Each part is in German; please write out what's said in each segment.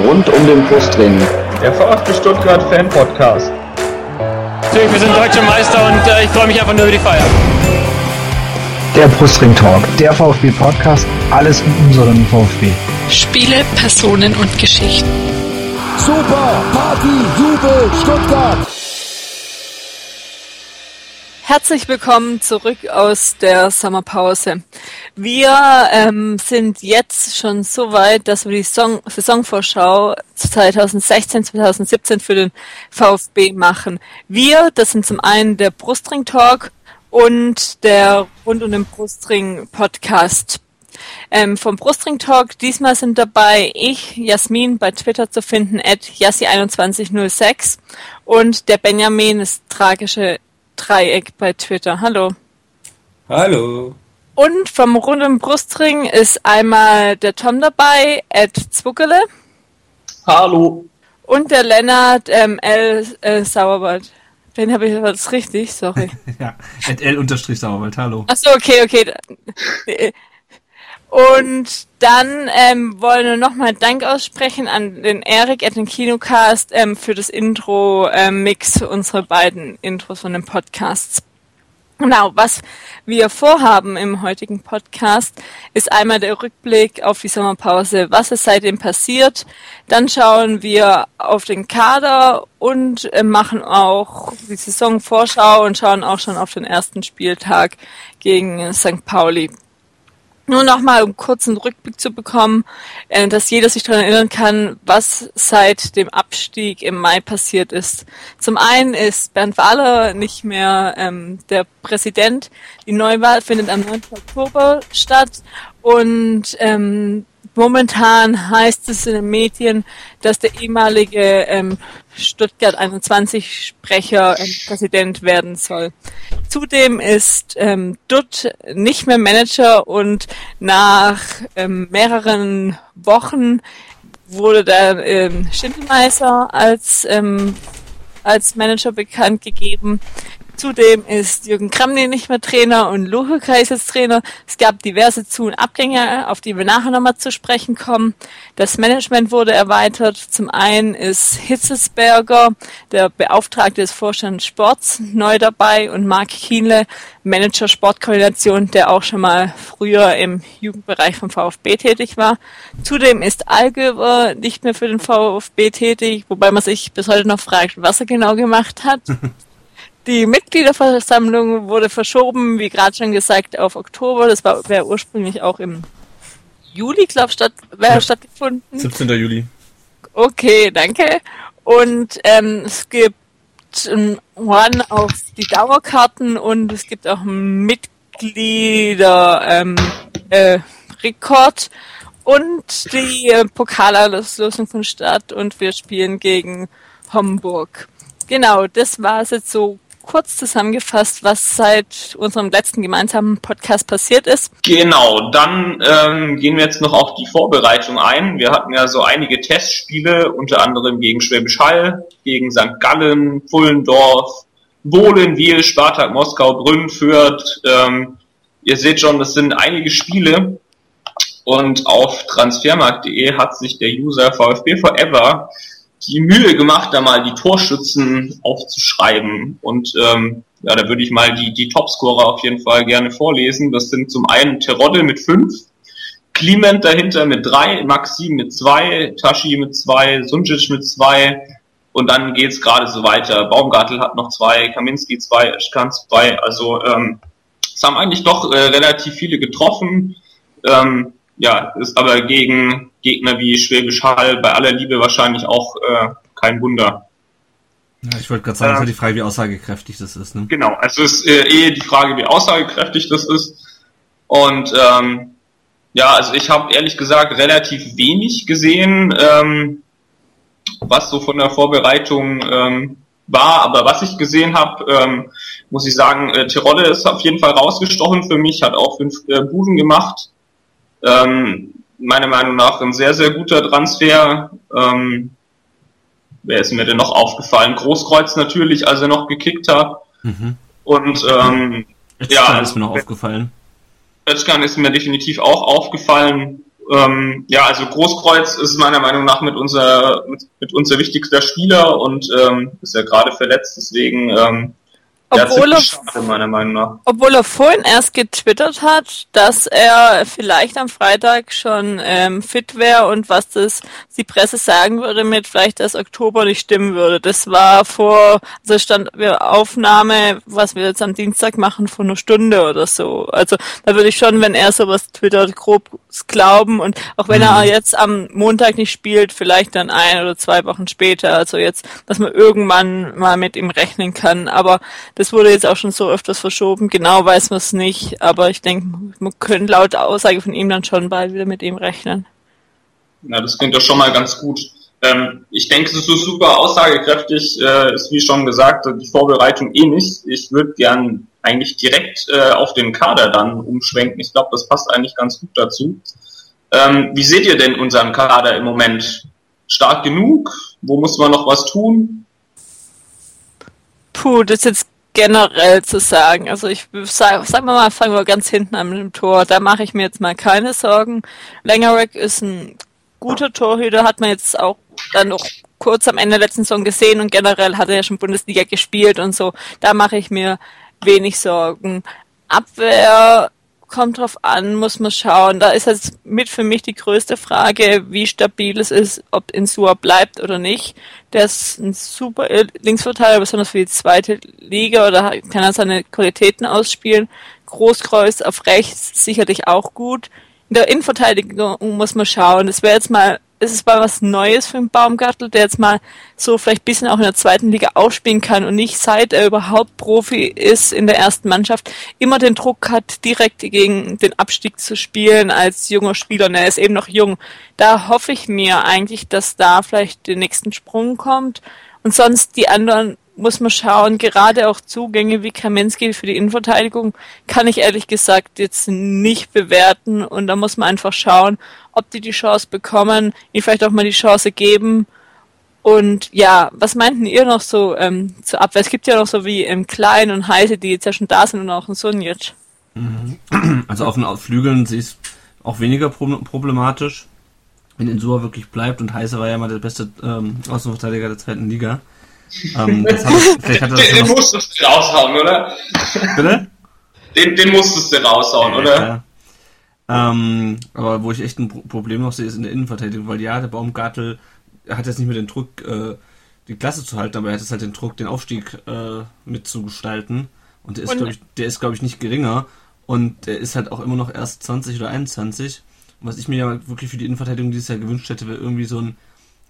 rund um den Brustring. Der VfB Stuttgart Fan Podcast. Natürlich, wir sind deutsche Meister und äh, ich freue mich einfach nur über die Feier. Der Brustring Talk, der VfB Podcast, alles um unseren VfB. Spiele, Personen und Geschichten. Super, Party, Jubel, Stuttgart. Herzlich willkommen zurück aus der Sommerpause. Wir ähm, sind jetzt schon so weit, dass wir die Song Saisonvorschau 2016-2017 für den VfB machen. Wir, das sind zum einen der Brustring Talk und der Rund um den Brustring Podcast. Ähm, vom Brustring Talk, diesmal sind dabei ich, Jasmin, bei Twitter zu finden, at Yassi2106 und der Benjamin, das tragische Dreieck bei Twitter. Hallo. Hallo. Und vom runden Brustring ist einmal der Tom dabei, Ed Zwuckele. Hallo. Und der Lennart ähm, L. Äh, Sauerwald. Den habe ich das richtig, sorry. ja, Ed L. unterstrich Sauerwald, hallo. Achso, okay, okay. Und dann ähm, wollen wir nochmal Dank aussprechen an den Erik at den Kinocast ähm, für das Intro-Mix ähm, unserer beiden Intros von den Podcasts. Genau, was wir vorhaben im heutigen Podcast, ist einmal der Rückblick auf die Sommerpause, was ist seitdem passiert. Dann schauen wir auf den Kader und äh, machen auch die Saisonvorschau und schauen auch schon auf den ersten Spieltag gegen St. Pauli. Nur nochmal, um kurz einen Rückblick zu bekommen, äh, dass jeder sich daran erinnern kann, was seit dem Abstieg im Mai passiert ist. Zum einen ist Bernd Wahler nicht mehr ähm, der Präsident. Die Neuwahl findet am 9. Oktober statt und ähm, Momentan heißt es in den Medien, dass der ehemalige ähm, Stuttgart 21 Sprecher ähm, Präsident werden soll. Zudem ist ähm, Dutt nicht mehr Manager und nach ähm, mehreren Wochen wurde der ähm, Schindelmeister als ähm, als Manager bekannt gegeben. Zudem ist Jürgen Kramny nicht mehr Trainer und ist jetzt Trainer. Es gab diverse Zu- und Abgänge, auf die wir nachher nochmal zu sprechen kommen. Das Management wurde erweitert. Zum einen ist Hitzesberger, der Beauftragte des Vorstands Sports, neu dabei und Marc Kienle, Manager Sportkoordination, der auch schon mal früher im Jugendbereich vom VfB tätig war. Zudem ist Algeber nicht mehr für den VfB tätig, wobei man sich bis heute noch fragt, was er genau gemacht hat. Die Mitgliederversammlung wurde verschoben, wie gerade schon gesagt, auf Oktober. Das war wäre ursprünglich auch im Juli, glaube ich, statt, wäre ja. stattgefunden. 17. Juli. Okay, danke. Und ähm, es gibt ein One auf die Dauerkarten und es gibt auch einen Mitglieder ähm, äh, Rekord und die äh, Pokalauslosung von Stadt und wir spielen gegen Homburg. Genau, das war es jetzt so kurz zusammengefasst, was seit unserem letzten gemeinsamen Podcast passiert ist? Genau, dann ähm, gehen wir jetzt noch auf die Vorbereitung ein. Wir hatten ja so einige Testspiele, unter anderem gegen Schwäbisch Hall, gegen St. Gallen, Pullendorf, Bohlen, Wiel, Spartak, Moskau, Brünn, Fürth. Ähm, ihr seht schon, das sind einige Spiele. Und auf transfermarkt.de hat sich der User VfB Forever die Mühe gemacht, da mal die Torschützen aufzuschreiben. Und ähm, ja, da würde ich mal die, die Topscorer auf jeden Fall gerne vorlesen. Das sind zum einen Terodde mit fünf, Clement dahinter mit drei, Maxim mit zwei, Tashi mit zwei, Sunjic mit zwei und dann geht's gerade so weiter. Baumgartel hat noch zwei, Kaminski zwei, Schkan zwei. Also ähm, es haben eigentlich doch äh, relativ viele getroffen. Ähm, ja, ist aber gegen Gegner wie Schwäbisch Hall bei aller Liebe wahrscheinlich auch äh, kein Wunder. Ja, ich wollte gerade sagen, äh, ist die Frage, wie aussagekräftig das ist. Ne? Genau, also es ist äh, eh die Frage, wie aussagekräftig das ist. Und ähm, ja, also ich habe ehrlich gesagt relativ wenig gesehen, ähm, was so von der Vorbereitung ähm, war, aber was ich gesehen habe, ähm, muss ich sagen, äh, Tirole ist auf jeden Fall rausgestochen für mich, hat auch fünf äh, Buden gemacht. Ähm, meiner Meinung nach ein sehr, sehr guter Transfer. Ähm, wer ist mir denn noch aufgefallen? Großkreuz natürlich, als er noch gekickt hat. Mhm. Und ähm, Özkan ja, ist mir noch aufgefallen. Özkan ist mir definitiv auch aufgefallen. Ähm, ja, also Großkreuz ist meiner Meinung nach mit unser mit, mit unser wichtigster Spieler und ähm, ist ja gerade verletzt, deswegen ähm, obwohl, er, schade, meiner Meinung nach. obwohl er vorhin erst getwittert hat, dass er vielleicht am Freitag schon ähm, fit wäre und was das die Presse sagen würde mit vielleicht, dass Oktober nicht stimmen würde. Das war vor, also stand Aufnahme, was wir jetzt am Dienstag machen, vor einer Stunde oder so. Also da würde ich schon, wenn er sowas twittert, grob glauben und auch wenn mhm. er jetzt am Montag nicht spielt, vielleicht dann ein oder zwei Wochen später. Also jetzt, dass man irgendwann mal mit ihm rechnen kann. Aber das wurde jetzt auch schon so öfters verschoben. Genau weiß man es nicht, aber ich denke, man könnte laut Aussage von ihm dann schon bald wieder mit ihm rechnen. Ja, das klingt doch schon mal ganz gut. Ähm, ich denke, es ist so super aussagekräftig, äh, ist wie schon gesagt, die Vorbereitung eh nicht. Ich würde gern eigentlich direkt äh, auf den Kader dann umschwenken. Ich glaube, das passt eigentlich ganz gut dazu. Ähm, wie seht ihr denn unseren Kader im Moment? Stark genug? Wo muss man noch was tun? Puh, das ist jetzt generell zu sagen. Also ich sag, sagen wir mal, fangen wir ganz hinten an mit dem Tor. Da mache ich mir jetzt mal keine Sorgen. Lengerek ist ein guter Torhüter, hat man jetzt auch dann noch kurz am Ende der letzten Saison gesehen und generell hat er ja schon Bundesliga gespielt und so. Da mache ich mir wenig Sorgen. Abwehr kommt drauf an, muss man schauen. Da ist jetzt mit für mich die größte Frage, wie stabil es ist, ob Insua bleibt oder nicht. Der ist ein super Linksverteidiger, besonders für die zweite Liga oder kann er seine Qualitäten ausspielen. Großkreuz auf rechts sicherlich auch gut. In der Innenverteidigung muss man schauen. Das wäre jetzt mal ist es mal was Neues für den Baumgartel, der jetzt mal so vielleicht ein bisschen auch in der zweiten Liga aufspielen kann und nicht seit er überhaupt Profi ist in der ersten Mannschaft, immer den Druck hat, direkt gegen den Abstieg zu spielen als junger Spieler. Und er ist eben noch jung. Da hoffe ich mir eigentlich, dass da vielleicht den nächsten Sprung kommt. Und sonst die anderen muss man schauen, gerade auch Zugänge wie Kaminski für die Innenverteidigung kann ich ehrlich gesagt jetzt nicht bewerten und da muss man einfach schauen, ob die die Chance bekommen, ihnen vielleicht auch mal die Chance geben. Und ja, was meinten ihr noch so ähm, zur Abwehr? Es gibt ja noch so wie im Klein und Heise, die jetzt ja schon da sind und auch ein Sunjic. Mhm. Also auf den Flügeln sie ist auch weniger problematisch, wenn Insua wirklich bleibt und Heise war ja mal der beste ähm, Außenverteidiger der zweiten Liga. Ähm, das hat, vielleicht hat das den musstest du raushauen, oder? Bitte? Den, den musstest du raushauen, ja, oder? Ja. Ähm, aber wo ich echt ein Problem noch sehe, ist in der Innenverteidigung, weil ja, der Baumgartel hat jetzt nicht mehr den Druck, äh, die Klasse zu halten, aber er hat jetzt halt den Druck, den Aufstieg äh, mitzugestalten. Und der ist, glaube ich, der ist, glaube ich, nicht geringer. Und der ist halt auch immer noch erst 20 oder 21. Und was ich mir ja wirklich für die Innenverteidigung dieses Jahr gewünscht hätte, wäre irgendwie so ein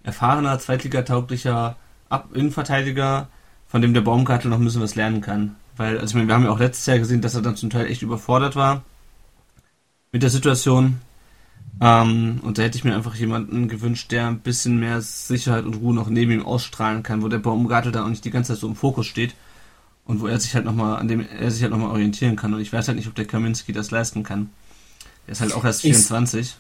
erfahrener, zweitligatauglicher Ab Innenverteidiger, von dem der Baumgartel noch ein bisschen was lernen kann. Weil, also ich meine, wir haben ja auch letztes Jahr gesehen, dass er dann zum Teil echt überfordert war mit der Situation. Ähm, und da hätte ich mir einfach jemanden gewünscht, der ein bisschen mehr Sicherheit und Ruhe noch neben ihm ausstrahlen kann, wo der Baumgartel dann auch nicht die ganze Zeit so im Fokus steht und wo er sich halt nochmal, an dem er sich halt nochmal orientieren kann. Und ich weiß halt nicht, ob der Kaminski das leisten kann. Er ist halt auch erst 24. Äh,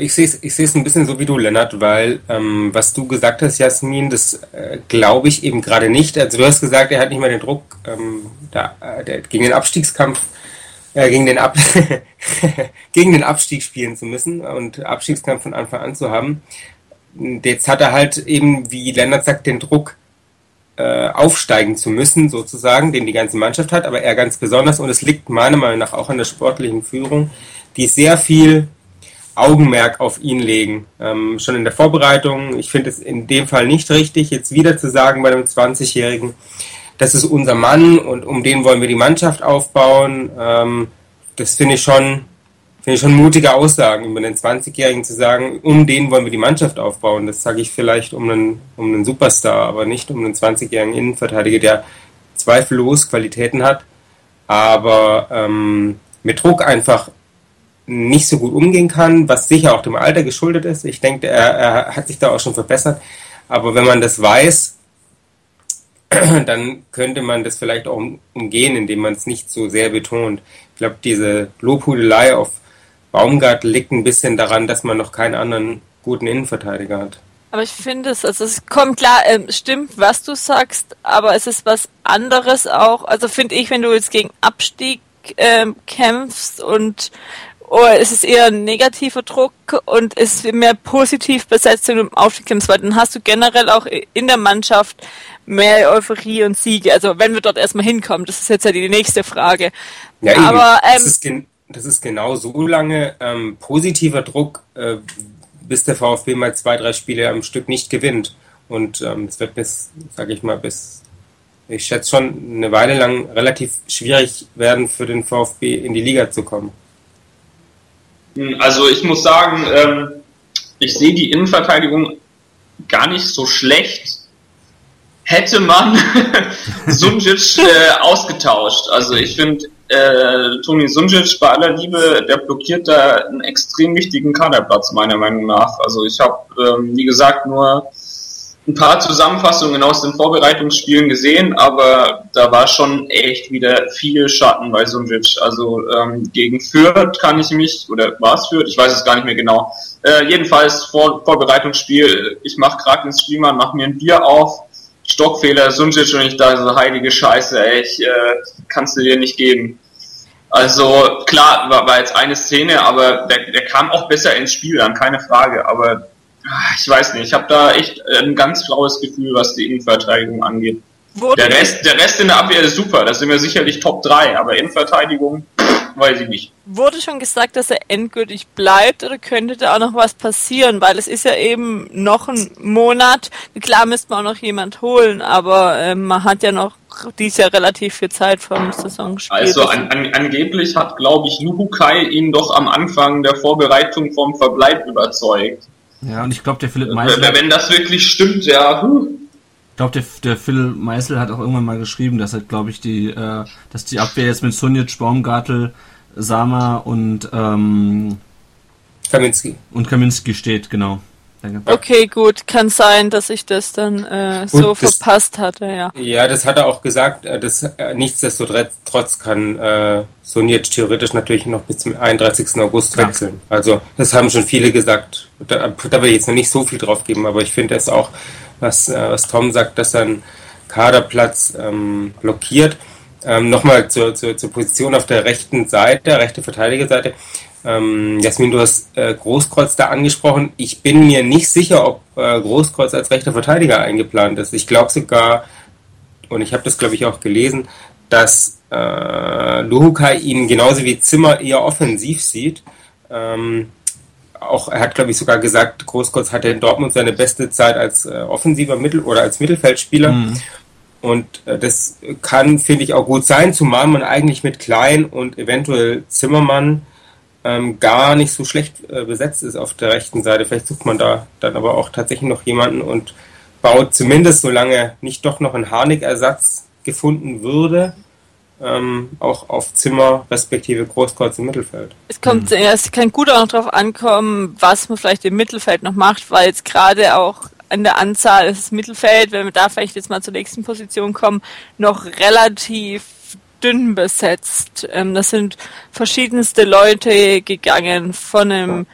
ich sehe es ich ein bisschen so wie du, Lennart, weil ähm, was du gesagt hast, Jasmin, das äh, glaube ich eben gerade nicht. Also du hast gesagt, er hat nicht mehr den Druck, ähm, da, äh, der, gegen den Abstiegskampf äh, gegen, den Ab gegen den Abstieg spielen zu müssen und Abstiegskampf von Anfang an zu haben. Jetzt hat er halt eben, wie Lennart sagt, den Druck, äh, aufsteigen zu müssen, sozusagen, den die ganze Mannschaft hat, aber er ganz besonders. Und es liegt meiner Meinung nach auch an der sportlichen Führung, die sehr viel Augenmerk auf ihn legen. Ähm, schon in der Vorbereitung. Ich finde es in dem Fall nicht richtig, jetzt wieder zu sagen bei einem 20-Jährigen, das ist unser Mann und um den wollen wir die Mannschaft aufbauen. Ähm, das finde ich schon, finde ich schon mutige Aussagen über einen 20-Jährigen zu sagen, um den wollen wir die Mannschaft aufbauen. Das sage ich vielleicht um einen, um einen Superstar, aber nicht um einen 20-jährigen Innenverteidiger, der zweifellos Qualitäten hat, aber ähm, mit Druck einfach nicht so gut umgehen kann, was sicher auch dem Alter geschuldet ist. Ich denke, er, er hat sich da auch schon verbessert. Aber wenn man das weiß, dann könnte man das vielleicht auch umgehen, indem man es nicht so sehr betont. Ich glaube, diese Lobhudelei auf Baumgart liegt ein bisschen daran, dass man noch keinen anderen guten Innenverteidiger hat. Aber ich finde es, also es kommt klar, äh, stimmt, was du sagst, aber es ist was anderes auch. Also finde ich, wenn du jetzt gegen Abstieg äh, kämpfst und oh, es ist eher ein negativer Druck und es ist mehr positiv besetzt im Aufstieg weil dann hast du generell auch in der Mannschaft mehr Euphorie und Siege. Also wenn wir dort erstmal hinkommen, das ist jetzt ja die nächste Frage. Ja, Aber ähm, das, ist das ist genau so lange ähm, positiver Druck, äh, bis der VfB mal zwei, drei Spiele am Stück nicht gewinnt. Und ähm, es wird bis, sage ich mal, bis ich schätze schon eine Weile lang relativ schwierig werden für den VfB in die Liga zu kommen. Hm, also ich muss sagen, ähm, ich sehe die Innenverteidigung gar nicht so schlecht. Hätte man Sunjic äh, ausgetauscht. Also ich finde, äh, Toni Sunjic bei aller Liebe, der blockiert da einen extrem wichtigen Kaderplatz meiner Meinung nach. Also ich habe, ähm, wie gesagt, nur ein paar Zusammenfassungen aus den Vorbereitungsspielen gesehen, aber da war schon echt wieder viel Schatten bei Sunjic. Also ähm, gegen Fürth kann ich mich, oder war es Fürth? Ich weiß es gar nicht mehr genau. Äh, jedenfalls Vor Vorbereitungsspiel, ich mache gerade den Streamer, mach mir ein Bier auf, Stockfehler, Sunjic und ich da so heilige Scheiße, ey, ich äh, kannst du dir nicht geben. Also klar, war, war jetzt eine Szene, aber der, der kam auch besser ins Spiel dann, keine Frage. Aber ich weiß nicht, ich habe da echt ein ganz flaues Gefühl, was die Innenverteidigung angeht. Wurde der Rest, der Rest in der Abwehr ist super, da sind wir sicherlich Top 3, aber Innenverteidigung weiß ich nicht. Wurde schon gesagt, dass er endgültig bleibt oder könnte da auch noch was passieren? Weil es ist ja eben noch ein Monat. Klar müsste man auch noch jemand holen, aber äh, man hat ja noch dies Jahr relativ viel Zeit vom Saisonspiel. Also an, an, angeblich hat, glaube ich, Nuhukai ihn doch am Anfang der Vorbereitung vom Verbleib überzeugt. Ja, und ich glaube, der Philipp Meisel. Wenn, wenn das wirklich stimmt, ja. Huh. Ich glaube, der, der Phil Meisel hat auch irgendwann mal geschrieben, dass halt, glaube ich, die, äh, dass die Abwehr jetzt mit Sunic, Baumgartel, Sama und ähm, Kaminski. Und Kaminski steht, genau. Okay, gut, kann sein, dass ich das dann äh, so das, verpasst hatte, ja. Ja, das hat er auch gesagt. Äh, dass äh, nichtsdestotrotz kann äh, Sony jetzt theoretisch natürlich noch bis zum 31. August ja. wechseln. Also das haben schon viele gesagt. Da, da will ich jetzt noch nicht so viel drauf geben, aber ich finde es auch, was, äh, was Tom sagt, dass er einen Kaderplatz ähm, blockiert. Ähm, Nochmal zur, zur, zur Position auf der rechten Seite, rechte Verteidigerseite. Ähm, Jasmin, du hast äh, Großkreuz da angesprochen. Ich bin mir nicht sicher, ob äh, Großkreuz als rechter Verteidiger eingeplant ist. Ich glaube sogar, und ich habe das glaube ich auch gelesen, dass äh, Luhukai ihn genauso wie Zimmer eher offensiv sieht. Ähm, auch er hat glaube ich sogar gesagt, Großkreuz hatte in Dortmund seine beste Zeit als äh, offensiver Mittel oder als Mittelfeldspieler. Mhm. Und äh, das kann, finde ich, auch gut sein, zumal man eigentlich mit Klein und eventuell Zimmermann ähm, gar nicht so schlecht äh, besetzt ist auf der rechten Seite. Vielleicht sucht man da dann aber auch tatsächlich noch jemanden und baut zumindest, solange nicht doch noch ein Harnik-Ersatz gefunden würde, ähm, auch auf Zimmer respektive Großkreuz im Mittelfeld. Es kommt, mhm. es kann gut auch noch darauf ankommen, was man vielleicht im Mittelfeld noch macht, weil jetzt gerade auch an der Anzahl des Mittelfeld, wenn wir da vielleicht jetzt mal zur nächsten Position kommen, noch relativ dünn besetzt. Ähm, das sind verschiedenste Leute gegangen, von einem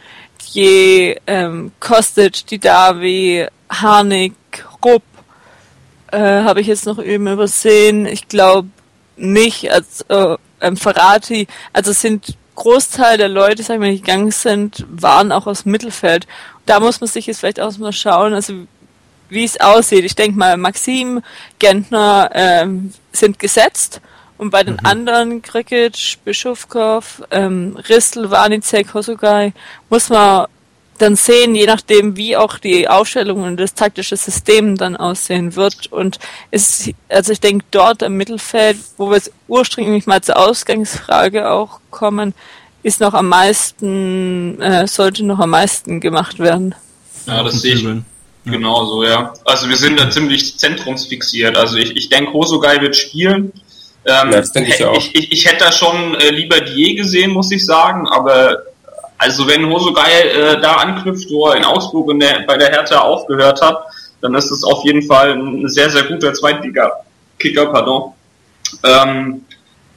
Je, ähm, Kostic, Didavi, Harnik, Rupp, äh, habe ich jetzt noch eben übersehen. Ich glaube nicht, als äh, ähm, Ferrati, also sind Großteil der Leute, sag ich mal, die gegangen sind, waren auch aus Mittelfeld. Da muss man sich jetzt vielleicht auch mal schauen, also wie es aussieht. Ich denke mal, Maxim, Gentner ähm, sind gesetzt und bei den mhm. anderen, Krikic, Bischofkov, ähm, Ristel, Warnicek, Hosogai, muss man dann sehen, je nachdem, wie auch die Aufstellung und das taktische System dann aussehen wird. Und es, also ich denke, dort im Mittelfeld, wo wir jetzt ursprünglich mal zur Ausgangsfrage auch kommen, ist noch am meisten, äh, sollte noch am meisten gemacht werden. Ja, das sehe ich genau so, ja. Also wir sind da ziemlich zentrumsfixiert. Also ich, ich denke, Hosogai wird spielen. Ähm, ja, das denke ich auch. Ich, ich, ich hätte da schon äh, lieber Die gesehen, muss ich sagen, aber also wenn Hosogai äh, da anknüpft, wo er in Augsburg in der, bei der Hertha aufgehört hat, dann ist es auf jeden Fall ein sehr, sehr guter Zweitliga-Kicker, pardon. Ähm,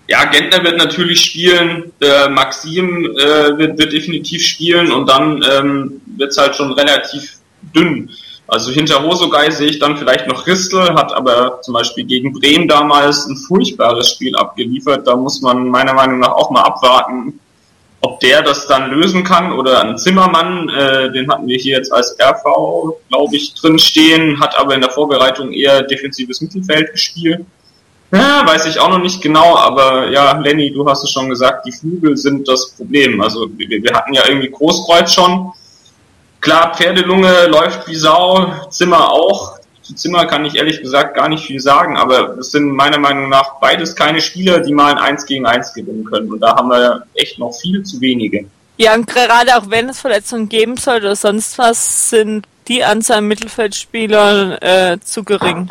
ja, Gentner wird natürlich spielen, äh, Maxim äh, wird, wird definitiv spielen und dann ähm, wird es halt schon relativ dünn. Also hinter Hosogai sehe ich dann vielleicht noch Ristel, hat aber zum Beispiel gegen Bremen damals ein furchtbares Spiel abgeliefert. Da muss man meiner Meinung nach auch mal abwarten, ob der das dann lösen kann oder ein Zimmermann, äh, den hatten wir hier jetzt als RV, glaube ich, drin stehen, hat aber in der Vorbereitung eher defensives Mittelfeld gespielt. Ja, weiß ich auch noch nicht genau, aber ja, Lenny, du hast es schon gesagt, die Flügel sind das Problem. Also wir, wir hatten ja irgendwie Großkreuz schon. Klar, Pferdelunge läuft wie Sau, Zimmer auch. Zu Zimmer kann ich ehrlich gesagt gar nicht viel sagen, aber es sind meiner Meinung nach beides keine Spieler, die mal ein 1 gegen 1 gewinnen können. Und da haben wir echt noch viel zu wenige. Ja, und gerade auch wenn es Verletzungen geben soll oder sonst was, sind die Anzahl Mittelfeldspieler äh, zu gering.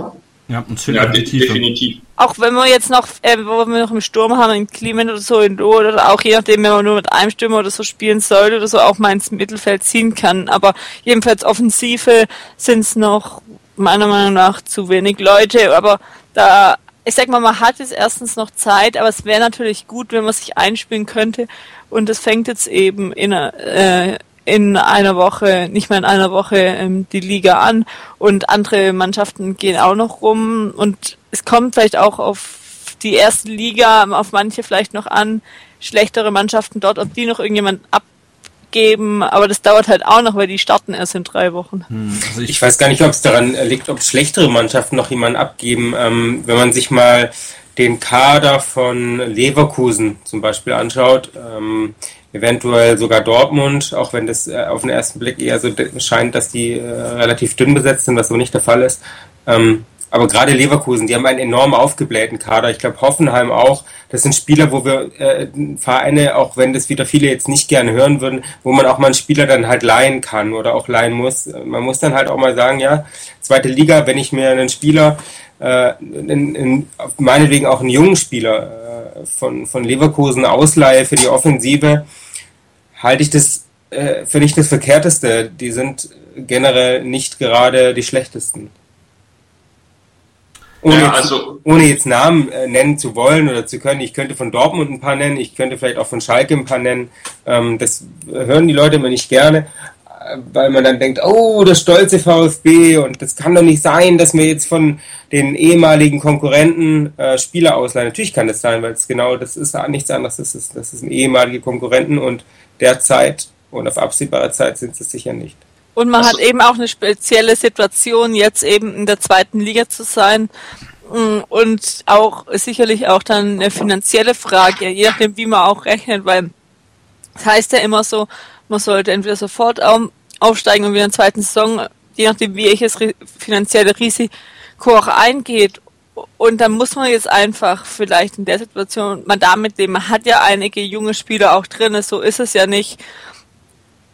Ja, und Ja, definitiv. Auch wenn wir jetzt noch, äh, wo wir noch im Sturm haben, in Clement oder so, in Do oder auch je nachdem, wenn man nur mit einem Stürmer oder so spielen sollte oder so, auch mal ins Mittelfeld ziehen kann. Aber jedenfalls Offensive sind es noch meiner Meinung nach zu wenig Leute. Aber da, ich sag mal, man hat jetzt erstens noch Zeit, aber es wäre natürlich gut, wenn man sich einspielen könnte. Und das fängt jetzt eben in äh, in einer Woche, nicht mal in einer Woche, ähm, die Liga an und andere Mannschaften gehen auch noch rum und es kommt vielleicht auch auf die erste Liga, auf manche vielleicht noch an, schlechtere Mannschaften dort, ob die noch irgendjemand abgeben, aber das dauert halt auch noch, weil die starten erst in drei Wochen. Hm, Also ich, Ich weiß gar nicht, ob es daran liegt, ob schlechtere Mannschaften noch jemanden abgeben. Ähm, wenn man sich mal den Kader von Leverkusen zum Beispiel anschaut, ähm, eventuell sogar Dortmund, auch wenn das äh, auf den ersten Blick eher so scheint, dass die äh, relativ dünn besetzt sind, was aber nicht der Fall ist. Ähm, aber gerade Leverkusen, die haben einen enorm aufgeblähten Kader. Ich glaube Hoffenheim auch. Das sind Spieler, wo wir äh, Vereine, auch wenn das wieder viele jetzt nicht gerne hören würden, wo man auch mal einen Spieler dann halt leihen kann oder auch leihen muss. Man muss dann halt auch mal sagen, ja, zweite Liga, wenn ich mir einen Spieler, äh, in, in, meinetwegen auch einen jungen Spieler äh, von, von Leverkusen ausleihe für die Offensive, halte ich das äh, für nicht das Verkehrteste. Die sind generell nicht gerade die schlechtesten. Ohne, Ja, jetzt, also- ohne jetzt Namen äh, nennen zu wollen oder zu können, ich könnte von Dortmund ein paar nennen, ich könnte vielleicht auch von Schalke ein paar nennen. Ähm, das hören die Leute immer nicht gerne, weil man dann denkt, oh, das stolze VfB und das kann doch nicht sein, dass wir jetzt von den ehemaligen Konkurrenten äh, Spieler ausleihen. Natürlich kann das sein, weil es genau das ist nichts anderes. Das ist, das sind ehemalige Konkurrenten und derzeit und auf absehbare Zeit sind sie es sicher nicht. Und man Ach hat eben auch eine spezielle Situation, jetzt eben in der zweiten Liga zu sein. Mm, Und auch sicherlich auch dann eine finanzielle Frage, je nachdem, wie man auch rechnet, weil es heißt ja immer so, man sollte entweder sofort au- aufsteigen und wieder in der zweiten Saison, je nachdem, wie welches ri- finanzielle Risiko auch eingeht. Und dann muss man jetzt einfach vielleicht in der Situation man damit leben. Man hat ja einige junge Spieler auch drin, so ist es ja nicht.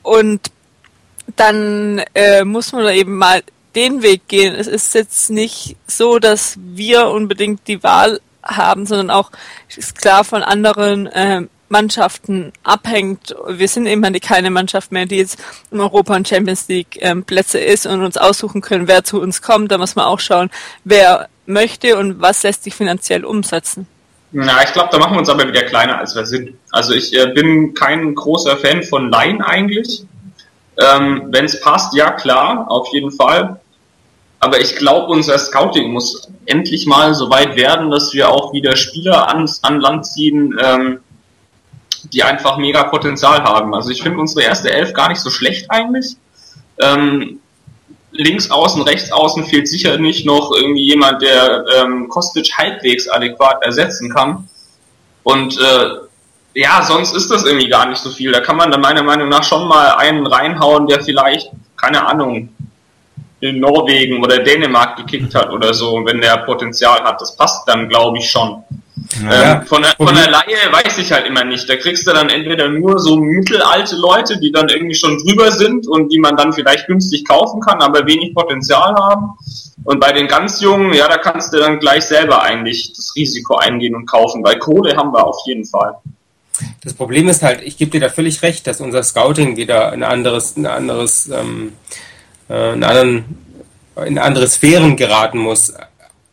Und dann äh, muss man da eben mal den Weg gehen. Es ist jetzt nicht so, dass wir unbedingt die Wahl haben, sondern auch ist klar von anderen äh, Mannschaften abhängt. Wir sind eben keine Mannschaft mehr, die jetzt in Europa und Champions League ähm, Plätze ist und uns aussuchen können, wer zu uns kommt. Da muss man auch schauen, wer möchte und was lässt sich finanziell umsetzen. Na, ich glaube, da machen wir uns aber wieder kleiner, als wir sind. Also ich äh, bin kein großer Fan von Laien eigentlich. Ähm, Wenn es passt, ja klar, auf jeden Fall. Aber ich glaube, unser Scouting muss endlich mal so weit werden, dass wir auch wieder Spieler ans, an Land ziehen, ähm, die einfach mega Potenzial haben. Also ich finde unsere erste Elf gar nicht so schlecht eigentlich. Ähm, links außen, rechts außen fehlt sicher nicht noch irgendwie jemand, der ähm, Kostic halbwegs adäquat ersetzen kann. Und äh, ja, sonst ist das irgendwie gar nicht so viel. Da kann man dann meiner Meinung nach schon mal einen reinhauen, der vielleicht, keine Ahnung, in Norwegen oder Dänemark gekickt hat oder so, wenn der Potenzial hat. Das passt dann, glaube ich, schon. Ja. Ähm, von, der, von der Laie weiß ich halt immer nicht. Da kriegst du dann entweder nur so mittelalte Leute, die dann irgendwie schon drüber sind und die man dann vielleicht günstig kaufen kann, aber wenig Potenzial haben. Und bei den ganz Jungen, ja, da kannst du dann gleich selber eigentlich das Risiko eingehen und kaufen, weil Kohle haben wir auf jeden Fall. Das Problem ist halt, ich gebe dir da völlig recht, dass unser Scouting wieder ein anderes, ein anderes, ähm, äh, in, anderen, in andere Sphären geraten muss.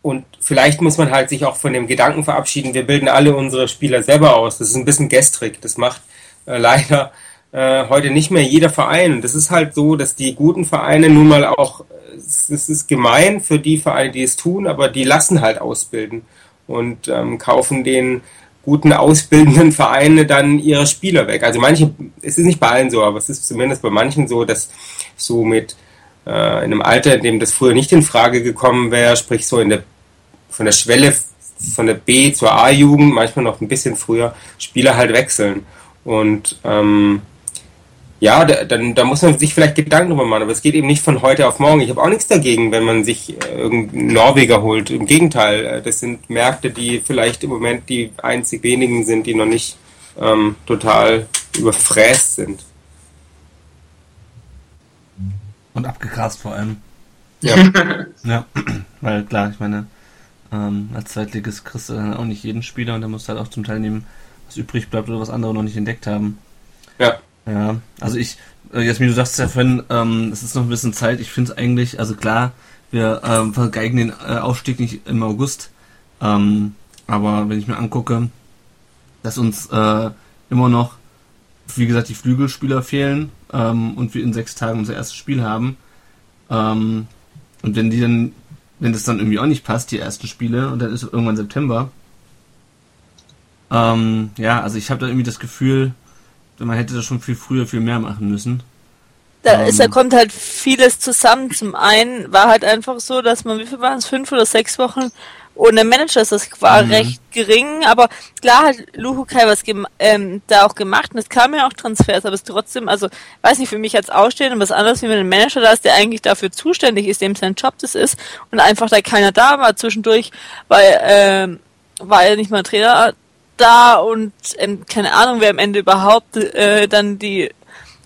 Und vielleicht muss man halt sich auch von dem Gedanken verabschieden, wir bilden alle unsere Spieler selber aus. Das ist ein bisschen gestrig. Das macht äh, leider äh, heute nicht mehr jeder Verein. Und das ist halt so, dass die guten Vereine nun mal auch, es es ist gemein für die Vereine, die es tun, aber die lassen halt ausbilden und ähm, kaufen den guten ausbildenden Vereine dann ihre Spieler weg. Also manche, es ist nicht bei allen so, aber es ist zumindest bei manchen so, dass so mit äh, in einem Alter, in dem das früher nicht in Frage gekommen wäre, sprich so in der von der Schwelle von der B zur A-Jugend, manchmal noch ein bisschen früher, Spieler halt wechseln. Und ähm, ja, da, dann da muss man sich vielleicht Gedanken drüber machen, aber es geht eben nicht von heute auf morgen. Ich habe auch nichts dagegen, wenn man sich äh, irgendeinen Norweger holt. Im Gegenteil, äh, das sind Märkte, die vielleicht im Moment die einzig wenigen sind, die noch nicht ähm, total überfräst sind. Und abgegrast vor allem. Ja. Ja, weil klar, ich meine, ähm, als Zweitligist kriegst du dann auch nicht jeden Spieler und der muss halt auch zum Teil nehmen, was übrig bleibt oder was andere noch nicht entdeckt haben. ja. Ja, also ich, äh, Jasmin, du sagst ja vorhin, ähm, es ist noch ein bisschen Zeit. Ich finde es eigentlich, also klar, wir ähm, vergeigen den äh, Aufstieg nicht im August, ähm, aber wenn ich mir angucke, dass uns äh, immer noch, wie gesagt, die Flügelspieler fehlen ähm, und wir in sechs Tagen unser erstes Spiel haben, ähm, und wenn die dann, wenn das dann irgendwie auch nicht passt, die ersten Spiele, und dann ist irgendwann September, ähm, ja, also ich habe da irgendwie das Gefühl, man hätte da schon viel früher viel mehr machen müssen. Da, Ähm. ist, da kommt halt vieles zusammen. Zum einen war halt einfach so, dass man, wie viel waren es, fünf oder sechs Wochen ohne Manager ist. Das war Mhm. recht gering, aber klar hat Luhukai was ähm, da auch gemacht und es kamen ja auch Transfers, aber es ist trotzdem, also weiß nicht, für mich als Ausstehender was anderes, wie wenn ein Manager da ist, der eigentlich dafür zuständig ist, dem sein Job das ist und einfach da keiner da war zwischendurch, weil ähm, war ja nicht mal ein Trainer da und ähm, keine Ahnung, wer am Ende überhaupt äh, dann die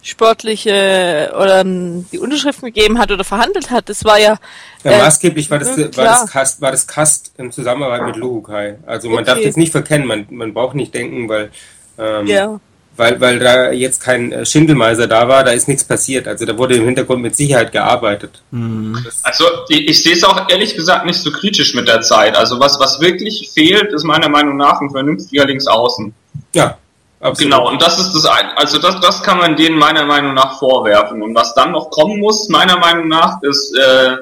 sportliche oder ähm, die Unterschriften gegeben hat oder verhandelt hat. Das war ja Ja, äh, maßgeblich war das, äh, war das Kast, war das Kast in Zusammenarbeit mit Luhukai. Also man Okay. darf das nicht verkennen, man, man braucht nicht denken, weil, ähm, ja. weil, weil da jetzt kein äh, Schindelmeiser da war, da ist nichts passiert. Also da wurde im Hintergrund mit Sicherheit gearbeitet. Also ich, ich sehe es auch ehrlich gesagt nicht so kritisch mit der Zeit. Also was, was wirklich fehlt, ist meiner Meinung nach ein vernünftiger Linksaußen. Ja, absolut. Genau, und das ist das ein, also das, das kann man denen meiner Meinung nach vorwerfen. Und was dann noch kommen muss, meiner Meinung nach, ist äh,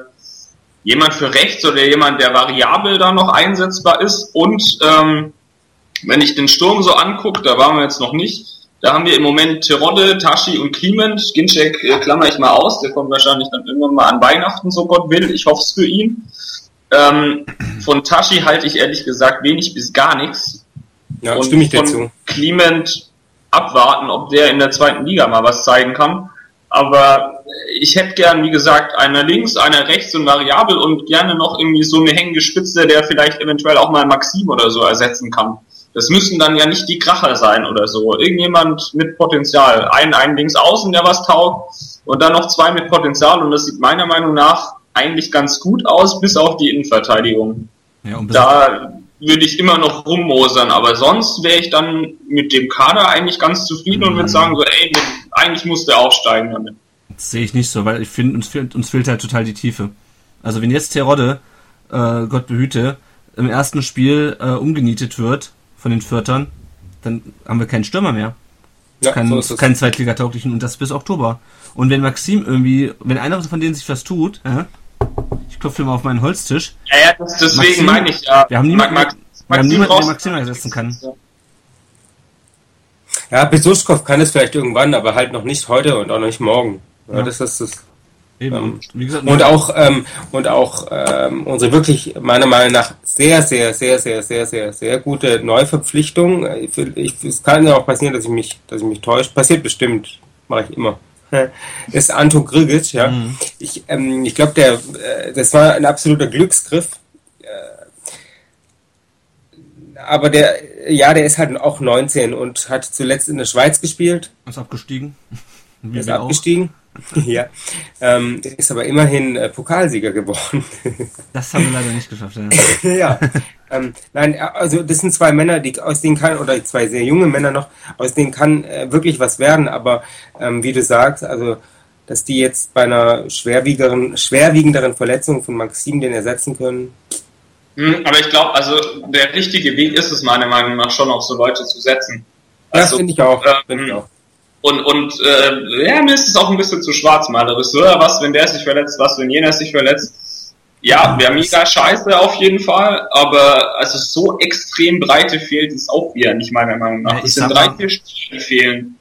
jemand für rechts oder jemand, der variabel da noch einsetzbar ist. Und ähm, wenn ich den Sturm so angucke, da waren wir jetzt noch nicht, da haben wir im Moment Terodde, Tashi und Kliment. Ginczek äh, klammer ich mal aus, der kommt wahrscheinlich dann irgendwann mal an Weihnachten, so Gott will. Ich hoffe es für ihn. Ähm, von Tashi halte ich ehrlich gesagt wenig bis gar nichts. Ja, und stimme ich dir von zu. Clement abwarten, ob der in der zweiten Liga mal was zeigen kann. Aber ich hätte gern, wie gesagt, einer links, einer rechts und variabel und gerne noch irgendwie so eine hängende Spitze, der vielleicht eventuell auch mal Maxim oder so ersetzen kann. Das müssen dann ja nicht die Kracher sein oder so. Irgendjemand mit Potenzial. Ein, ein links außen, der was taugt und dann noch zwei mit Potenzial und das sieht meiner Meinung nach eigentlich ganz gut aus, bis auf die Innenverteidigung Ja, und da würde ich immer noch rummosern, aber sonst wäre ich dann mit dem Kader eigentlich ganz zufrieden und würde sagen so, ey, eigentlich muss der aufsteigen damit. Das sehe ich nicht so, weil ich finde, uns fehlt, uns fehlt halt total die Tiefe. Also wenn jetzt Terodde, äh, Gott behüte, im ersten Spiel äh, umgenietet wird von den Viertern, dann haben wir keinen Stürmer mehr. Ja, keinen, so keinen Zweitligatauglichen und das bis Oktober. Und wenn Maxim irgendwie, wenn einer von denen sich was tut, äh, ich klopfe mal auf meinen Holztisch, Ja, ja das, deswegen Maxim? meine ich ja. wir haben niemanden, Max- wir haben Maxim niemanden der raus- Maxim ersetzen kann. Ja, Besuschkow kann es vielleicht irgendwann, aber halt noch nicht heute und auch noch nicht morgen. Ja, Ja. das ist das. Eben. Ähm, gesagt, Und auch, ähm, und auch ähm, unsere wirklich meiner Meinung nach sehr, sehr, sehr, sehr, sehr, sehr, sehr gute Neuverpflichtung. Äh, Ich, ich, es kann ja auch passieren, dass ich mich, dass ich mich täusche. Passiert bestimmt, mache ich immer. Ist Anto Grigic, ja. Ich, ähm, ich glaube, der, äh, das war ein absoluter Glücksgriff. Äh, aber der, ja, der ist halt auch 19 und hat zuletzt in der Schweiz gespielt ist abgestiegen. Wie ist wir auch. abgestiegen. ja. Ähm, ist aber immerhin äh, Pokalsieger geworden. Das haben wir leider nicht geschafft. Ja. ja. Ähm, nein, äh, also das sind zwei Männer, die aus denen kann, oder zwei sehr junge Männer noch, aus denen kann äh, wirklich was werden, aber ähm, wie du sagst, also dass die jetzt bei einer schwerwiegeren, schwerwiegenderen Verletzung von Maxim den ersetzen können. Hm, Aber ich glaube, also der richtige Weg ist es meiner Meinung nach schon auf so Leute zu setzen. Das Also, finde ich auch. ähm, Finde ich auch. Und, und äh, ja, mir ist es auch ein bisschen zu schwarzmalerisch. So, was, wenn der sich verletzt, was, wenn jener sich verletzt. Ja, wäre mega scheiße auf jeden Fall, aber also so extrem breite fehlt es auch wieder nicht meiner Meinung nach. Ich es sind drei, vier Spieler, die fehlen.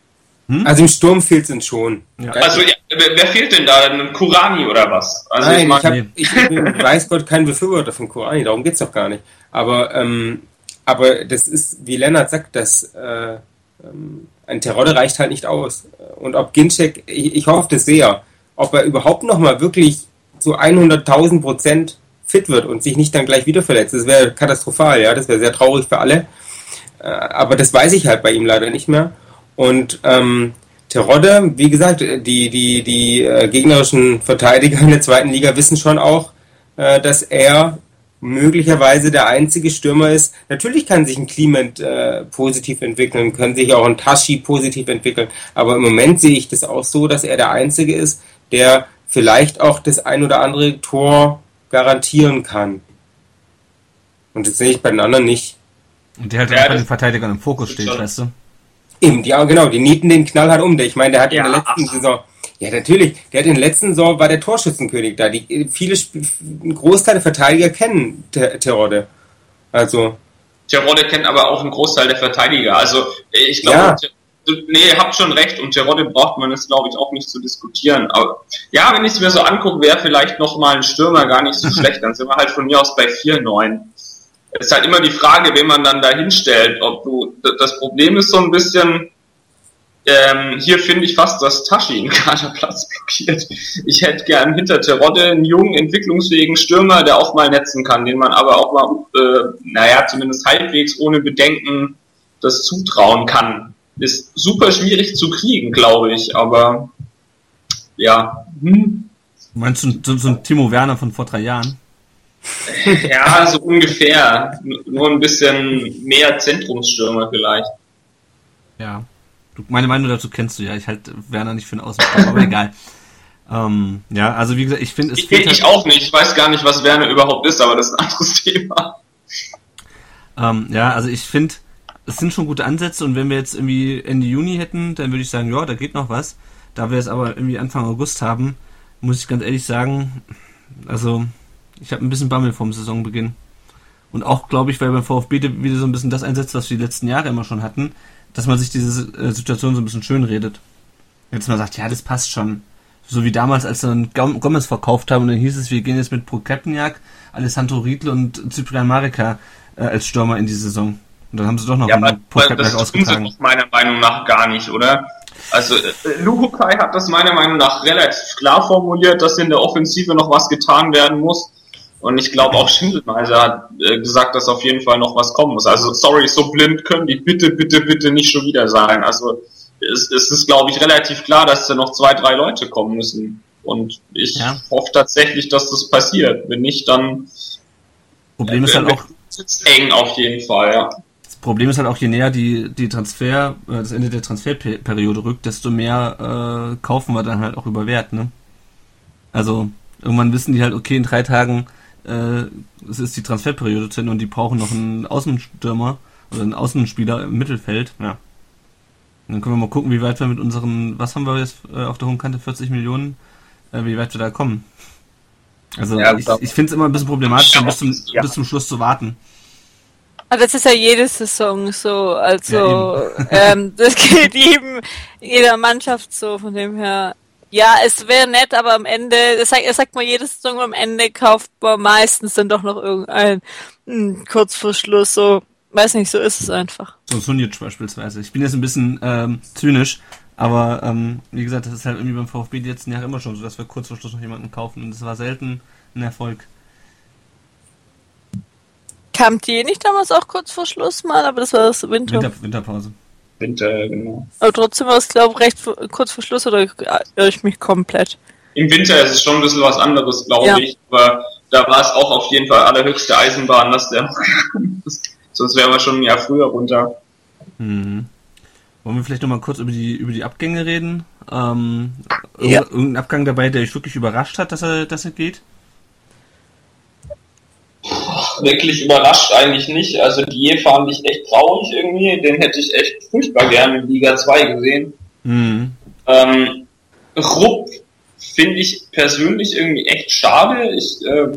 Also im Sturm fehlt es schon. Ja. Also ja, wer, wer fehlt denn da? Ein Kurani oder was? Also Nein, ich, mein- hab, Nee. ich bin, weiß Gott, kein Befürworter von Korani, darum geht's doch gar nicht. Aber, ähm, aber das ist, wie Lennart sagt, das, äh, ähm, ein Terodde reicht halt nicht aus. Und ob Ginczek, ich, ich hoffe das sehr, ob er überhaupt nochmal wirklich zu 100.000 Prozent fit wird und sich nicht dann gleich wieder verletzt. Das wäre katastrophal, ja, das wäre sehr traurig für alle. Äh, aber das weiß ich halt bei ihm leider nicht mehr. Und ähm, Terodde, wie gesagt, die, die, die äh, gegnerischen Verteidiger in der zweiten Liga wissen schon auch, äh, dass er möglicherweise der einzige Stürmer ist. Natürlich kann sich ein Clement äh, positiv entwickeln, können sich auch ein Tashi positiv entwickeln, aber im Moment sehe ich das auch so, dass er der einzige ist, der vielleicht auch das ein oder andere Tor garantieren kann. Und das sehe ich bei den anderen nicht. Und der halt Ja, auch bei den Verteidigern im Fokus steht, schon. weißt du? Eben, ja, genau, die nieten den Knall halt um. Der- Ich meine, der hat in Ja, der letzten ach. Saison, ja, natürlich, der hat in der letzten Saison war der Torschützenkönig da. Die, viele, ein Großteil der Verteidiger kennen Ter- Terodde. Also, Terodde kennt aber auch einen Großteil der Verteidiger. Also ich glaube, Ja. Te- nee, ihr habt schon recht und Terodde braucht man es, glaube ich, auch nicht zu diskutieren. Aber ja, wenn ich es mir so angucke, wäre vielleicht noch mal ein Stürmer gar nicht so schlecht. Dann sind wir halt von mir aus bei 4-9. Es ist halt immer die Frage, wen man dann da hinstellt. Ob du, das Problem ist so ein bisschen, ähm, hier finde ich fast, dass Tashi einen Kaderplatz blockiert. Ich hätte gern hinter Terodde einen jungen, entwicklungsfähigen Stürmer, der auch mal netzen kann, den man aber auch mal, äh, naja, zumindest halbwegs ohne Bedenken das zutrauen kann. Ist super schwierig zu kriegen, glaube ich, aber ja, hm, Meinst du so, so ein Timo Werner von vor drei Jahren? ja, so ungefähr. Nur ein bisschen mehr Zentrumsstürmer vielleicht. Ja. Du, meine Meinung dazu kennst du ja. Ich halte Werner nicht für einen Außenstürmer, aber egal. Ähm, ja, also wie gesagt, ich finde, es Ich, fehlt ich halt, auch nicht. Ich weiß gar nicht, was Werner überhaupt ist, aber das ist ein anderes Thema. ähm, ja, also ich finde, es sind schon gute Ansätze und wenn wir jetzt irgendwie Ende Juni hätten, dann würde ich sagen, ja, da geht noch was. Da wir es aber irgendwie Anfang August haben, muss ich ganz ehrlich sagen, also ich habe ein bisschen Bammel vom Saisonbeginn. Und auch, glaube ich, weil beim VfB wieder so ein bisschen das einsetzt, was wir die letzten Jahre immer schon hatten, dass man sich diese äh, Situation so ein bisschen schön redet. Jetzt mal sagt, ja, das passt schon. So wie damals, als sie dann Gom- Gomez verkauft haben und dann hieß es, wir gehen jetzt mit Pro Kepniak, Alessandro Riedl und Cyprian Marika äh, als Stürmer in die Saison. Und dann haben sie doch noch Ja, einen das sie ausgetragen. doch meiner Meinung nach gar nicht, oder? Also äh, Luhukai hat das meiner Meinung nach relativ klar formuliert, dass in der Offensive noch was getan werden muss. Und ich glaube auch Schindelmeiser hat äh, gesagt, dass auf jeden Fall noch was kommen muss. Also sorry, so blind können die bitte, bitte, bitte nicht schon wieder sein. Also es, es ist, glaube ich, relativ klar, dass da noch zwei, drei Leute kommen müssen. Und ich Ja. hoffe tatsächlich, dass das passiert. Wenn nicht, dann Problem ist halt auch, eng auf jeden Fall, ja. Das Problem ist halt auch, je näher die, die Transfer, äh, das Ende der Transferperiode rückt, desto mehr äh, kaufen wir dann halt auch über Wert, ne? Also, irgendwann wissen die halt, okay, in drei Tagen äh, es ist die Transferperiode zu Ende und die brauchen noch einen Außenstürmer oder einen Außenspieler im Mittelfeld, ja. Und dann können wir mal gucken, wie weit wir mit unseren, was haben wir jetzt äh, auf der hohen Kante, 40 Millionen, äh, wie weit wir da kommen. Also Ja, ich, ich finde es immer ein bisschen problematisch, bis zum, Ja. bis zum Schluss zu warten. Aber das ist ja jede Saison so. Also Ja, ähm, das geht jedem, jeder Mannschaft so. Von dem her, ja, es wäre nett, aber am Ende, das sagt, das sagt man jede Saison, am Ende kauft man meistens dann doch noch irgendein hm, kurz vor Schluss. So, weiß nicht, so ist es einfach. So Sunic beispielsweise. Ich bin jetzt ein bisschen ähm, zynisch, aber ähm, wie gesagt, das ist halt irgendwie beim VfB die letzten Jahre immer schon so, dass wir kurz vor Schluss noch jemanden kaufen und das war selten ein Erfolg. Kam die nicht damals auch kurz vor Schluss mal, aber das war das Winter. Winter, Winterpause. Winter, genau. Aber trotzdem war es, glaube ich, recht kurz vor Schluss oder irre ich mich komplett. Im Winter ist es schon ein bisschen was anderes, glaube Ja. ich. Aber da war es auch auf jeden Fall allerhöchste Eisenbahn, dass der. Sonst wären wir schon ein Jahr früher runter. Mhm. Wollen wir vielleicht nochmal kurz über die über die Abgänge reden? Ähm, Ja. Irgendein Abgang dabei, der euch wirklich überrascht hat, dass er, dass er geht? Wirklich überrascht eigentlich nicht. Also die fand ich echt traurig irgendwie. Den hätte ich echt furchtbar gerne in Liga 2 gesehen. Mhm. Ähm, Rupp finde ich persönlich irgendwie echt schade. Ich äh,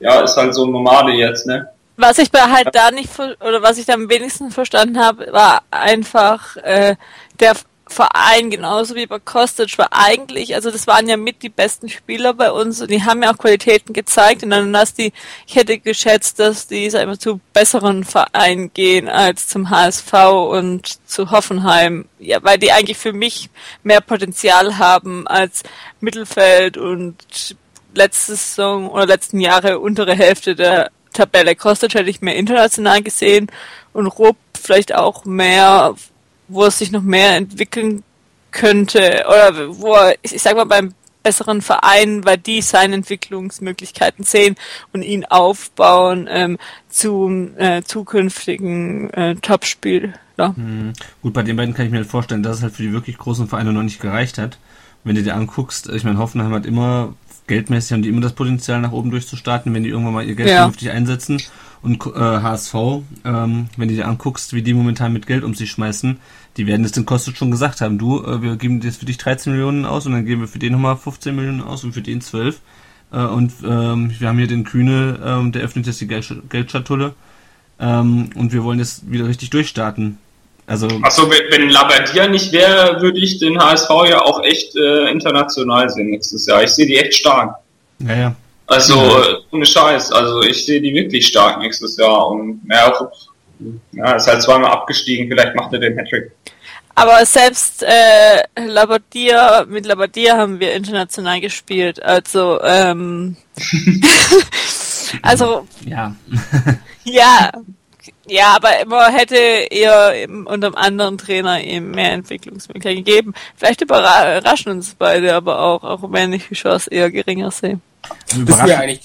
ja, ist halt so ein Nomade jetzt, ne? Was ich bei halt da nicht, oder was ich da am wenigsten verstanden habe, war einfach äh, der Verein, genauso wie bei Kostic, war eigentlich, also das waren ja mit die besten Spieler bei uns und die haben ja auch Qualitäten gezeigt und dann hast die, ich hätte geschätzt, dass die sag mal, zu besseren Vereinen gehen als zum HSV und zu Hoffenheim, ja, weil die eigentlich für mich mehr Potenzial haben als Mittelfeld und letzte Saison oder letzten Jahre untere Hälfte der Tabelle. Kostic hätte ich mehr international gesehen und Rupp vielleicht auch mehr, wo es sich noch mehr entwickeln könnte oder wo er, ich sag mal beim besseren Verein, weil die seine Entwicklungsmöglichkeiten sehen und ihn aufbauen ähm, zum äh, zukünftigen äh, Topspieler. Hm. Gut, bei den beiden kann ich mir halt vorstellen, dass es halt für die wirklich großen Vereine noch nicht gereicht hat. Wenn du dir anguckst, ich meine, Hoffenheim hat immer, geldmäßig haben die immer das Potenzial nach oben durchzustarten, wenn die irgendwann mal ihr Geld Ja. vernünftig einsetzen. Und äh, HSV, ähm, wenn du dir anguckst, wie die momentan mit Geld um sich schmeißen, die werden es den Kostet schon gesagt haben. Du, äh, wir geben jetzt für dich 13 Millionen aus und dann geben wir für den nochmal 15 Millionen aus und für den 12. Äh, und ähm, wir haben hier den Kühne, ähm, der öffnet jetzt die Geld Geldschatulle. Ähm, und wir wollen jetzt wieder richtig durchstarten. Also, Achso, wenn, Labadia nicht wäre, würde ich den HSV ja auch echt äh, international sehen nächstes Jahr. Ich sehe die echt stark. naja. Also, Ja. äh, ohne Scheiß. Also, ich sehe die wirklich stark nächstes Jahr. Und, ja, auch, ja, ist halt zweimal abgestiegen. Vielleicht macht er den Hattrick. Aber selbst äh, Labadia, mit Labadia haben wir international gespielt. Also, ähm, also Ja. ja, ja, aber man hätte eher eben unter einem anderen Trainer eben mehr Entwicklungsmöglichkeiten gegeben. Vielleicht überra- überraschen uns beide, aber auch, auch wenn ich die Chance eher geringer sehe. Ist mir eigentlich,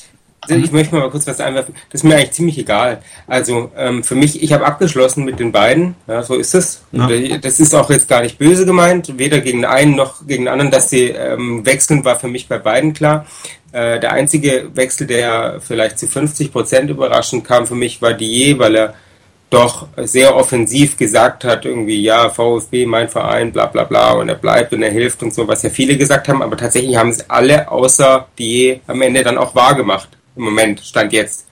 ich möchte mal kurz was einwerfen, das ist mir eigentlich ziemlich egal. Also ähm, für mich, ich habe abgeschlossen mit den beiden, ja, so ist es. Ja. äh, Das ist auch jetzt gar nicht böse gemeint, weder gegen den einen noch gegen den anderen, dass sie ähm, wechseln, war für mich bei beiden klar. Äh, der einzige Wechsel, der vielleicht zu 50 Prozent überraschend kam für mich, war Dier, weil er doch sehr offensiv gesagt hat, irgendwie, ja, VfB, mein Verein, bla bla bla, und er bleibt und er hilft und so, was ja viele gesagt haben, aber tatsächlich haben es alle außer die am Ende dann auch wahr gemacht. Im Moment, stand jetzt.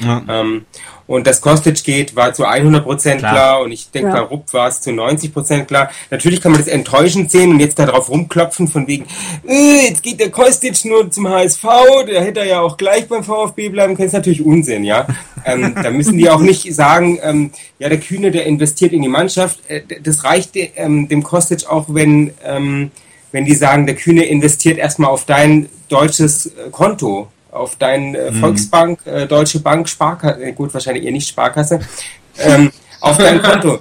ja. Ähm, und dass Kostic geht, war zu 100% klar, Klar. und ich denke, Ja. bei Rupp war es zu 90% klar. Natürlich kann man das enttäuschend sehen und jetzt da drauf rumklopfen von wegen, äh, jetzt geht der Kostic nur zum HSV, der hätte ja auch gleich beim VfB bleiben können, ist natürlich Unsinn, ja. ähm, da müssen die auch nicht sagen, ähm, ja, der Kühne, der investiert in die Mannschaft, äh, das reicht ähm, dem Kostic auch, wenn, ähm, wenn die sagen, der Kühne investiert erstmal auf dein deutsches äh, Konto auf dein äh, Volksbank, äh, Deutsche Bank, Sparkasse, äh, gut, wahrscheinlich eher nicht Sparkasse, ähm, auf dein Konto.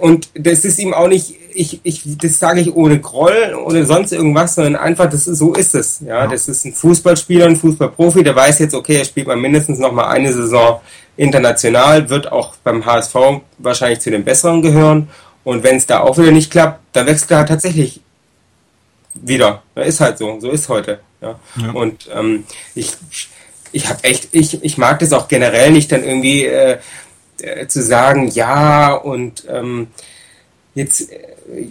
Und das ist ihm auch nicht, ich, ich, das sage ich ohne Groll, ohne sonst irgendwas, sondern einfach, das ist, so ist es. Ja, das ist ein Fußballspieler, ein Fußballprofi, der weiß jetzt, okay, er spielt mal mindestens noch mal eine Saison international, wird auch beim HSV wahrscheinlich zu den Besseren gehören. Und wenn es da auch wieder nicht klappt, dann wechselt er halt tatsächlich wieder. Ja, ist halt so, so ist heute. Ja. Ja. Und ähm, ich, ich habe echt, ich, ich mag das auch generell nicht, dann irgendwie äh, äh, zu sagen, ja, und ähm, jetzt, äh,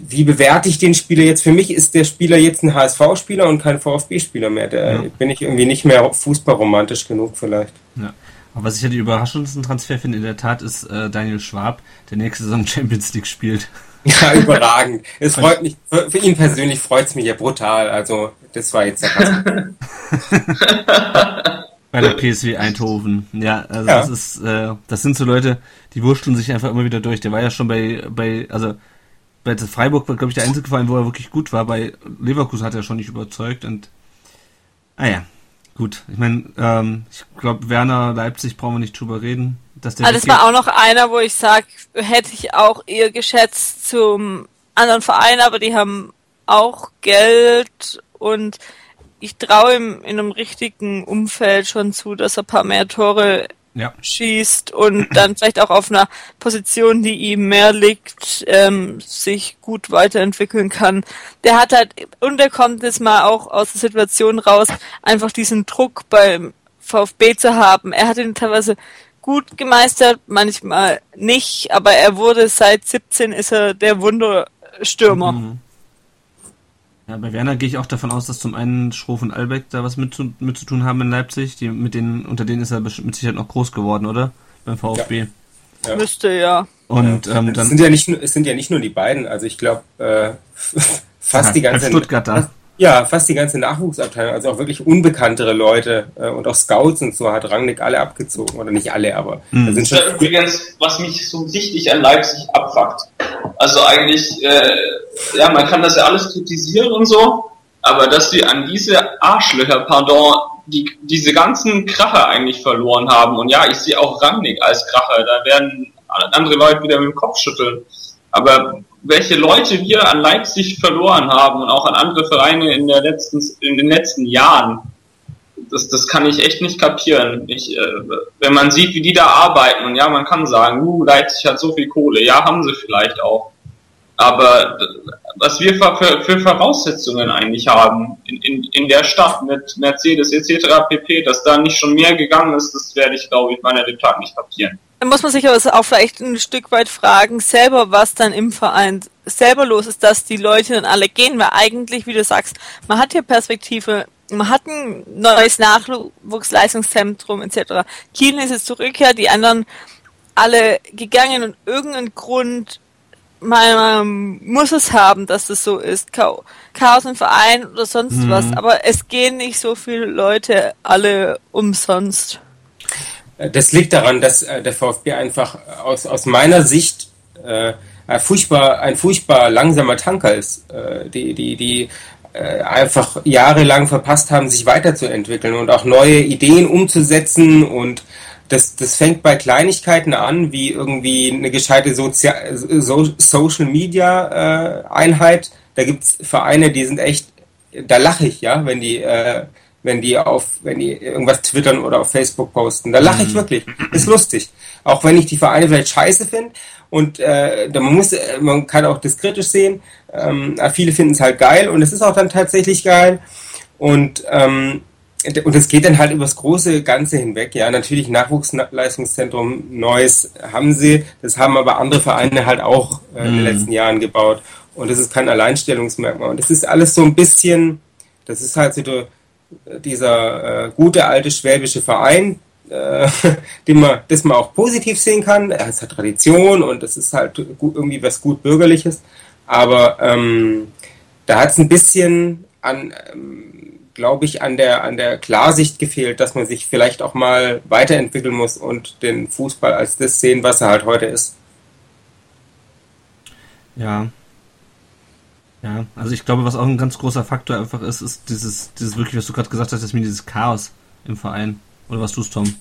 wie bewerte ich den Spieler jetzt? Für mich ist der Spieler jetzt ein HSV-Spieler und kein VfB-Spieler mehr. Da Ja. bin ich irgendwie nicht mehr fußballromantisch genug vielleicht. Ja. Aber was ich ja die überraschendsten Transfer finde, in der Tat, ist äh, Daniel Schwab, der nächste Saison Champions League spielt. Ja, überragend. Es freut mich, für, für ihn persönlich freut es mich ja brutal. Also, das war jetzt der Kasten. Bei der PSW Eindhoven. Ja, also Ja. das ist, äh, das sind so Leute, die wurschteln sich einfach immer wieder durch. Der war ja schon bei, bei, also bei Freiburg war, glaube ich, der einzige Verein, wo er wirklich gut war. Bei Leverkusen hat er schon nicht überzeugt und ah ja, gut. Ich meine, ähm, ich glaube, Werner Leipzig brauchen wir nicht drüber reden. Dass der Ah, das war auch noch einer, wo ich sage, hätte ich auch eher geschätzt zum anderen Verein, aber die haben auch Geld und ich traue ihm in einem richtigen Umfeld schon zu, dass er ein paar mehr Tore ja. schießt und dann vielleicht auch auf einer Position, die ihm mehr liegt, ähm, sich gut weiterentwickeln kann. Der hat halt, und er kommt jetzt mal auch aus der Situation raus, einfach diesen Druck beim VfB zu haben. Er hat ihn teilweise gut gemeistert, manchmal nicht, aber er wurde seit 17 ist er der Wunderstürmer. Mhm. Ja, bei Werner gehe ich auch davon aus, dass zum einen Schroff und Albeck da was mit zu, mit zu tun haben in Leipzig. Die, mit denen, unter denen ist er mit Sicherheit noch groß geworden, oder? Beim VfB. Ja. Müsste ja. Und ähm, Es dann sind ja nicht, nur- es sind ja nicht nur die beiden, also ich glaube, äh, fast die ganze Stuttgarter. Ja, fast die ganze Nachwuchsabteilung, also auch wirklich unbekanntere Leute äh, und auch Scouts und so hat Rangnick alle abgezogen. Oder nicht alle, aber Mhm. da sind schon Das ist übrigens, was mich so richtig an Leipzig abfuckt. Also eigentlich, äh, ja, man kann das ja alles kritisieren und so, aber dass sie an diese Arschlöcher, pardon, die, diese ganzen Kracher eigentlich verloren haben. Und ja, ich sehe auch Rangnick als Kracher, da werden andere Leute wieder mit dem Kopf schütteln. Aber welche Leute wir an Leipzig verloren haben und auch an andere Vereine in, der letzten, in den letzten Jahren, das, das kann ich echt nicht kapieren. Ich, äh, wenn man sieht, wie die da arbeiten, und ja, man kann sagen, uh, Leipzig hat so viel Kohle, ja, haben sie vielleicht auch. Aber was wir für, für, Voraussetzungen eigentlich haben in, in, in der Stadt mit Mercedes etc. pp, dass da nicht schon mehr gegangen ist, das werde ich, glaube ich, meiner Tag nicht kapieren. Da muss man sich aber auch vielleicht ein Stück weit fragen, selber, was dann im Verein selber los ist, dass die Leute dann alle gehen, weil eigentlich, wie du sagst, man hat hier Perspektive, man hat ein neues Nachwuchsleistungszentrum etc. Kiel ist jetzt zurück, ja, die anderen alle gegangen und irgendeinen Grund man, muss es haben, dass das so ist. Chao- Chaos im Verein oder sonst was. Aber es gehen nicht so viele Leute alle umsonst. Das liegt daran, dass äh, der VfB einfach aus, aus meiner Sicht äh, ein, furchtbar, ein furchtbar langsamer Tanker ist, äh, die, die, die äh, einfach jahrelang verpasst haben, sich weiterzuentwickeln und auch neue Ideen umzusetzen und das, das fängt bei Kleinigkeiten an, wie irgendwie eine gescheite Sozia so Social Media äh, Einheit. Da gibt's Vereine, die sind echt, da lache ich, ja, wenn die, äh, wenn die auf, wenn die irgendwas twittern oder auf Facebook posten. Da lache ich wirklich. Ist lustig. Auch wenn ich die Vereine vielleicht scheiße finde. Und äh, da man muss, äh, man kann auch das kritisch sehen. Ähm, viele finden es halt geil und es ist auch dann tatsächlich geil. Und ähm, und es geht dann halt über das große Ganze hinweg. Ja, natürlich Nachwuchsleistungszentrum Neues haben sie, das haben aber andere Vereine halt auch äh, in den letzten Jahren gebaut. Und das ist kein Alleinstellungsmerkmal. Und das ist alles so ein bisschen, das ist halt so dieser äh, gute alte schwäbische Verein, äh, den man, das man auch positiv sehen kann. Er hat Tradition und das ist halt gut, irgendwie was gut bürgerliches. Aber ähm, da hat es ein bisschen an ähm, glaube ich, an der, an der Klarsicht gefehlt, dass man sich vielleicht auch mal weiterentwickeln muss und den Fußball als das sehen, was er halt heute ist. Ja. Ja, also ich glaube, was auch ein ganz großer Faktor einfach ist, ist dieses, dieses wirklich, was du gerade gesagt hast, dass mir dieses Chaos im Verein. Oder was tust, Tom?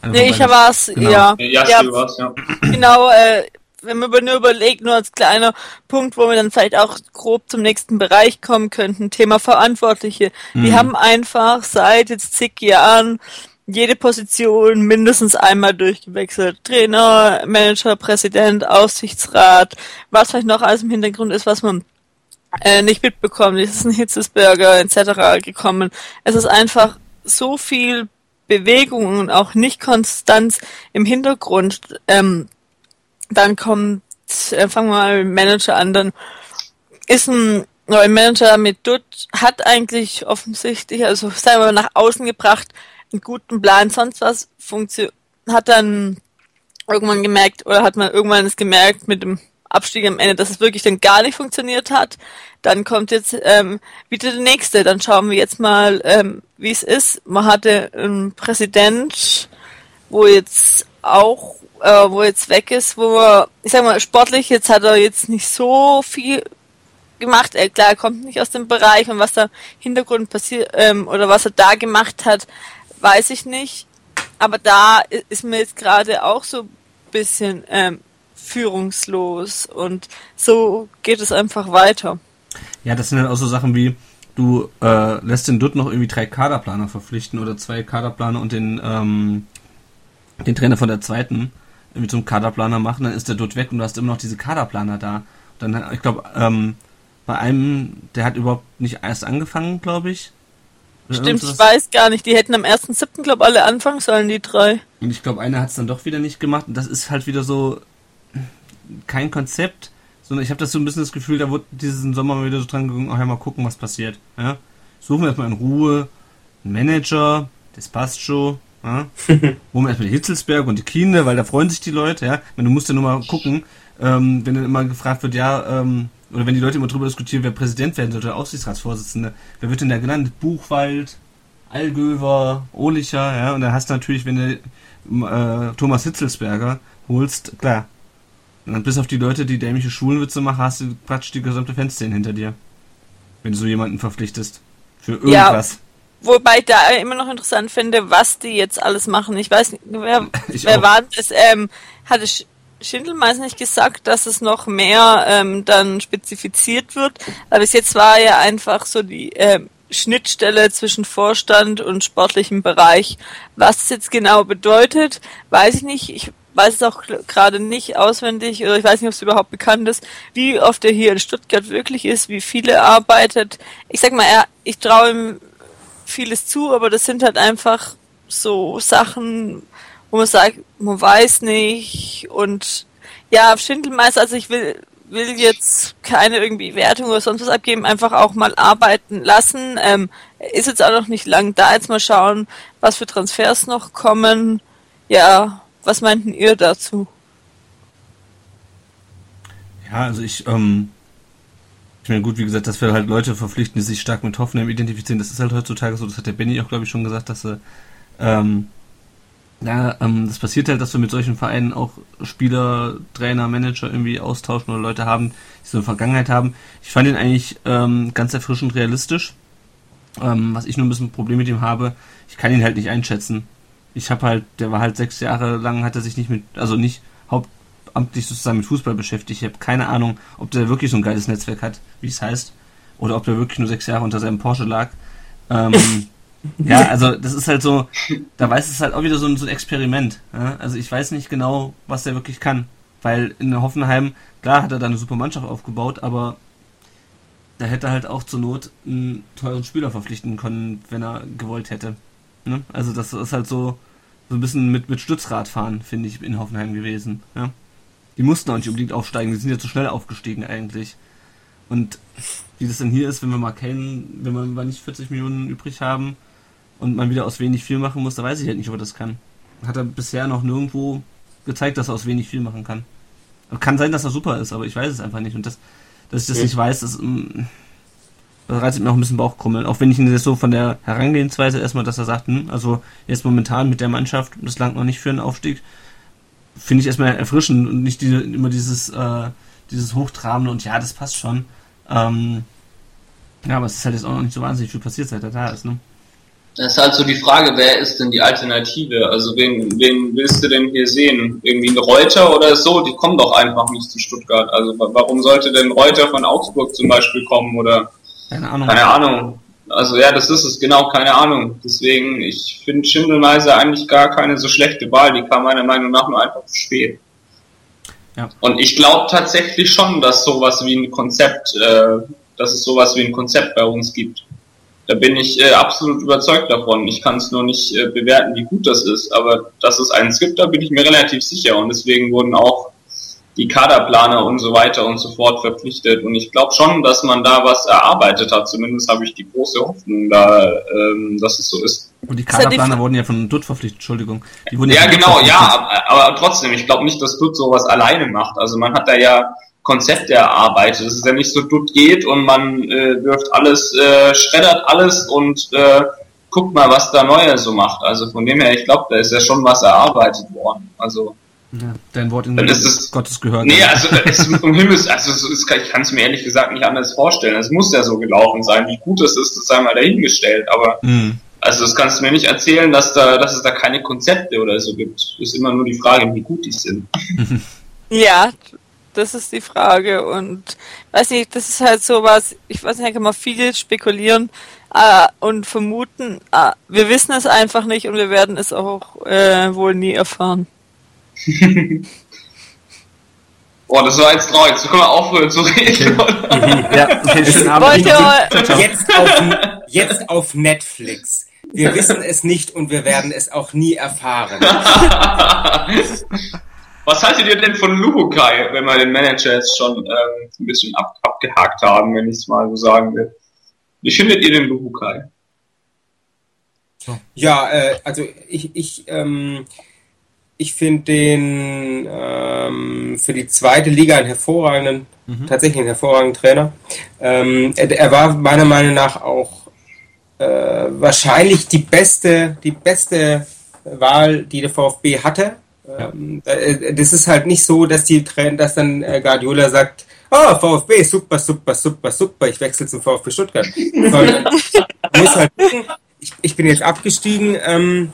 Einer Nee, ich war's, Genau. ja. Ja, ja. Was, ja. genau, äh, wenn man über- nur überlegt, nur als kleiner Punkt, wo wir dann vielleicht auch grob zum nächsten Bereich kommen könnten, Thema Verantwortliche. Die haben einfach seit jetzt zig Jahren jede Position mindestens einmal durchgewechselt. Trainer, Manager, Präsident, Aufsichtsrat, was vielleicht noch alles im Hintergrund ist, was man äh, nicht mitbekommen. Es ist ein Hitzesburger etc. gekommen. Es ist einfach so viel Bewegung und auch nicht Konstanz im Hintergrund. Ähm, dann kommt, äh, fangen wir mal mit dem Manager an, dann ist ein neuer Manager mit Dutt, hat eigentlich offensichtlich, also sagen wir mal nach außen gebracht, einen guten Plan, sonst was funktioniert, hat dann irgendwann gemerkt, oder hat man irgendwann es gemerkt mit dem Abstieg am Ende, dass es wirklich dann gar nicht funktioniert hat. Dann kommt jetzt ähm, wieder der nächste. Dann schauen wir jetzt mal, ähm, wie es ist. Man hatte einen Präsident, wo jetzt auch, äh, wo jetzt weg ist, wo er, ich sag mal, sportlich, jetzt hat er jetzt nicht so viel gemacht. Er, klar, er kommt nicht aus dem Bereich und was da im Hintergrund passiert, ähm, oder was er da gemacht hat, weiß ich nicht. Aber da ist mir jetzt gerade auch so ein bisschen ähm, führungslos und so geht es einfach weiter. Ja, das sind dann auch so Sachen wie, du äh, lässt den Dutt noch irgendwie drei Kaderplaner verpflichten oder zwei Kaderplaner und den, ähm, den Trainer von der zweiten irgendwie zum Kaderplaner machen, dann ist der Dutt weg und du hast immer noch diese Kaderplaner da. Dann, ich glaube, ähm, bei einem, der hat überhaupt nicht erst angefangen, glaube ich. Stimmt, ich weiß gar nicht. Die hätten am 1.7. glaube alle anfangen sollen, die drei. Und ich glaube, einer hat es dann doch wieder nicht gemacht und das ist halt wieder so kein Konzept. sondern ich habe das so ein bisschen das Gefühl, da wurde diesen Sommer mal wieder so dran gegangen, ach ja, mal gucken, was passiert. Ja? Suchen wir erstmal in Ruhe einen Manager, das passt schon. Ja? Holen wir erstmal die Hitzelsberg und die Kinder, weil da freuen sich die Leute. Ja? Wenn du musst ja nur mal gucken, ähm, wenn dann immer gefragt wird, ja, ähm, oder wenn die Leute immer drüber diskutieren, wer Präsident werden sollte, Aufsichtsratsvorsitzende, wer wird denn da genannt? Buchwald, Allgöver, Ohlicher, ja, und dann hast du natürlich, wenn du äh, Thomas Hitzelsberger holst, klar. Und dann bis auf die Leute, die dämliche Schulenwitze machen, hast du praktisch die gesamte Fanszene hinter dir. Wenn du so jemanden verpflichtest. Für irgendwas. Ja, wobei ich da immer noch interessant finde, was die jetzt alles machen. Ich weiß nicht, wer, wer war das? Ähm, hatte Sch- Schindelmeiß nicht gesagt, dass es noch mehr ähm, dann spezifiziert wird? Aber bis jetzt war ja einfach so die ähm, Schnittstelle zwischen Vorstand und sportlichem Bereich. Was das jetzt genau bedeutet, weiß ich nicht. Ich weiß es auch gerade nicht auswendig oder ich weiß nicht, ob es überhaupt bekannt ist, wie oft er hier in Stuttgart wirklich ist, wie viele arbeitet. Ich sag mal, er, ich traue ihm vieles zu, aber das sind halt einfach so Sachen, wo man sagt, man weiß nicht und ja, Schindelmeister, also ich will will jetzt keine irgendwie Wertung oder sonst was abgeben, einfach auch mal arbeiten lassen. Ähm, ist jetzt auch noch nicht lang da, jetzt mal schauen, was für Transfers noch kommen. Ja, was meinten ihr dazu? Ja, also ich, ähm, ich meine, gut, wie gesagt, dass wir halt Leute verpflichten, die sich stark mit Hoffenheim identifizieren, das ist halt heutzutage so, das hat der Benny auch, glaube ich, schon gesagt, dass er, ähm, ja, ähm, das passiert halt, dass wir mit solchen Vereinen auch Spieler, Trainer, Manager irgendwie austauschen oder Leute haben, die so eine Vergangenheit haben. Ich fand ihn eigentlich ähm, ganz erfrischend realistisch. Ähm, was ich nur ein bisschen ein Problem mit ihm habe, ich kann ihn halt nicht einschätzen. Ich habe halt, der war halt sechs Jahre lang, hat er sich nicht mit, also nicht hauptamtlich sozusagen mit Fußball beschäftigt. Ich habe keine Ahnung, ob der wirklich so ein geiles Netzwerk hat, wie es heißt, oder ob der wirklich nur sechs Jahre unter seinem Porsche lag. Ähm, ja, also das ist halt so, da weiß es halt auch wieder so ein, so ein Experiment. Ja? Also ich weiß nicht genau, was der wirklich kann. Weil in Hoffenheim, klar hat er da eine super Mannschaft aufgebaut, aber da hätte er halt auch zur Not einen teuren Spieler verpflichten können, wenn er gewollt hätte. Ne? Also das ist halt so, so ein bisschen mit, mit Stützrad fahren, finde ich, in Hoffenheim gewesen. Ja? Die mussten auch nicht unbedingt aufsteigen, die sind ja zu schnell aufgestiegen eigentlich. Und wie das denn hier ist, wenn wir mal kennen, wenn wir mal nicht 40 Millionen übrig haben und man wieder aus wenig viel machen muss, da weiß ich halt nicht, ob er das kann. Hat er bisher noch nirgendwo gezeigt, dass er aus wenig viel machen kann. Kann sein, dass er super ist, aber ich weiß es einfach nicht. Und das, dass ich das Ja. nicht weiß, das, reizt mir auch ein bisschen Bauchkrummeln. Auch wenn ich ihn jetzt so von der Herangehensweise erstmal, dass er sagt, hm, also jetzt momentan mit der Mannschaft, das langt noch nicht für einen Aufstieg, finde ich erstmal erfrischend und nicht diese, immer dieses, äh, dieses Hochtrabende und ja, das passt schon. Ähm, ja, aber es ist halt jetzt auch noch nicht so wahnsinnig viel passiert, seit er da ist, ne? Das ist halt so die Frage, wer ist denn die Alternative? Also wen, wen willst du denn hier sehen? Irgendwie ein Reuter oder so? Die kommen doch einfach nicht zu Stuttgart. Also wa- warum sollte denn Reuter von Augsburg zum Beispiel kommen oder Keine Ahnung. keine Ahnung? Also ja, das ist es, genau, keine Ahnung. Deswegen, ich finde Schindelmeiser eigentlich gar keine so schlechte Wahl. Die kam meiner Meinung nach nur einfach zu spät. Ja. Und ich glaube tatsächlich schon, dass sowas wie ein Konzept, äh, dass es sowas wie ein Konzept bei uns gibt. Da bin ich äh, absolut überzeugt davon. Ich kann es nur nicht äh, bewerten, wie gut das ist, aber dass es eins gibt, da bin ich mir relativ sicher. Und deswegen wurden auch die Kaderplaner und so weiter und so fort verpflichtet. Und ich glaube schon, dass man da was erarbeitet hat. Zumindest habe ich die große Hoffnung, da, ähm, dass es so ist. Und die ja Kaderplaner wurden ja von Dutt verpflichtet, Entschuldigung. Die wurden Ja, Dutt genau, ja, aber, trotzdem, ich glaube nicht, dass Dutt sowas alleine macht. Also man hat da ja Konzepte erarbeitet. Es ist ja nicht so, Dutt geht und man äh, wirft alles, äh, schreddert alles und äh, guckt mal, was da Neues so macht. Also von dem her, ich glaube, da ist ja schon was erarbeitet worden. Also Ja, dein Wort in es- Gottes gehört. Nee, also es, um Himmels, also es ist, ich kann es mir ehrlich gesagt nicht anders vorstellen. Es muss ja so gelaufen sein. Wie gut es ist, das sei mal dahingestellt. Aber Mhm. also das kannst du mir nicht erzählen, dass da, dass es da keine Konzepte oder so gibt. Ist immer nur die Frage, wie gut die sind. Ja, das ist die Frage und weiß nicht, das ist halt sowas, ich weiß nicht, da kann man viel spekulieren äh, und vermuten. Äh, wir wissen es einfach nicht und wir werden es auch äh, wohl nie erfahren. Oh, das war jetzt traurig. Jetzt können wir aufhören zu reden. oder? Ja, okay, schönen Abend. Jetzt auf, jetzt auf Netflix. Wir wissen es nicht und wir werden es auch nie erfahren. Was haltet ihr denn von Luhukai, wenn wir den Manager jetzt schon ähm, ein bisschen ab, abgehakt haben, wenn ich es mal so sagen will? Wie findet ihr den Luhukai? Ja, äh, also ich, ich, ähm, ich finde den ähm, für die zweite Liga einen hervorragenden, mhm. tatsächlich einen hervorragenden Trainer. Ähm, er, er, war meiner Meinung nach auch äh, wahrscheinlich die beste, die beste Wahl, die der VfB hatte. Ähm, äh, das ist halt nicht so, dass die Trainer, dass dann äh, Guardiola sagt, oh, VfB, super, super, super, super, ich wechsle zum VfB Stuttgart. Sondern, muss halt gucken, ich, ich bin jetzt abgestiegen, ähm,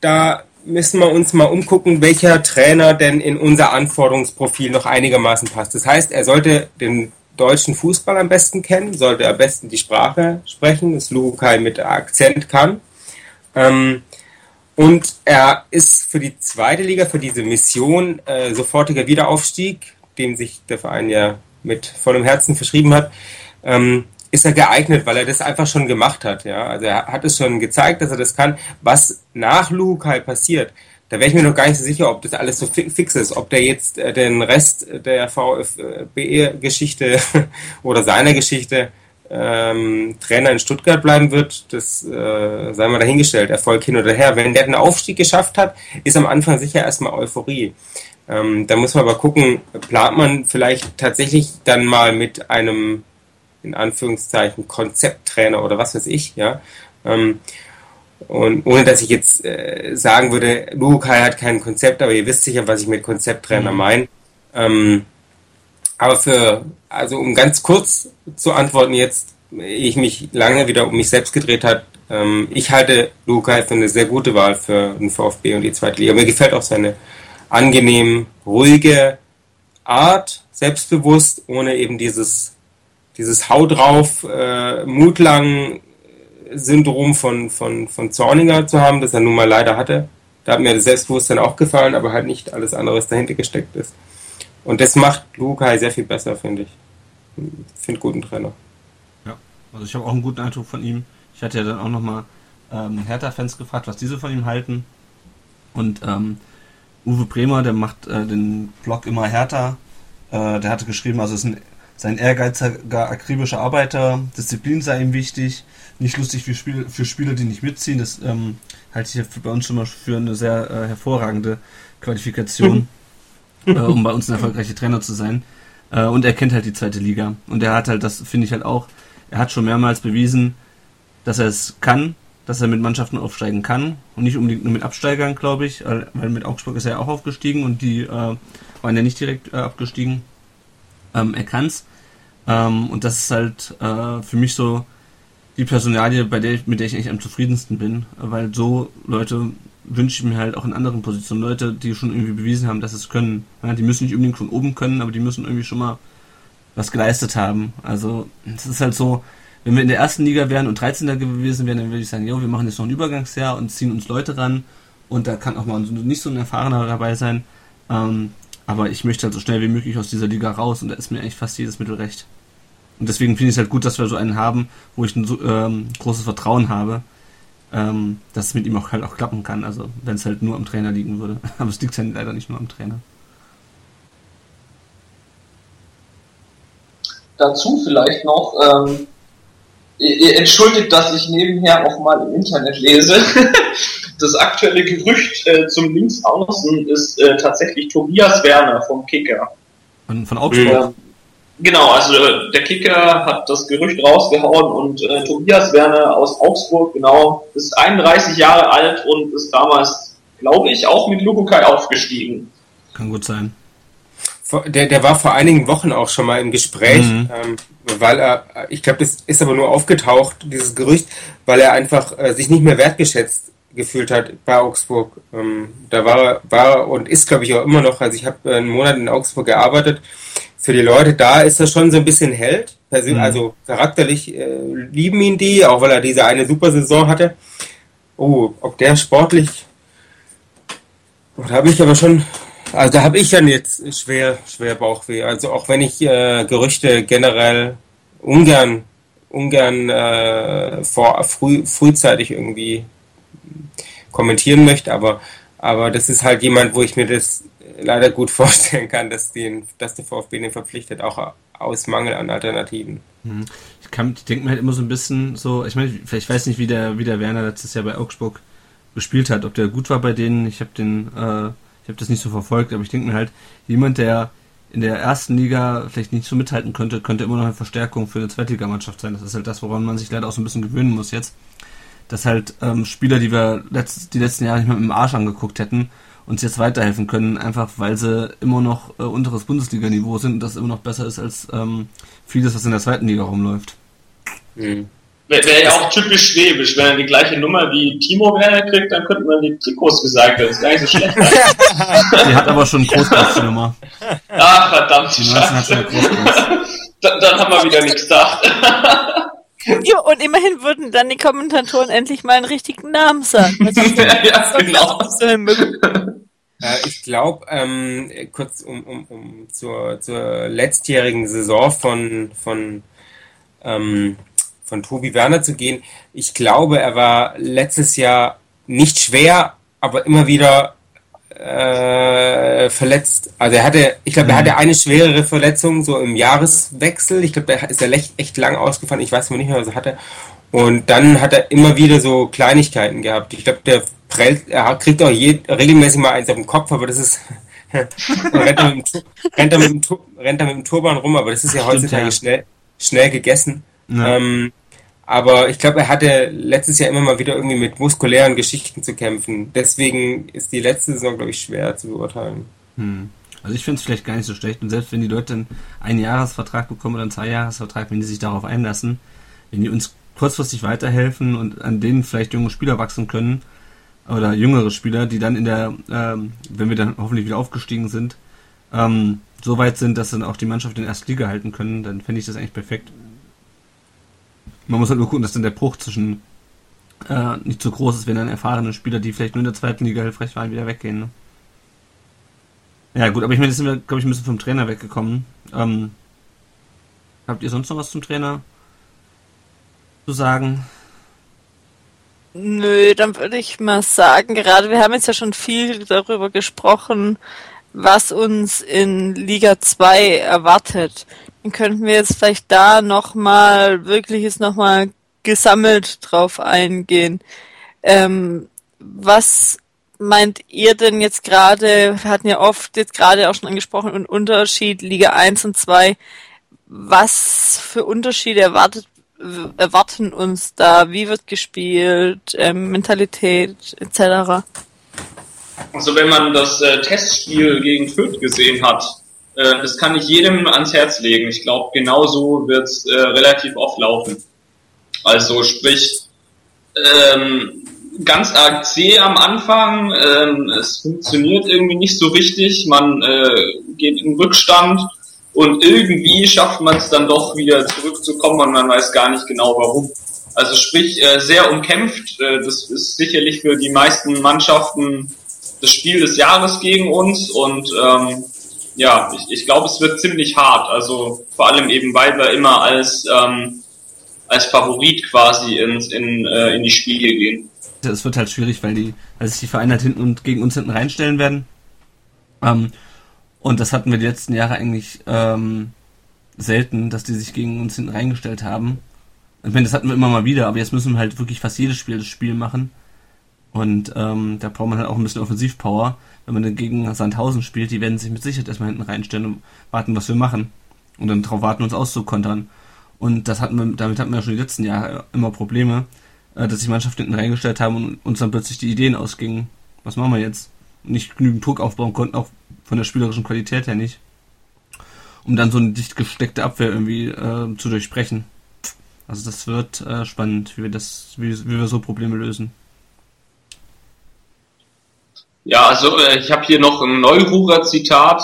da müssen wir uns mal umgucken, welcher Trainer denn in unser Anforderungsprofil noch einigermaßen passt. Das heißt, er sollte den deutschen Fußball am besten kennen, sollte am besten die Sprache sprechen, das Lukai mit Akzent kann. Ähm, und er ist für die zweite Liga, für diese Mission äh, sofortiger Wiederaufstieg, dem sich der Verein ja mit vollem Herzen verschrieben hat, ähm, ist er geeignet, weil er das einfach schon gemacht hat. Ja? Also er hat es schon gezeigt, dass er das kann. Was nach Lukai passiert, da wäre ich mir noch gar nicht so sicher, ob das alles so fix ist, ob der jetzt äh, den Rest der VfB-Geschichte oder seiner Geschichte ähm, Trainer in Stuttgart bleiben wird, das äh, sei mal dahingestellt, Erfolg hin oder her. Wenn der den Aufstieg geschafft hat, ist am Anfang sicher erstmal Euphorie. Ähm, da muss man aber gucken, plant man vielleicht tatsächlich dann mal mit einem in Anführungszeichen Konzepttrainer oder was weiß ich, ja. Ähm, und ohne dass ich jetzt äh, sagen würde, Lukai hat kein Konzept, aber ihr wisst sicher, was ich mit Konzepttrainer mhm. meine. Ähm, aber für, also um ganz kurz zu antworten jetzt, ich mich lange wieder um mich selbst gedreht hat, ähm, ich halte Lukai für eine sehr gute Wahl für den VfB und die zweite Liga. Mir gefällt auch seine angenehm ruhige Art, selbstbewusst, ohne eben dieses dieses Hau drauf, äh, mutlang Syndrom von, von, von Zorninger zu haben, das er nun mal leider hatte. Da hat mir das Selbstbewusstsein auch gefallen, aber halt nicht alles andere, was dahinter gesteckt ist. Und das macht Lukai sehr viel besser, finde ich. Finde guten Trainer. Ja, also ich habe auch einen guten Eindruck von ihm. Ich hatte ja dann auch nochmal ähm, Hertha-Fans gefragt, was diese von ihm halten. Und ähm, Uwe Bremer, der macht äh, den Blog immer Hertha. Äh, der hatte geschrieben, also es ist ein sein ehrgeiziger, akribischer Arbeiter, Disziplin sei ihm wichtig, nicht lustig für, Spiel, für Spieler, die nicht mitziehen. Das ähm, halte ich ja bei uns schon mal für eine sehr äh, hervorragende Qualifikation, äh, um bei uns ein erfolgreicher Trainer zu sein. Äh, und er kennt halt die zweite Liga. Und er hat halt, das finde ich halt auch, er hat schon mehrmals bewiesen, dass er es kann, dass er mit Mannschaften aufsteigen kann und nicht unbedingt nur mit Absteigern, glaube ich, weil, weil mit Augsburg ist er ja auch aufgestiegen und die äh, waren ja nicht direkt äh, abgestiegen ähm, er kann's. Ähm, und das ist halt äh, für mich so die Personalie, bei der ich, mit der ich eigentlich am zufriedensten bin, weil so Leute wünsche ich mir halt auch in anderen Positionen Leute, die schon irgendwie bewiesen haben, dass es können. Ja, die müssen nicht unbedingt von oben können, aber die müssen irgendwie schon mal was geleistet haben. Also es ist halt so, wenn wir in der ersten Liga wären und 13. gewesen wären, dann würde ich sagen, jo, wir machen jetzt noch ein Übergangsjahr und ziehen uns Leute ran und da kann auch mal nicht so ein erfahrener dabei sein. Ähm, aber ich möchte halt so schnell wie möglich aus dieser Liga raus und da ist mir eigentlich fast jedes Mittel recht. Und deswegen finde ich es halt gut, dass wir so einen haben, wo ich ein so, ähm, großes Vertrauen habe, ähm, dass es mit ihm auch halt auch klappen kann. Also wenn es halt nur am Trainer liegen würde. Aber es liegt ja leider nicht nur am Trainer. Dazu vielleicht noch, ähm, ihr entschuldigt, dass ich nebenher auch mal im Internet lese. das aktuelle Gerücht äh, zum Linksaußen ist äh, tatsächlich Tobias Werner vom Kicker. Von, von Augsburg? genau, also äh, der Kicker hat das Gerücht rausgehauen und äh, Tobias Werner aus Augsburg, genau, ist 31 Jahre alt und ist damals, glaube ich, auch mit Lukukai aufgestiegen. Kann gut sein. Der, der war vor einigen Wochen auch schon mal im Gespräch, mhm. ähm, weil er, ich glaube, das ist aber nur aufgetaucht, dieses Gerücht, weil er einfach äh, sich nicht mehr wertgeschätzt gefühlt hat bei Augsburg. Ähm, da war, war und ist, glaube ich, auch immer noch, also ich habe einen Monat in Augsburg gearbeitet. Für die Leute da ist er schon so ein bisschen Held. Mhm. Also charakterlich äh, lieben ihn die, auch weil er diese eine super Saison hatte. Oh, ob der sportlich. Oh, da habe ich aber schon. Also da habe ich dann jetzt schwer, schwer Bauchweh. Also auch wenn ich äh, Gerüchte generell ungern, ungern äh, vor früh, frühzeitig irgendwie kommentieren möchte, aber, aber das ist halt jemand, wo ich mir das leider gut vorstellen kann, dass, den, dass der VfB den verpflichtet, auch aus Mangel an Alternativen. Hm. Ich, ich denke mir halt immer so ein bisschen so, ich meine, ich weiß nicht, wie der, wie der Werner letztes Jahr bei Augsburg gespielt hat, ob der gut war bei denen. Ich habe den, äh, ich habe das nicht so verfolgt, aber ich denke mir halt, jemand, der in der ersten Liga vielleicht nicht so mithalten könnte, könnte immer noch eine Verstärkung für eine Zweitligamannschaft sein. Das ist halt das, woran man sich leider auch so ein bisschen gewöhnen muss jetzt. Dass halt ähm, Spieler, die wir letzt, die letzten Jahre nicht mal mit dem Arsch angeguckt hätten, uns jetzt weiterhelfen können, einfach weil sie immer noch äh, unteres Bundesliga-Niveau sind und das immer noch besser ist als ähm, vieles, was in der zweiten Liga rumläuft. Mhm. Wäre wär ja auch typisch schwäbisch, wenn er die gleiche Nummer wie Timo Werner kriegt, dann könnte man die Trikots gesagt werden. Das ist gar nicht so schlecht. die hat aber schon Großplatz-Nummer. Ach, verdammt, die Scheiße. dann, dann haben wir wieder nichts gesagt. Ja, und immerhin würden dann die Kommentatoren endlich mal einen richtigen Namen sagen. ja, ja, genau. Äh, ich glaube, ähm, kurz um, um, um zur, zur letztjährigen Saison von, von, ähm, von Tobi Werner zu gehen. Ich glaube, er war letztes Jahr nicht schwer, aber immer wieder äh, verletzt. Also er hatte, ich glaube, er hatte mhm. eine schwerere Verletzung so im Jahreswechsel. Ich glaube, da ist er echt, echt lang ausgefallen. Ich weiß mal nicht mehr, was er hatte. Und dann hat er immer wieder so Kleinigkeiten gehabt. Ich glaube, der prellt, er kriegt auch je, regelmäßig mal eins auf den Kopf, aber das ist rennt, er mit dem, rennt, er mit dem, rennt er mit dem Turban rum, aber das ist ja heutzutage ja. schnell, schnell gegessen. Ja. Ähm, aber ich glaube, er hatte letztes Jahr immer mal wieder irgendwie mit muskulären Geschichten zu kämpfen. Deswegen ist die letzte Saison, glaube ich, schwer zu beurteilen. Hm. Also ich finde es vielleicht gar nicht so schlecht. Und selbst wenn die Leute einen Einjahresvertrag bekommen oder einen Zweijahresvertrag, wenn die sich darauf einlassen, wenn die uns kurzfristig weiterhelfen und an denen vielleicht junge Spieler wachsen können, oder jüngere Spieler, die dann in der, ähm, wenn wir dann hoffentlich wieder aufgestiegen sind, ähm, so weit sind, dass dann auch die Mannschaft in der ersten Liga halten können, dann fände ich das eigentlich perfekt. Man muss halt nur gucken, dass dann der Bruch zwischen äh, nicht so groß ist, wenn dann erfahrene Spieler, die vielleicht nur in der zweiten Liga hilfreich waren, wieder weggehen. Ne? Ja gut, aber ich meine, jetzt sind wir, glaube ich, ein bisschen vom Trainer weggekommen. Ähm, habt ihr sonst noch was zum Trainer zu sagen? Nö, dann würde ich mal sagen, gerade wir haben jetzt ja schon viel darüber gesprochen, was uns in Liga 2 erwartet. Könnten wir jetzt vielleicht da nochmal, wirklich jetzt nochmal gesammelt drauf eingehen. Ähm, was meint ihr denn jetzt gerade, wir hatten ja oft jetzt gerade auch schon angesprochen, einen Unterschied Liga 1 und 2. Was für Unterschiede erwartet, erwarten uns da? Wie wird gespielt? Ähm, Mentalität etc.? Also wenn man das äh, Testspiel gegen Fürth gesehen hat, äh, das kann ich jedem ans Herz legen. Ich glaube, genauso wird es äh, relativ oft laufen. Also sprich, ähm, ganz arg zäh am Anfang, ähm, es funktioniert irgendwie nicht so richtig, man äh, geht in Rückstand und irgendwie schafft man es dann doch wieder zurückzukommen und man weiß gar nicht genau warum. Also sprich, äh, sehr umkämpft, äh, das ist sicherlich für die meisten Mannschaften das Spiel des Jahres gegen uns und ähm, ja, ich, ich glaube, es wird ziemlich hart. Also vor allem eben, weil wir immer als ähm, als Favorit quasi ins, in, äh, in die Spiele gehen. Es wird halt schwierig, weil die, weil sich die Vereine halt hinten und gegen uns hinten reinstellen werden. Ähm, und das hatten wir die letzten Jahre eigentlich ähm, selten, dass die sich gegen uns hinten reingestellt haben. Ich meine, das hatten wir immer mal wieder, aber jetzt müssen wir halt wirklich fast jedes Spiel das Spiel machen. Und ähm, da braucht man halt auch ein bisschen Offensivpower. Wenn man dann gegen Sandhausen spielt, die werden sich mit Sicherheit erstmal hinten reinstellen und warten, was wir machen. Und dann darauf warten, uns auszukontern. Und das hatten wir, damit hatten wir ja schon die letzten Jahre immer Probleme, äh, dass sich Mannschaften hinten reingestellt haben und uns dann plötzlich die Ideen ausgingen. Was machen wir jetzt? Nicht genügend Druck aufbauen konnten, auch von der spielerischen Qualität her nicht. Um dann so eine dicht gesteckte Abwehr irgendwie äh, zu durchbrechen. Also das wird äh, spannend, wie wir das, wie, wie wir so Probleme lösen. Ja, also äh, ich habe hier noch ein Neururer Zitat.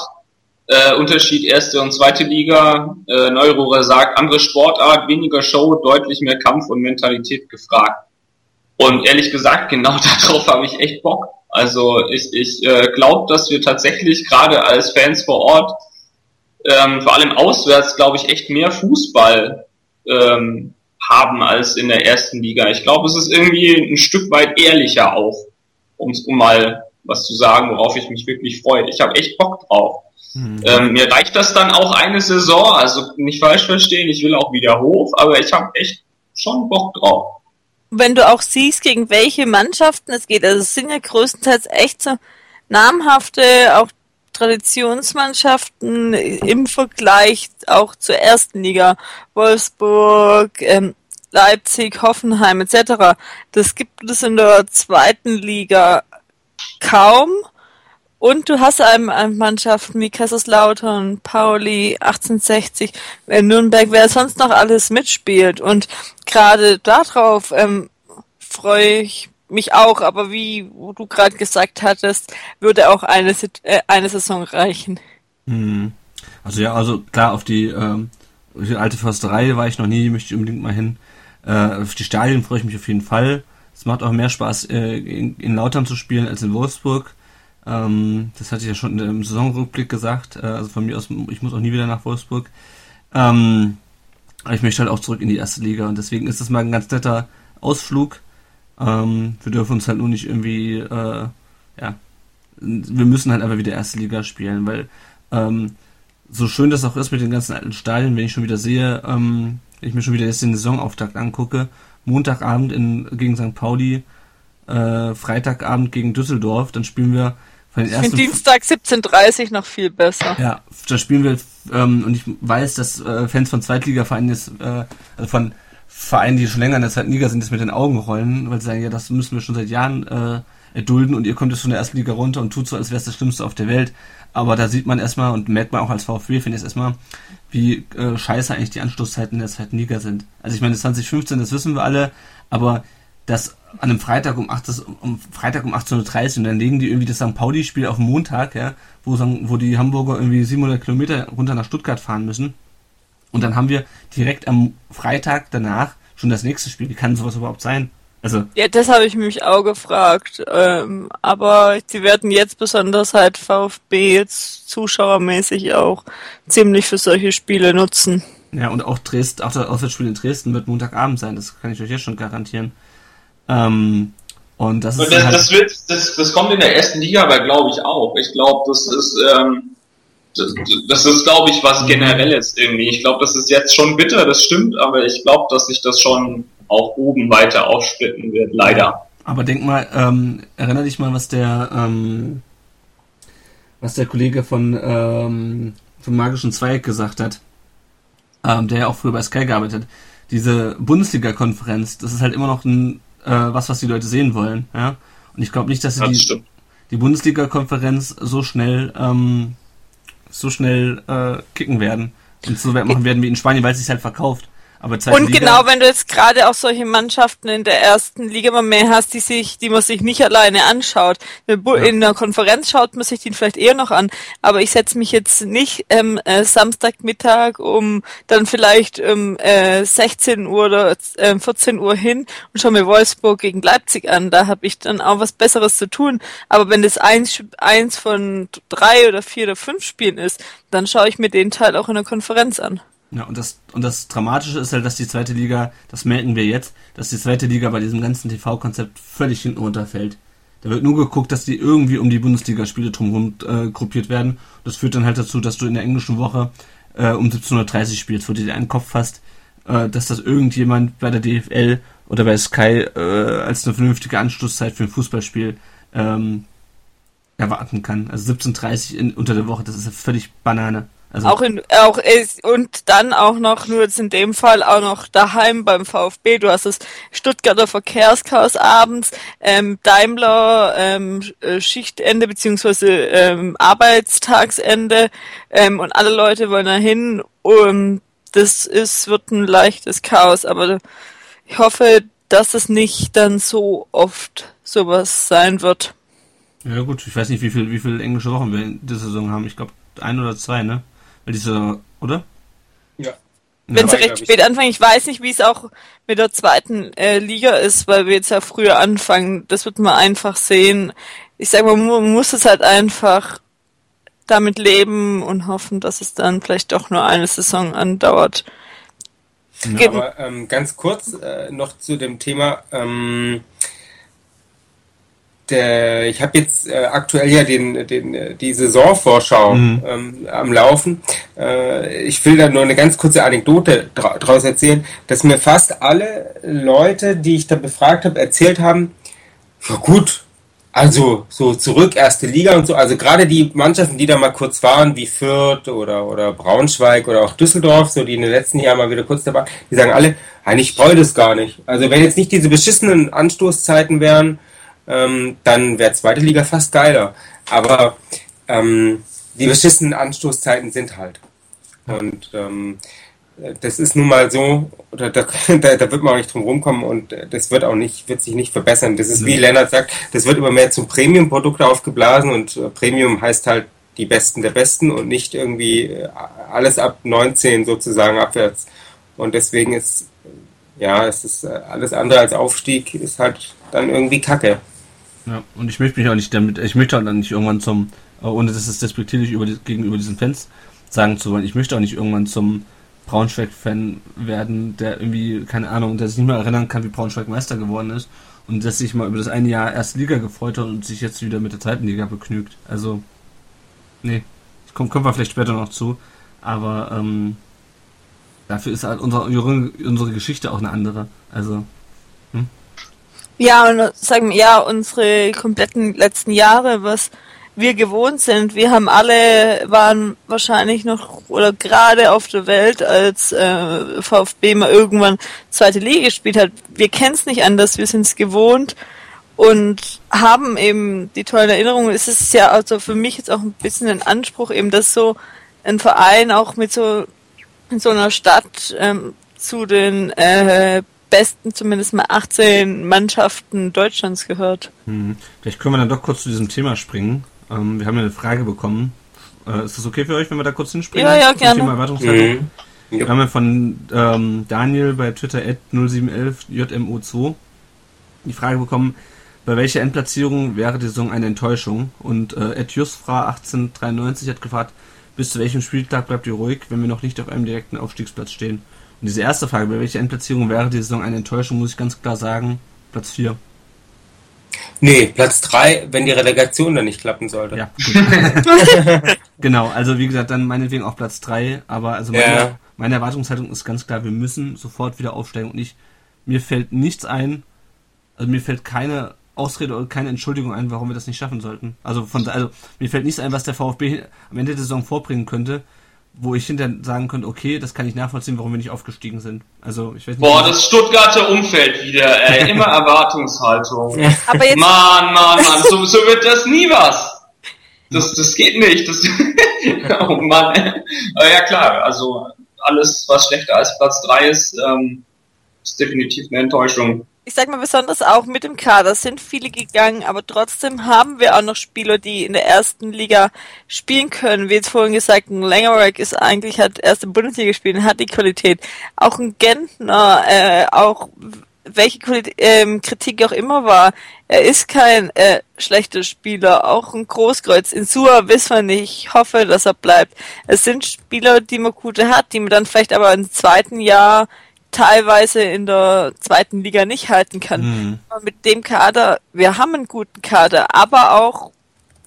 Äh, Unterschied erste und zweite Liga. Äh, Neururer sagt, andere Sportart, weniger Show, deutlich mehr Kampf und Mentalität gefragt. Und ehrlich gesagt, genau darauf habe ich echt Bock. Also ich, ich äh, glaube, dass wir tatsächlich gerade als Fans vor Ort, ähm, vor allem auswärts, glaube ich, echt mehr Fußball ähm, haben als in der ersten Liga. Ich glaube, es ist irgendwie ein Stück weit ehrlicher auch, um, um mal was zu sagen, worauf ich mich wirklich freue. Ich habe echt Bock drauf. Mhm. Ähm, mir reicht das dann auch eine Saison, also nicht falsch verstehen, ich will auch wieder hoch, aber ich habe echt schon Bock drauf. Wenn du auch siehst, gegen welche Mannschaften es geht, also es sind ja größtenteils echt so namhafte, auch Traditionsmannschaften im Vergleich auch zur ersten Liga, Wolfsburg, ähm, Leipzig, Hoffenheim etc. Das gibt es in der zweiten Liga kaum. Und du hast Mannschaften wie Kaiserslautern, Pauli, 1860, äh, Nürnberg, wer sonst noch alles mitspielt. Und gerade darauf ähm, freue ich mich auch, aber wie du gerade gesagt hattest, würde auch eine, äh, eine Saison reichen. Hm. Also ja, also klar, auf die, ähm, die alte Försterei war ich noch nie, möchte ich unbedingt mal hin. Äh, auf die Stadien freue ich mich auf jeden Fall. Es macht auch mehr Spaß, äh, in, in Lautern zu spielen als in Wolfsburg. Ähm, das hatte ich ja schon im Saisonrückblick gesagt. Äh, also von mir aus, ich muss auch nie wieder nach Wolfsburg. Ähm, aber ich möchte halt auch zurück in die erste Liga und deswegen ist das mal ein ganz netter Ausflug. Ähm, wir dürfen uns halt nur nicht irgendwie, äh, ja, wir müssen halt einfach wieder erste Liga spielen, weil ähm, so schön das auch ist mit den ganzen alten Stadien, wenn ich schon wieder sehe, ähm, wenn ich mir schon wieder jetzt den Saisonauftakt angucke, Montagabend in, gegen St. Pauli, äh, Freitagabend gegen Düsseldorf, dann spielen wir von den ersten. Ich Dienstag 17.30 noch viel besser. Ja, da spielen wir, ähm, und ich weiß, dass äh, Fans von Zweitligavereinen jetzt, äh, also von Vereinen, die schon länger in der zweiten Liga sind, jetzt mit den Augen rollen, weil sie sagen, ja, das müssen wir schon seit Jahren äh, erdulden und ihr kommt jetzt von der ersten Liga runter und tut so, als wäre es das Schlimmste auf der Welt. Aber da sieht man erstmal und merkt man auch als VfB, finde ich erstmal, wie äh, scheiße eigentlich die in der zweiten Liga sind. Also ich meine, 2015, das wissen wir alle, aber das an einem Freitag um 8, um Freitag um 18.30 Uhr und dann legen die irgendwie das St. Pauli-Spiel auf Montag, ja, wo, wo die Hamburger irgendwie 700 Kilometer runter nach Stuttgart fahren müssen. Und dann haben wir direkt am Freitag danach schon das nächste Spiel. Wie kann sowas überhaupt sein? Also. Ja, das habe ich mich auch gefragt. Ähm, aber sie werden jetzt besonders halt VfB jetzt zuschauermäßig auch ziemlich für solche Spiele nutzen. Ja, und auch Dresden, auch das Auswärtsspiel in Dresden wird Montagabend sein, das kann ich euch jetzt schon garantieren. Ähm, und das, und das, halt das, wird, das, das kommt in der ersten Liga aber glaube ich auch. Ich glaube, das ist, ähm, das, das ist, glaube ich, was generelles irgendwie. Ich glaube, das ist jetzt schon bitter, das stimmt, aber ich glaube, dass sich das schon auch oben weiter aufsplitten wird, leider. Aber denk mal, ähm, erinnere dich mal, was der, ähm, was der Kollege von, ähm, vom Magischen Zweig gesagt hat, ähm, der ja auch früher bei Sky gearbeitet hat. Diese Bundesliga-Konferenz, das ist halt immer noch ein, äh, was, was die Leute sehen wollen, ja. Und ich glaube nicht, dass sie das die, die Bundesliga-Konferenz so schnell ähm, so schnell äh, kicken werden und so machen werden wie in Spanien, weil es sich halt verkauft. Aber und Liga genau, wenn du jetzt gerade auch solche Mannschaften in der ersten Liga mal mehr hast, die sich, die man sich nicht alleine anschaut. In der Konferenz schaut man sich den vielleicht eher noch an, aber ich setze mich jetzt nicht ähm, äh, Samstagmittag um dann vielleicht um äh, 16 Uhr oder äh, 14 Uhr hin und schaue mir Wolfsburg gegen Leipzig an. Da habe ich dann auch was Besseres zu tun. Aber wenn das eins, eins von drei oder vier oder fünf Spielen ist, dann schaue ich mir den Teil auch in der Konferenz an. Ja, und das, und das Dramatische ist halt, dass die zweite Liga, das merken wir jetzt, dass die zweite Liga bei diesem ganzen TV-Konzept völlig hinten runterfällt. Da wird nur geguckt, dass die irgendwie um die Bundesligaspiele drumherum äh, gruppiert werden. Das führt dann halt dazu, dass du in der englischen Woche äh, um 17.30 Uhr spielst, wo du dir einen Kopf hast, äh, dass das irgendjemand bei der DFL oder bei Sky äh, als eine vernünftige Anschlusszeit für ein Fußballspiel ähm, erwarten kann. Also 17.30 Uhr unter der Woche, das ist ja völlig Banane. Also auch in, auch ist, und dann auch noch, nur jetzt in dem Fall auch noch daheim beim VfB. Du hast das Stuttgarter Verkehrschaos abends, ähm, Daimler ähm, äh, Schichtende beziehungsweise ähm, Arbeitstagsende ähm, und alle Leute wollen da hin. Um, das ist, wird ein leichtes Chaos, aber ich hoffe, dass es nicht dann so oft sowas sein wird. Ja gut, ich weiß nicht, wie viel, wie viele englische Wochen wir in dieser Saison haben. Ich glaube ein oder zwei, ne? Weil diese, oder? Ja. Wenn sie recht spät anfangen, ich weiß nicht, wie es auch mit der zweiten äh, Liga ist, weil wir jetzt ja früher anfangen. Das wird man einfach sehen. Ich sage mal, man muss es halt einfach damit leben und hoffen, dass es dann vielleicht doch nur eine Saison andauert. Ja, aber ähm, ganz kurz äh, noch zu dem Thema. Ähm, der, ich habe jetzt äh, aktuell ja den, den, äh, die Saisonvorschau Mhm. ähm, am Laufen. Äh, ich will da nur eine ganz kurze Anekdote dra draus erzählen, dass mir fast alle Leute, die ich da befragt habe, erzählt haben, ja gut, also so zurück erste Liga und so, also gerade die Mannschaften, die da mal kurz waren, wie Fürth oder, oder Braunschweig oder auch Düsseldorf, so die in den letzten Jahren mal wieder kurz dabei, die sagen alle, eigentlich ich bräuchte das gar nicht. Also wenn jetzt nicht diese beschissenen Anstoßzeiten wären, ähm, dann wäre zweite Liga fast geiler. Aber ähm, die beschissenen Anstoßzeiten sind halt. Und ähm, das ist nun mal so, oder da, da, da wird man auch nicht drum rumkommen und das wird auch nicht, wird sich nicht verbessern. Das ist wie Lennart sagt, das wird immer mehr zum Premium-Produkt aufgeblasen und äh, Premium heißt halt die Besten der Besten und nicht irgendwie äh, alles ab 19 sozusagen abwärts. Und deswegen ist, ja, es ist äh, alles andere als Aufstieg, ist halt dann irgendwie Kacke. Ja, und ich möchte mich auch nicht damit, ich möchte auch nicht irgendwann zum, äh, ohne dass es despektierlich über gegenüber diesen Fans sagen zu wollen, ich möchte auch nicht irgendwann zum Braunschweig-Fan werden, der irgendwie, keine Ahnung, der sich nicht mehr erinnern kann, wie Braunschweig Meister geworden ist und der sich mal über das eine Jahr erste Liga gefreut hat und sich jetzt wieder mit der zweiten Liga begnügt. Also, nee, das kommt, kommen wir vielleicht später noch zu, aber ähm, dafür ist halt unsere, unsere Geschichte auch eine andere. Also, Ja, und sagen ja, unsere kompletten letzten Jahre, was wir gewohnt sind, wir haben alle, waren wahrscheinlich noch oder gerade auf der Welt, als äh, VfB mal irgendwann zweite Liga gespielt hat. Wir kennen es nicht anders, wir sind es gewohnt und haben eben die tollen Erinnerungen. Es ist ja also für mich jetzt auch ein bisschen ein Anspruch, eben dass so ein Verein auch mit so in so einer Stadt ähm, zu den äh, besten, zumindest mal 18 Mannschaften Deutschlands gehört. Hm. Vielleicht können wir dann doch kurz zu diesem Thema springen. Ähm, wir haben ja eine Frage bekommen. Äh, ist das okay für euch, wenn wir da kurz hinspringen? Ja, ja, gerne. Thema Erwartungshaltung? Mhm. Wir haben ja von ähm, Daniel bei Twitter at 0711 JMO2 die Frage bekommen, bei welcher Endplatzierung wäre die Saison eine Enttäuschung? Und äh, at Jusfra 1893 hat gefragt, bis zu welchem Spieltag bleibt ihr ruhig, wenn wir noch nicht auf einem direkten Aufstiegsplatz stehen? Und diese erste Frage, bei welcher Endplatzierung wäre die Saison eine Enttäuschung, muss ich ganz klar sagen, Platz 4. Nee, Platz 3, wenn die Relegation dann nicht klappen sollte. Ja, gut. genau, also wie gesagt, dann meinetwegen auch Platz 3, aber also meine, Ja. meine Erwartungshaltung ist ganz klar, wir müssen sofort wieder aufsteigen und ich, mir fällt nichts ein, also mir fällt keine Ausrede oder keine Entschuldigung ein, warum wir das nicht schaffen sollten. Also von also mir fällt nichts ein, was der VfB am Ende der Saison vorbringen könnte, wo ich hinter sagen könnte, okay, das kann ich nachvollziehen, warum wir nicht aufgestiegen sind. Also ich weiß nicht. Boah, das Stuttgarter Umfeld wieder, ey. Immer Erwartungshaltung. Aber jetzt, Mann, Mann, Mann, so, so wird das nie was. Das, das geht nicht. Das, oh Mann. Aber ja klar, also alles, was schlechter als Platz 3 ist, ähm, ist definitiv eine Enttäuschung. Ich sag mal besonders auch mit dem Kader sind viele gegangen, aber trotzdem haben wir auch noch Spieler, die in der ersten Liga spielen können. Wie jetzt vorhin gesagt, ein Längerwerk ist eigentlich, hat erste Bundesliga gespielt und hat die Qualität. Auch ein Gentner, äh, auch welche ähm, Kritik auch immer war, er ist kein äh, schlechter Spieler, auch ein Großkreuz. In Sua wissen wir nicht, ich hoffe, dass er bleibt. Es sind Spieler, die man gute hat, die man dann vielleicht aber im zweiten Jahr teilweise in der zweiten Liga nicht halten kann. Mhm. Mit dem Kader, wir haben einen guten Kader, aber auch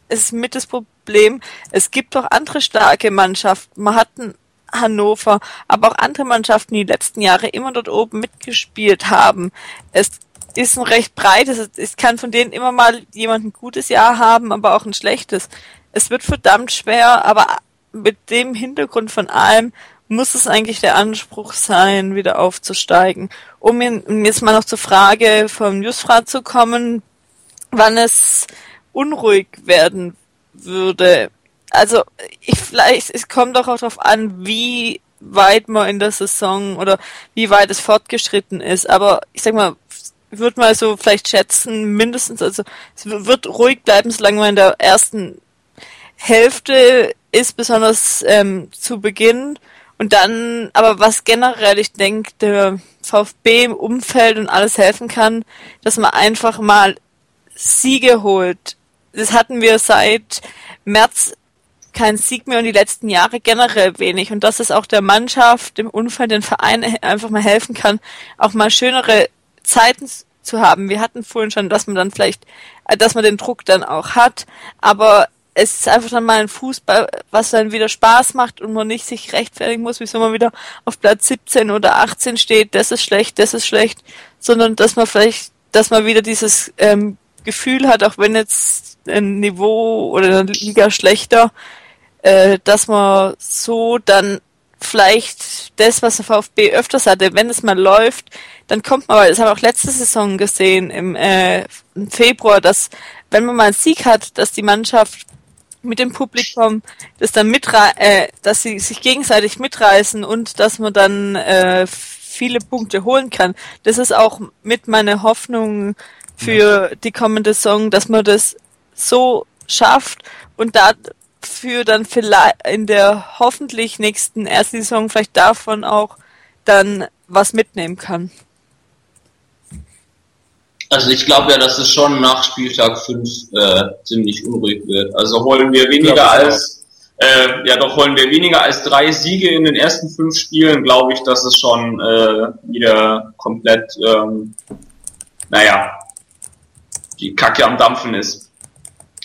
ist mit das Problem, es gibt auch andere starke Mannschaften. Man hat einen Hannover, aber auch andere Mannschaften, die die letzten Jahre immer dort oben mitgespielt haben. Es ist ein recht breites, es kann von denen immer mal jemand ein gutes Jahr haben, aber auch ein schlechtes. Es wird verdammt schwer, aber mit dem Hintergrund von allem muss es eigentlich der Anspruch sein, wieder aufzusteigen. Um jetzt mal noch zur Frage vom Newsfrat zu kommen, wann es unruhig werden würde. Also ich vielleicht, es kommt doch auch darauf an, wie weit man in der Saison oder wie weit es fortgeschritten ist. Aber ich sag mal, ich würde mal so vielleicht schätzen, mindestens, also es wird ruhig bleiben, solange man in der ersten Hälfte ist, besonders ähm, zu Beginn. Und dann, aber was generell, ich denke, der VfB im Umfeld und alles helfen kann, dass man einfach mal Siege holt. Das hatten wir seit März kein Sieg mehr und die letzten Jahre generell wenig. Und dass es auch der Mannschaft, dem Umfeld, den Verein einfach mal helfen kann, auch mal schönere Zeiten zu haben. Wir hatten vorhin schon, dass man dann vielleicht, äh, dass man den Druck dann auch hat, aber es ist einfach dann mal ein Fußball, was dann wieder Spaß macht und man nicht sich rechtfertigen muss, wieso man wieder auf Platz 17 oder 18 steht, das ist schlecht, das ist schlecht, sondern dass man vielleicht, dass man wieder dieses ähm, Gefühl hat, auch wenn jetzt ein Niveau oder eine Liga schlechter, äh, dass man so dann vielleicht das, was der VfB öfters hatte, wenn es mal läuft, dann kommt man, weil das haben wir auch letzte Saison gesehen im, äh, im Februar, dass wenn man mal einen Sieg hat, dass die Mannschaft mit dem Publikum, das dann mitre äh, dass sie sich gegenseitig mitreißen und dass man dann äh, viele Punkte holen kann. Das ist auch mit meiner Hoffnung für die kommende Saison, dass man das so schafft und dafür dann vielleicht in der hoffentlich nächsten ersten Saison vielleicht davon auch dann was mitnehmen kann. Also ich glaube ja, dass es schon nach Spieltag 5 äh, ziemlich unruhig wird. Also holen wir weniger als äh, ja doch holen wir weniger als drei Siege in den ersten fünf Spielen, glaube ich, dass es schon äh, wieder komplett ähm, naja die Kacke am Dampfen ist.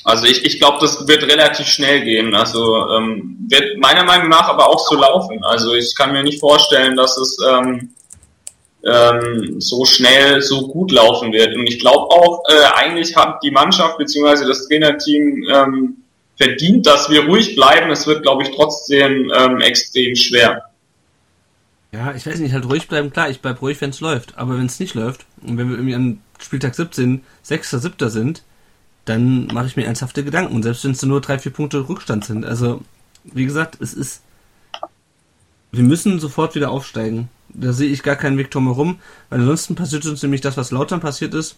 Also ich, ich glaube, das wird relativ schnell gehen. Also ähm, wird meiner Meinung nach aber auch so laufen. Also ich kann mir nicht vorstellen, dass es ähm, ähm, so schnell so gut laufen wird. Und ich glaube auch, äh, eigentlich hat die Mannschaft bzw. das Trainerteam ähm, verdient, dass wir ruhig bleiben. Es wird, glaube ich, trotzdem ähm, extrem schwer. Ja, ich weiß nicht, halt ruhig bleiben, klar, ich bleib ruhig, wenn es läuft. Aber wenn es nicht läuft und wenn wir irgendwie an Spieltag 17 6. 7. sind, dann mache ich mir ernsthafte Gedanken. Selbst wenn es nur drei, vier Punkte Rückstand sind. Also, wie gesagt, es ist. Wir müssen sofort wieder aufsteigen. Da sehe ich gar keinen Weg drum herum, weil ansonsten passiert uns nämlich das, was Lautern passiert ist.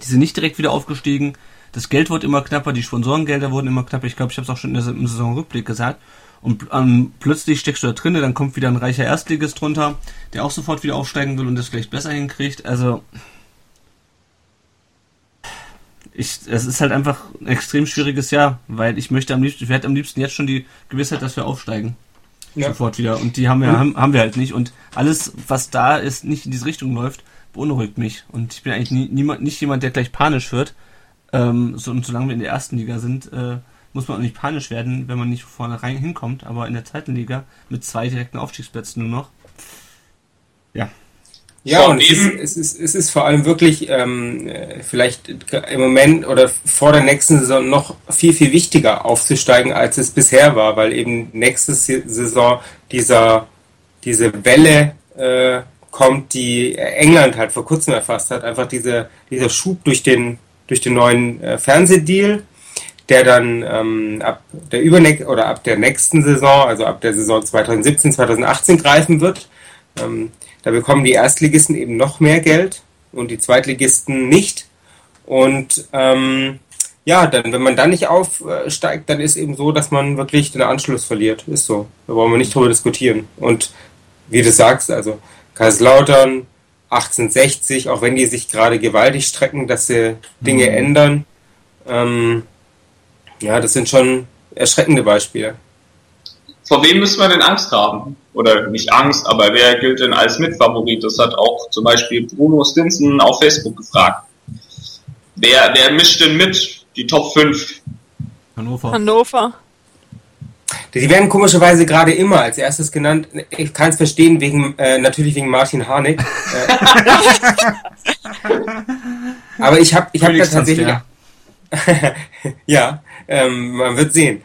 Die sind nicht direkt wieder aufgestiegen. Das Geld wurde immer knapper, die Sponsorengelder wurden immer knapper. Ich glaube, ich habe es auch schon in der, im Saisonrückblick gesagt. Und ähm, plötzlich steckst du da drinnen, dann kommt wieder ein reicher Erstligist drunter, der auch sofort wieder aufsteigen will und das vielleicht besser hinkriegt. Also ich, es ist halt einfach ein extrem schwieriges Jahr, weil ich möchte am liebsten, ich werde am liebsten jetzt schon die Gewissheit, dass wir aufsteigen ja. sofort wieder. Und die haben wir, haben, haben wir halt nicht. Und alles, was da ist, nicht in diese Richtung läuft, beunruhigt mich. Und ich bin eigentlich nie, niemand, nicht jemand, der gleich panisch wird. Ähm, so, und solange wir in der ersten Liga sind, äh, muss man auch nicht panisch werden, wenn man nicht vorne rein hinkommt. Aber in der zweiten Liga mit zwei direkten Aufstiegsplätzen nur noch. Ja, ja, und es ist, es, ist, es ist vor allem wirklich ähm, vielleicht im Moment oder vor der nächsten Saison noch viel, viel wichtiger aufzusteigen, als es bisher war, weil eben nächste Saison dieser, diese Welle äh, kommt, die England halt vor kurzem erfasst hat. Einfach diese, dieser Schub durch den, durch den neuen äh, Fernsehdeal, der dann ähm, ab der oder ab der nächsten Saison, also ab der Saison 2017, 2018 greifen wird. Ähm, da bekommen die Erstligisten eben noch mehr Geld und die Zweitligisten nicht. Und ähm, ja, dann, wenn man dann nicht aufsteigt, dann ist eben so, dass man wirklich den Anschluss verliert. Ist so. Da wollen wir nicht drüber diskutieren. Und wie du sagst, also Kaiserslautern, 1860, auch wenn die sich gerade gewaltig strecken, dass sie Dinge mhm. ändern. Ähm, ja, das sind schon erschreckende Beispiele. Vor wem müssen wir denn Angst haben? Oder nicht Angst, aber wer gilt denn als Mitfavorit? Das hat auch zum Beispiel Bruno Stinson auf Facebook gefragt. Wer, wer mischt denn mit? Die Top 5? Hannover. Hannover. Die werden komischerweise gerade immer als erstes genannt. Ich kann es verstehen, wegen, äh, natürlich wegen Martin Harnik. aber ich habe ich hab da tatsächlich. ja, ähm, man wird sehen.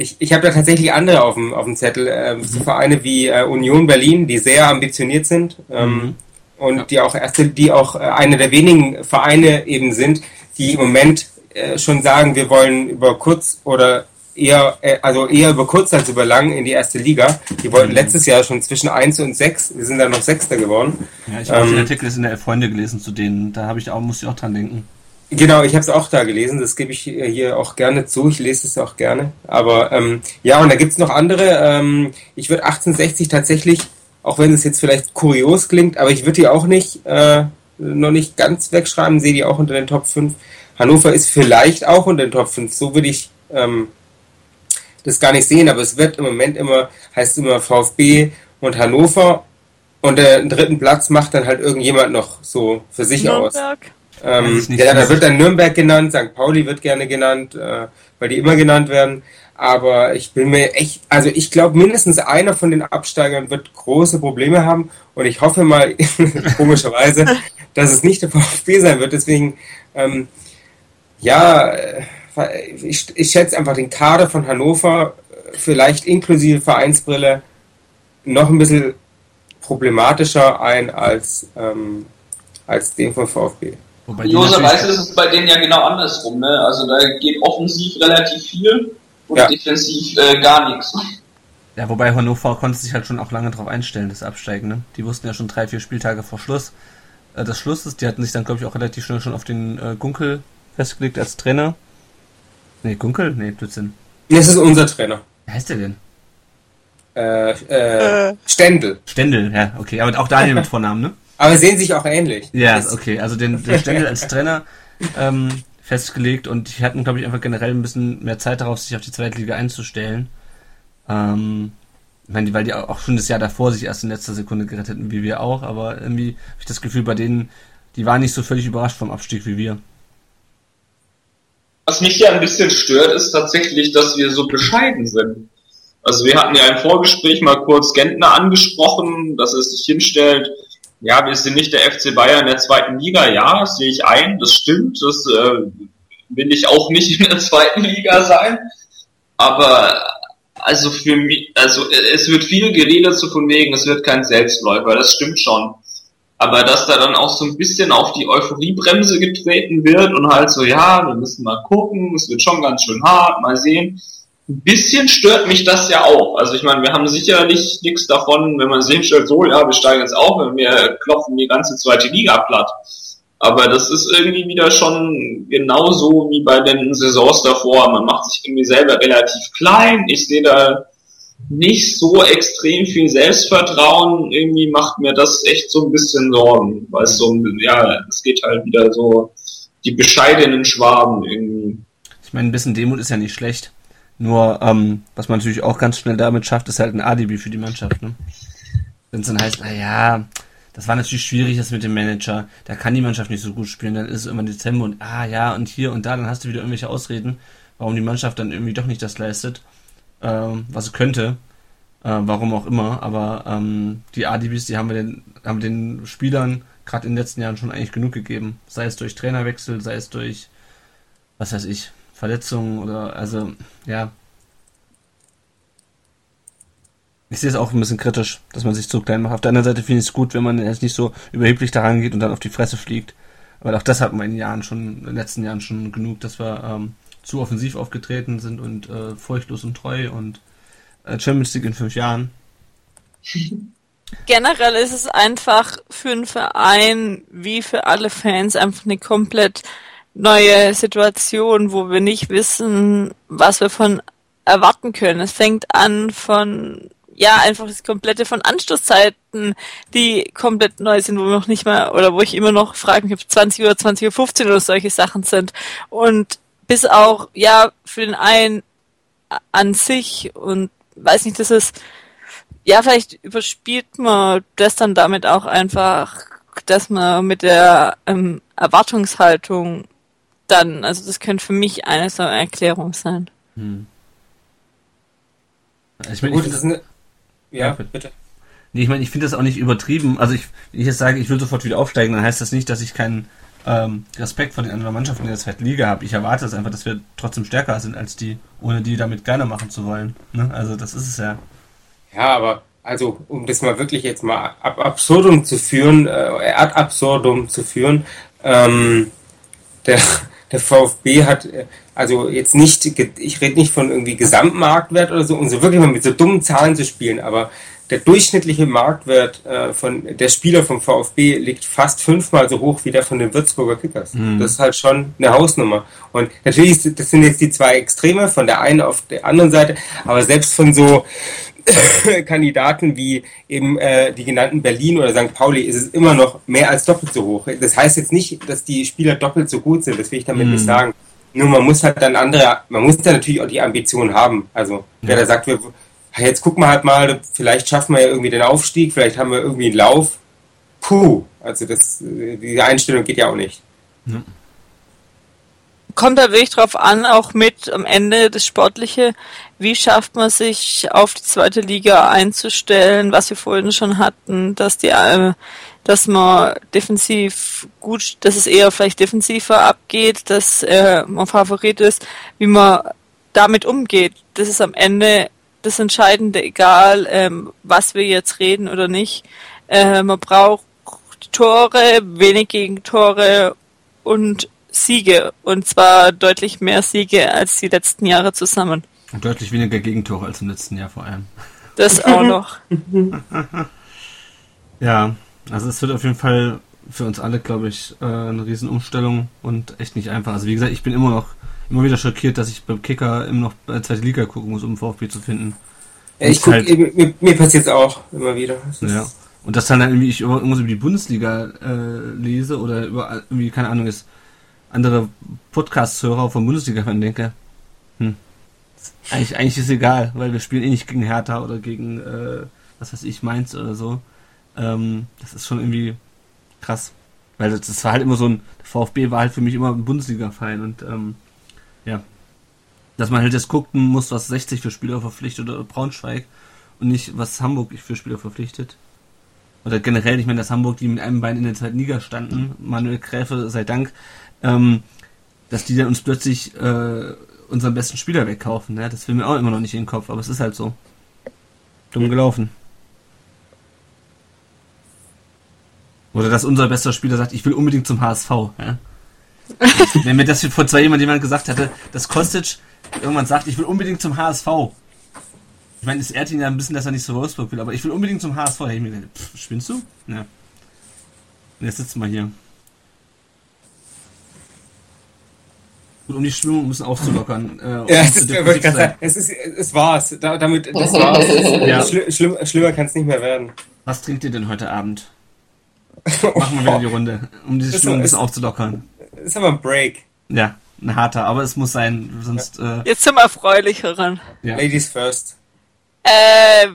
Ich, ich habe da tatsächlich andere auf dem, auf dem Zettel. Ähm, so Vereine wie äh, Union Berlin, die sehr ambitioniert sind ähm, mhm. und ja. die auch erste, die auch äh, eine der wenigen Vereine eben sind, die im Moment äh, schon sagen, wir wollen über kurz oder eher, äh, also eher über kurz als über lang in die erste Liga. Die wollten mhm. letztes Jahr schon zwischen 1 und 6, wir sind dann noch Sechster geworden. Ja, ich habe ähm, den Artikel in der Freunde gelesen zu denen, da habe ich auch, musste ich auch dran denken. Genau, ich habe es auch da gelesen, das gebe ich hier auch gerne zu, ich lese es auch gerne. Aber ähm, ja, und da gibt's noch andere. Ähm, ich würde 1860 tatsächlich, auch wenn es jetzt vielleicht kurios klingt, aber ich würde die auch nicht, äh, noch nicht ganz wegschreiben, sehe die auch unter den Top 5. Hannover ist vielleicht auch unter den Top 5, so würde ich ähm, das gar nicht sehen, aber es wird im Moment immer, heißt immer VfB und Hannover Und den dritten Platz macht dann halt irgendjemand noch so für sich aus. Ähm, ja, da wird dann Nürnberg genannt, St. Pauli wird gerne genannt, äh, weil die immer genannt werden. Aber ich bin mir echt, also ich glaube, mindestens einer von den Absteigern wird große Probleme haben. Und ich hoffe mal, komischerweise, dass es nicht der VfB sein wird. Deswegen, ähm, ja, äh, ich, ich schätze einfach den Kader von Hannover, äh, vielleicht inklusive Vereinsbrille, noch ein bisschen problematischer ein als, ähm, als den von VfB. Kurioserweise ist es bei denen ja genau andersrum. Ne? Also da geht offensiv relativ viel und Ja. defensiv äh, gar nichts. Ja, wobei Hannover konnte sich halt schon auch lange darauf einstellen, das Absteigen. Ne? Die wussten ja schon drei, vier Spieltage vor Schluss äh, des Schlusses. Die hatten sich dann, glaube ich, auch relativ schnell schon auf den äh, Gunkel festgelegt als Trainer. Nee, Gunkel? Nee, Blödsinn. Das ist unser Trainer. Wie heißt der denn? Äh, äh, Stendel. Stendel, ja, okay. Aber auch Daniel mit Vornamen, ne? Aber sehen sich auch ähnlich. Ja, Das- okay. Also den, den Stendel als Trainer ähm, festgelegt und die hatten, glaube ich, einfach generell ein bisschen mehr Zeit darauf, sich auf die zweite Liga einzustellen. Ähm, ich meine, die- weil die auch schon das Jahr davor sich erst in letzter Sekunde gerettet hätten, wie wir auch, aber irgendwie habe ich das Gefühl, bei denen, die waren nicht so völlig überrascht vom Abstieg wie wir. Was mich ja ein bisschen stört, ist tatsächlich, dass wir so bescheiden sind. Also wir hatten ja im Vorgespräch mal kurz Gentner angesprochen, dass er sich hinstellt, ja, wir sind nicht der FC Bayern der zweiten Liga, ja, das sehe ich ein, das stimmt, das äh, will ich auch nicht in der zweiten Liga sein. Aber also für mich, also es wird viel geredet so von wegen, es wird kein Selbstläufer, das stimmt schon. Aber dass da dann auch so ein bisschen auf die Euphoriebremse getreten wird und halt so, ja, wir müssen mal gucken, es wird schon ganz schön hart, mal sehen. Ein bisschen stört mich das ja auch. Also ich meine, wir haben sicherlich nichts davon, wenn man sich hinstellt, so, ja, wir steigen jetzt auf, wenn wir klopfen die ganze zweite Liga platt. Aber das ist irgendwie wieder schon genauso wie bei den Saisons davor. Man macht sich irgendwie selber relativ klein. Ich sehe da nicht so extrem viel Selbstvertrauen. Irgendwie macht mir das echt so ein bisschen Sorgen. Weil es so, ja, es geht halt wieder so die bescheidenen Schwaben irgendwie. Ich meine, ein bisschen Demut ist ja nicht schlecht. Nur, ähm, was man natürlich auch ganz schnell damit schafft, ist halt ein Alibi für die Mannschaft, ne? Wenn es dann heißt, na ja, das war natürlich schwierig, das mit dem Manager, da kann die Mannschaft nicht so gut spielen, dann ist es immer Dezember und ah ja, und hier und da, dann hast du wieder irgendwelche Ausreden, warum die Mannschaft dann irgendwie doch nicht das leistet, ähm, was sie könnte, äh, warum auch immer, aber ähm, die Adibis, die haben wir den, haben den Spielern gerade in den letzten Jahren schon eigentlich genug gegeben, sei es durch Trainerwechsel, sei es durch, was weiß ich, Verletzungen oder, also, ja. Ich sehe es auch ein bisschen kritisch, dass man sich zu klein macht. Auf der anderen Seite finde ich es gut, wenn man jetzt nicht so überheblich daran geht und dann auf die Fresse fliegt. Aber auch das hatten wir in den Jahren schon, in den letzten Jahren schon genug, dass wir ähm, zu offensiv aufgetreten sind und äh, furchtlos und treu und äh, Champions League in fünf Jahren. Generell ist es einfach für einen Verein wie für alle Fans einfach eine komplett neue Situation, wo wir nicht wissen, was wir von erwarten können. Es fängt an von ja, einfach das komplette von Anstoßzeiten, die komplett neu sind, wo wir noch nicht mal, oder wo ich immer noch frage mich, ob 20 Uhr, 20 Uhr 15 oder solche Sachen sind. Und bis auch, ja, für den einen an sich und weiß nicht, das ist, ja, vielleicht überspielt man das dann damit auch einfach, dass man mit der ähm, Erwartungshaltung dann, also das könnte für mich eine so eine Erklärung sein. Hm. Ich meine, Gut, ich das ist eine. Ja, Ja, bitte. Nee, ich meine, ich finde das auch nicht übertrieben. Also ich, wenn ich jetzt sage, ich will sofort wieder aufsteigen, dann heißt das nicht, dass ich keinen ähm, Respekt vor den anderen Mannschaften in der zweiten Liga habe. Ich erwarte es einfach, dass wir trotzdem stärker sind als die, ohne die damit gerne machen zu wollen. Ne? Also das ist es ja. Ja, aber also um das mal wirklich jetzt mal ab absurdum zu führen, äh, ad absurdum zu führen, ähm, der, der VfB hat äh, also jetzt nicht, ich rede nicht von irgendwie Gesamtmarktwert oder so, um so wirklich mal mit so dummen Zahlen zu spielen, aber der durchschnittliche Marktwert äh, von der Spieler vom VfB liegt fast fünfmal so hoch wie der von den Würzburger Kickers. Das ist halt schon eine Hausnummer. Und natürlich, das sind jetzt die zwei Extreme, von der einen auf der anderen Seite, aber selbst von so Kandidaten wie eben äh, die genannten Berlin oder St. Pauli ist es immer noch mehr als doppelt so hoch. Das heißt jetzt nicht, dass die Spieler doppelt so gut sind, das will ich damit nicht sagen. Nur man muss halt dann andere, man muss dann natürlich auch die Ambition haben. Also wer Ja. da sagt, wir, jetzt gucken wir halt mal, vielleicht schaffen wir ja irgendwie den Aufstieg, vielleicht haben wir irgendwie einen Lauf. Puh, also das, äh, diese Einstellung geht ja auch nicht. Kommt da wirklich drauf an, auch mit am Ende das Sportliche, wie schafft man sich auf die zweite Liga einzustellen, was wir vorhin schon hatten, dass die, äh, dass man defensiv gut, dass es eher vielleicht defensiver abgeht, dass äh, man Favorit ist, wie man damit umgeht. Das ist am Ende das Entscheidende, egal ähm, was wir jetzt reden oder nicht. Äh, man braucht Tore, wenig Gegentore und Siege. Und zwar deutlich mehr Siege als die letzten Jahre zusammen. Und deutlich weniger Gegentore als im letzten Jahr vor allem. Das auch noch. Ja, also es wird auf jeden Fall für uns alle, glaube ich, äh, eine Riesenumstellung und echt nicht einfach. Also wie gesagt, ich bin immer noch immer wieder schockiert, dass ich beim Kicker immer noch bei der zweiten Liga gucken muss, um VfB zu finden. Ja, ich guck, halt- mir, mir passiert es auch immer wieder. Ja. Und dass dann irgendwie ich über- irgendwas über die Bundesliga äh, lese oder über irgendwie, keine Ahnung, ist andere Podcast-Hörer von Bundesliga fan denke, hm, eigentlich, eigentlich ist egal, weil wir spielen eh nicht gegen Hertha oder gegen, äh, was weiß ich, Mainz oder so. Ähm, das ist schon irgendwie krass. Weil das, das war halt immer so ein, der VfB war halt für mich immer ein Bundesliga-Verein und ähm, ja. Dass man halt jetzt gucken muss, was 60 für Spieler verpflichtet oder Braunschweig und nicht, was Hamburg für Spieler verpflichtet. Oder generell, ich meine, dass Hamburg, die mit einem Bein in der zweiten Liga standen, Manuel Gräfe sei Dank, ähm, dass die dann uns plötzlich äh, unseren besten Spieler wegkaufen. Ne? Das will mir auch immer noch nicht in den Kopf, aber es ist halt so. Dumm gelaufen. Oder dass unser bester Spieler sagt, ich will unbedingt zum HSV. Ja? Wenn mir das vor zwei Jahren jemand gesagt hätte, dass Kostic irgendwann sagt, ich will unbedingt zum HSV. Ich meine, es ehrt ihn ja ein bisschen, dass er nicht zu Wolfsburg will, aber ich will unbedingt zum HSV. Da hätte ich mir gedacht, pff, spinnst du? Ja. Und jetzt sitzen wir hier. Gut, um die Stimmung ein bisschen aufzulockern. Äh, um Ja, es, ist, sagen, es, ist, es war's. Da, damit, das war's. Ja. Schli schlimm, schlimmer kann es nicht mehr werden. Was trinkt ihr denn heute Abend? Machen wir wieder die Runde, um diese Stimmung ein bisschen aufzulockern. ist aber ein Break. Ja, ein harter, aber es muss sein, sonst, äh, Jetzt zum Erfreulicheren. ja. Ladies first. Äh,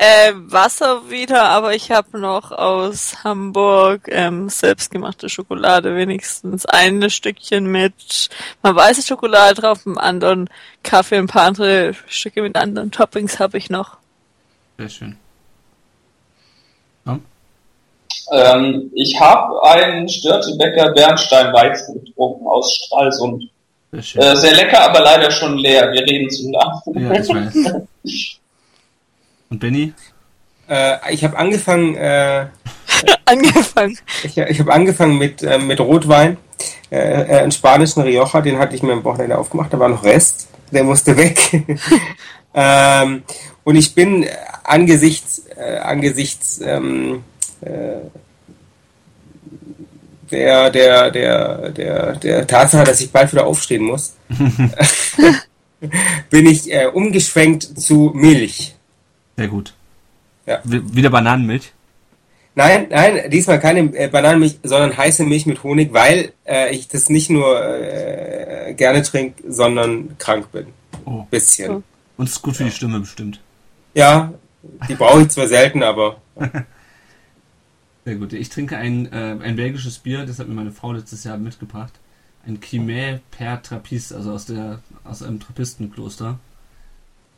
äh, Wasser wieder, aber ich habe noch aus Hamburg ähm, selbstgemachte Schokolade, wenigstens ein Stückchen mit mal weiße Schokolade drauf, im anderen Kaffee, ein paar andere Stücke mit anderen Toppings habe ich noch. Sehr schön. Ähm, ich habe einen Störtebecker Bernstein-Weizen getrunken aus Stralsund. Sehr. Äh, sehr lecker, aber leider schon leer. Wir reden zu lang. Ja, ich weiß. Und Benny? Äh, ich habe angefangen, äh, Angefangen. ich, ich habe angefangen mit, äh, mit Rotwein. Äh, äh, einen spanischen Rioja, den hatte ich mir am Wochenende aufgemacht, da war noch Rest, der musste weg. ähm, und ich bin angesichts, äh, angesichts ähm, äh, der, der, der, der, der Tatsache, dass ich bald wieder aufstehen muss, bin ich äh, umgeschwenkt zu Milch. Sehr gut. Ja. Wieder Bananenmilch? Nein, nein, diesmal keine äh, Bananenmilch, sondern heiße Milch mit Honig, weil äh, ich das nicht nur äh, gerne trinke, sondern krank bin. Oh. Bisschen. Und es ist gut für die Stimme bestimmt. Ja, die brauche ich zwar selten, aber Sehr gut. Ich trinke ein, äh, ein belgisches Bier, das hat mir meine Frau letztes Jahr mitgebracht. Ein Chimay per Trappist, also aus, der, aus einem Trappistenkloster.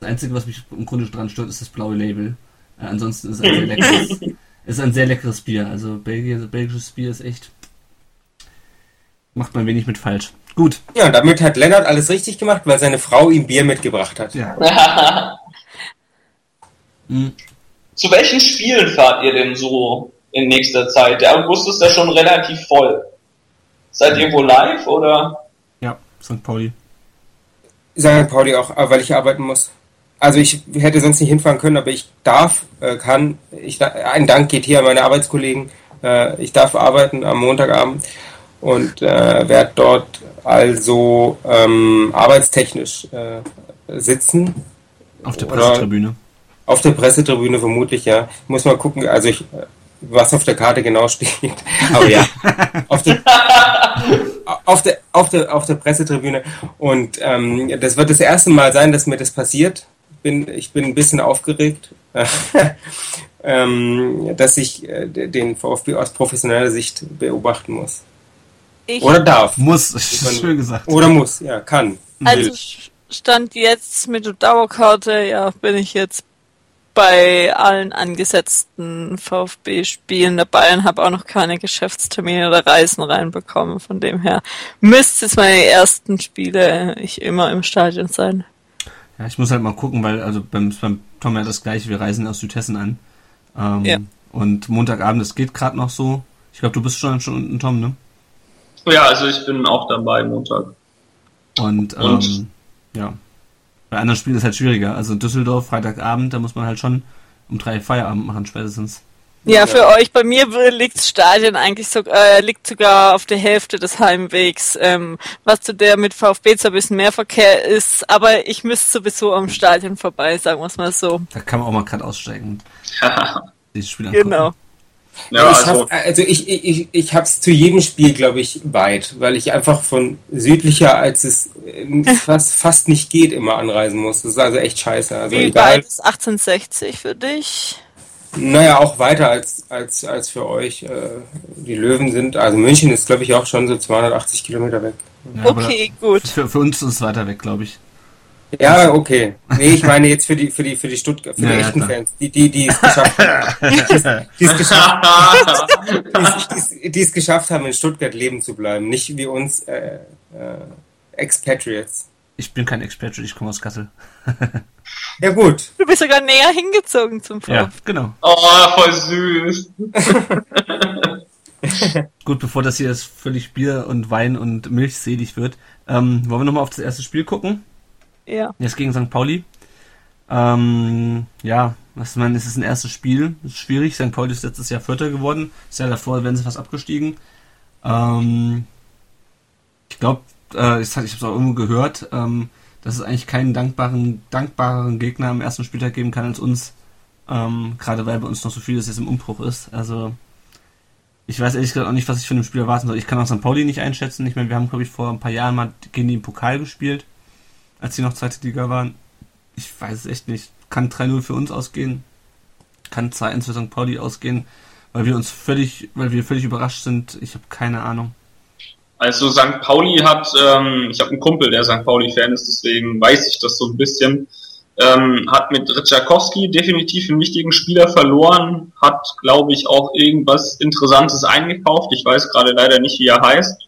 Das Einzige, was mich im Grunde dran stört, ist das blaue Label. Äh, ansonsten ist es ein sehr leckeres, ist ein sehr leckeres Bier. Also Belgien, belgisches Bier ist echt. Macht man wenig mit falsch. Gut. ja, und damit hat Lennart alles richtig gemacht, weil seine Frau ihm Bier mitgebracht hat. Ja. Hm. Zu welchen Spielen fahrt ihr denn so in nächster Zeit? Der August ist ja schon relativ voll. Seid ihr wo live oder? Ja, St. Pauli. St. Pauli auch, weil ich arbeiten muss. Also ich hätte sonst nicht hinfahren können, aber ich darf, äh, kann. Ich, ein Dank geht hier an meine Arbeitskollegen. Äh, ich darf arbeiten am Montagabend und äh, werde dort also ähm, arbeitstechnisch äh, sitzen. Auf der Pressetribüne. Auf der Pressetribüne vermutlich, ja. Ich muss mal gucken, also ich, was auf der Karte genau steht. Aber ja, auf der, auf der, auf der, auf der Pressetribüne. Und ähm, das wird das erste Mal sein, dass mir das passiert, bin, ich bin ein bisschen aufgeregt, ähm, dass ich äh, den VfB aus professioneller Sicht beobachten muss. Ich, Oder darf. Muss, schön gesagt. Oder muss, ja, kann. also will. stand jetzt mit der Dauerkarte, ja, bin ich jetzt bei allen angesetzten VfB-Spielen dabei und habe auch noch keine Geschäftstermine oder Reisen reinbekommen. Von dem her müsste es meine ersten Spiele ich immer im Stadion sein. Ja, ich muss halt mal gucken, weil also beim, beim Tom ja das gleiche, wir reisen aus Südhessen an. Ähm, Ja. Und Montagabend, das geht gerade noch so. Ich glaube, du bist schon, schon unten, Tom, ne? Ja, also ich bin auch dabei Montag. Und, Und? ähm, ja. Bei anderen Spielen ist es halt schwieriger. Also Düsseldorf, Freitagabend, da muss man halt schon um drei Feierabend machen, spätestens. Ja, für euch, bei mir liegt das Stadion eigentlich so, äh, liegt sogar auf der Hälfte des Heimwegs, ähm, was zu der mit VfB zwar ein bisschen mehr Verkehr ist, aber ich müsste sowieso am Stadion vorbei, sagen wir es mal so. Da kann man auch mal gerade aussteigen dieses Spiel angucken. Genau. ja, ich also, hab, also ich, ich, ich, ich hab's zu jedem Spiel, glaube ich, weit, weil ich einfach von südlicher, als es äh, fast, fast nicht geht, immer anreisen muss. Das ist also echt scheiße. Also Wie egal. weit ist 1860 für dich? Naja, auch weiter als, als, als für euch. Äh, die Löwen sind, also München ist, glaube ich, auch schon so 280 Kilometer weg. Ja, Okay, gut. Für, für uns ist es weiter weg, glaube ich. Ja, okay. Nee, ich meine jetzt für die, für die, für die Stuttgart, für Ja, die ja, echten klar. Fans, die, die, die es geschafft haben, die es geschafft, die es- die es- die es geschafft haben, in Stuttgart leben zu bleiben. Nicht wie uns, äh, äh, Expatriates. Ich bin kein Experte, ich komme aus Kassel. Ja, gut. Du bist sogar näher hingezogen zum VfB. Ja, genau. oh, voll süß. Gut, bevor das hier jetzt völlig Bier und Wein und Milch selig wird, ähm, wollen wir nochmal auf das erste Spiel gucken? Ja. Jetzt gegen St. Pauli. Ähm, ja, was man, es ist ein erstes Spiel. Ist schwierig. St. Pauli ist letztes Jahr Vierter geworden. Ist ja davor, wenn sie fast abgestiegen. Ähm, ich glaube, äh, ich, habe es auch irgendwo gehört, ähm, dass es eigentlich keinen dankbaren, dankbareren Gegner am ersten Spieltag geben kann als uns. Ähm, Gerade weil bei uns noch so vieles jetzt im Umbruch ist. Also ich weiß ehrlich gesagt auch nicht, was ich von dem Spiel erwarten soll. Ich kann auch St. Pauli nicht einschätzen. Ich meine, wir haben, glaube ich, vor ein paar Jahren mal gegen die im Pokal gespielt, als die noch zweite Liga waren. Ich weiß es echt nicht. Kann 3-0 für uns ausgehen. Kann 2-1 für St. Pauli ausgehen, weil wir uns völlig, weil wir völlig überrascht sind. Ich habe keine Ahnung. Also St. Pauli hat, ähm, ich habe einen Kumpel, der St. Pauli-Fan ist, deswegen weiß ich das so ein bisschen, ähm, hat mit Ritschakowski definitiv einen wichtigen Spieler verloren, hat, glaube ich, auch irgendwas Interessantes eingekauft. Ich weiß gerade leider nicht, wie er heißt.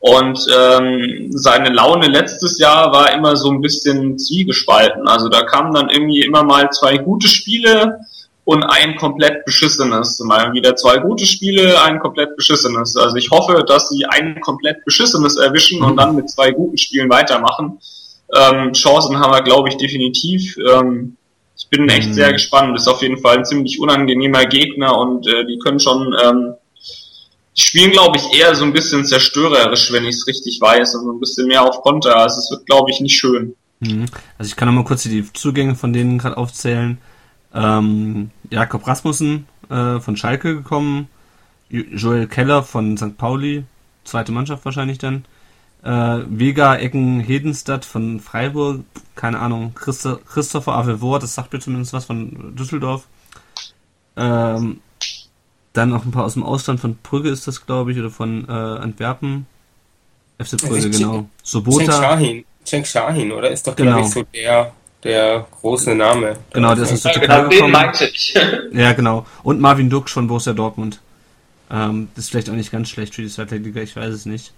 Und ähm, seine Laune letztes Jahr war immer so ein bisschen zwiegespalten. Also da kamen dann irgendwie immer mal zwei gute Spiele und ein komplett beschissenes. Mal wieder zwei gute Spiele, ein komplett beschissenes. Also ich hoffe, dass sie ein komplett beschissenes erwischen und dann mit zwei guten Spielen weitermachen. Ähm, Chancen haben wir, glaube ich, definitiv. Ähm, ich bin echt Mhm. sehr gespannt. Ist auf jeden Fall ein ziemlich unangenehmer Gegner und äh, die können schon, ähm, die spielen, glaube ich, eher so ein bisschen zerstörerisch, wenn ich es richtig weiß. Also ein bisschen mehr auf Konter. Also es wird, glaube ich, nicht schön. Mhm. Also ich kann noch mal kurz die Zugänge von denen gerade aufzählen. Ähm, Jakob Rasmussen äh, von Schalke gekommen, Jo- Joel Keller von St. Pauli, zweite Mannschaft wahrscheinlich dann. Äh, Vega Ecken Hedenstadt von Freiburg, keine Ahnung, Christo Christopher Avevor, das sagt mir zumindest was von Düsseldorf. Ähm, dann noch ein paar aus dem Ausland, von Brügge ist das, glaube ich, oder von äh, Antwerpen. FC Brügge, genau. Sobota. Shahin, Cenk Shahin, oder? Ist doch, Genau. glaube ich, so der, der große Name. Genau, der ist aus der Ja, Türkei genau, gekommen. Ja, genau. Und Marvin Duck von Borussia Dortmund. Ähm, das ist vielleicht auch nicht ganz schlecht für die zweite Liga, ich weiß es nicht.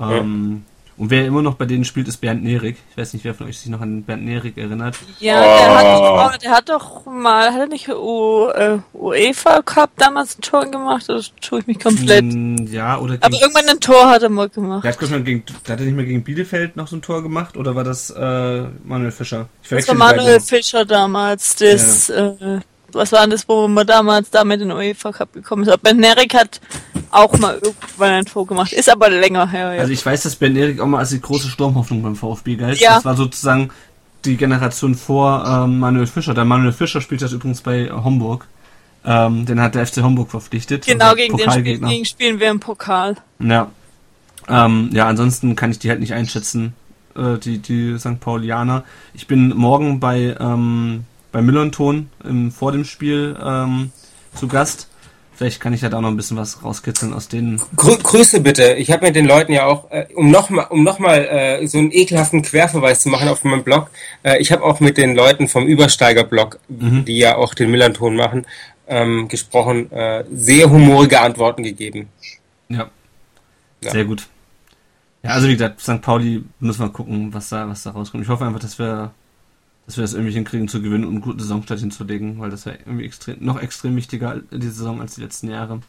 Ähm, Und wer immer noch bei denen spielt, ist Bernd Nerik. Ich weiß nicht, wer von euch sich noch an Bernd Nerik erinnert. Ja, der, hat Oh. doch, der hat doch mal, hat er nicht U, äh, UEFA Cup damals ein Tor gemacht? Oder tue ich mich komplett? Mm, ja, oder gegen, Aber irgendwann ein Tor hat er mal gemacht. der hat, mal gegen, der hat er nicht mehr gegen Bielefeld noch so ein Tor gemacht? Oder war das äh, Manuel Fischer? Ich Das war Manuel. Fischer damals, das, äh, was war denn das, wo man damals damit in den UEFA Cup gekommen ist? Ben Nerik hat auch mal irgendwann ein Tor gemacht, ist aber länger her, ja. Also ich weiß, dass Bernd Nerik auch mal als die große Sturmhoffnung beim VfB galt. Ja. Das war sozusagen die Generation vor ähm, Manuel Fischer. Der Manuel Fischer spielt das übrigens bei Homburg. Ähm, den hat der FC Homburg verpflichtet. genau, also gegen den Spiel, gegen spielen wir im Pokal. Ja. Ähm, ja, ansonsten kann ich die halt nicht einschätzen. äh, die, die St. Paulianer. Ich bin morgen bei, ähm, bei Millonton im, vor dem Spiel ähm, zu Gast. Vielleicht kann ich da auch noch ein bisschen was rauskitzeln aus denen. Grü Grüße bitte. Ich habe mit den Leuten ja auch, äh, um nochmal um noch mal, äh, so einen ekelhaften Querverweis zu machen auf meinem Blog, äh, ich habe auch mit den Leuten vom Übersteiger-Blog, Mhm. die ja auch den Millanton machen, ähm, gesprochen, äh, sehr humorige Antworten gegeben. Ja. Ja. Sehr gut. Ja, also wie gesagt, St. Pauli müssen wir gucken, was da, was da rauskommt. Ich hoffe einfach, dass wir, dass wir das irgendwie hinkriegen zu gewinnen und einen guten Saisonstart hinzulegen, weil das wäre irgendwie extrem, noch extrem wichtiger die Saison als die letzten Jahre.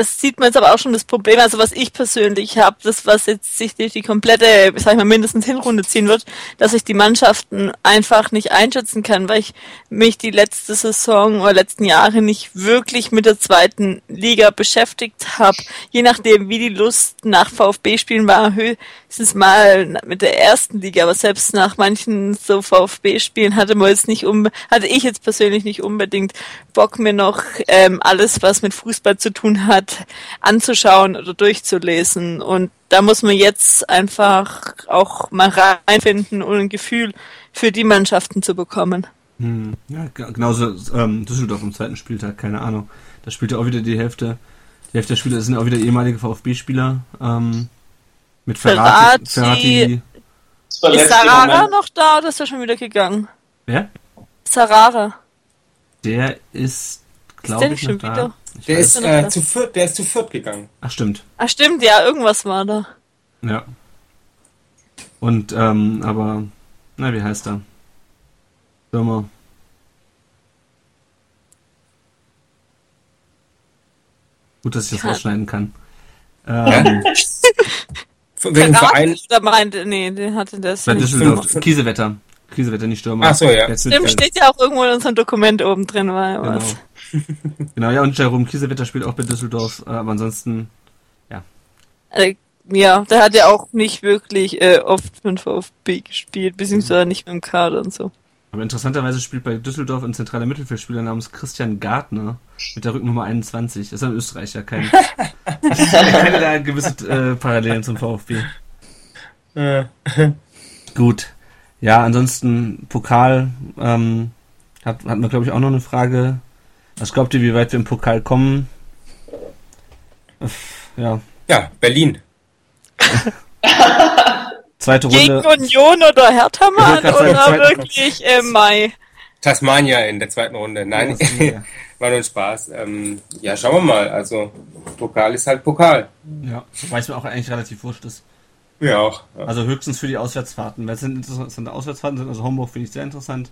Das sieht man jetzt aber auch schon das Problem, also was ich persönlich habe, das was jetzt sich durch die komplette, sag ich mal, mindestens Hinrunde ziehen wird, dass ich die Mannschaften einfach nicht einschätzen kann, weil ich mich die letzte Saison oder letzten Jahre nicht wirklich mit der zweiten Liga beschäftigt habe. Je nachdem, wie die Lust nach VfB-Spielen war, höchstens mal mit der ersten Liga, aber selbst nach manchen so VfB-Spielen hatte man jetzt nicht um, hatte ich jetzt persönlich nicht unbedingt Bock mir noch ähm, alles, was mit Fußball zu tun hat, anzuschauen oder durchzulesen. Und da muss man jetzt einfach auch mal reinfinden und ein Gefühl für die Mannschaften zu bekommen. Hm, ja, genauso ähm, Düsseldorf am zweiten Spieltag, keine Ahnung. Da spielt ja auch wieder die Hälfte. Die Hälfte der Spieler sind ja auch wieder ehemalige VfB-Spieler. Ähm, mit Ferrati. Ferrati- Ist letzte Sarara noch da oder ist er schon wieder gegangen? wer? Sarara. Der ist, der glaube ich, schon da. wieder? Ich Der ist, äh, zu viert, der ist zu viert gegangen. Ach, stimmt. Ah, stimmt, ja, irgendwas war da. Ja. Und, ähm, aber, na, wie heißt er? Firma. Gut, dass ich das Kann- rausschneiden kann. Ähm, Von welchem Verein? Da meinte, nee, den hatte das bei nicht. Düsseldorf. Kiesewetter. Kiesewetter, nicht Stürmer. Ach so, ja. Stimmt, steht ja auch irgendwo in unserem Dokument oben drin, ja Genau. was. genau, ja, und Jerome Kiesewetter spielt auch bei Düsseldorf, äh, aber ansonsten, Äh, ja, der hat ja auch nicht wirklich äh, oft für den VfB gespielt, beziehungsweise nicht mit dem Kader und so. aber interessanterweise spielt bei Düsseldorf ein zentraler Mittelfeldspieler namens Christian Gartner mit der Rücknummer 21. Das ist ein Österreicher, kein. ich kenne da gewisse äh, Parallelen zum VfB. Äh, Gut. Ja, ansonsten Pokal ähm, hat, hat man, glaube ich, auch noch eine Frage. Was glaubt ihr, wie weit wir im Pokal kommen? Ja, ja, Berlin. zweite Gegen Runde. Union oder Hertha Mann oder zweiten- wirklich äh, Mai? Tasmania in der zweiten Runde. Nein, Ja. war nur ein Spaß. Ähm, ja, schauen wir mal. Also, Pokal ist halt Pokal. Ja, wobei es mir auch eigentlich relativ wurscht ist. Ja, auch. Ja. Also höchstens für die Auswärtsfahrten. Weil es sind interessante Auswärtsfahrten sind, also Homburg finde ich sehr interessant.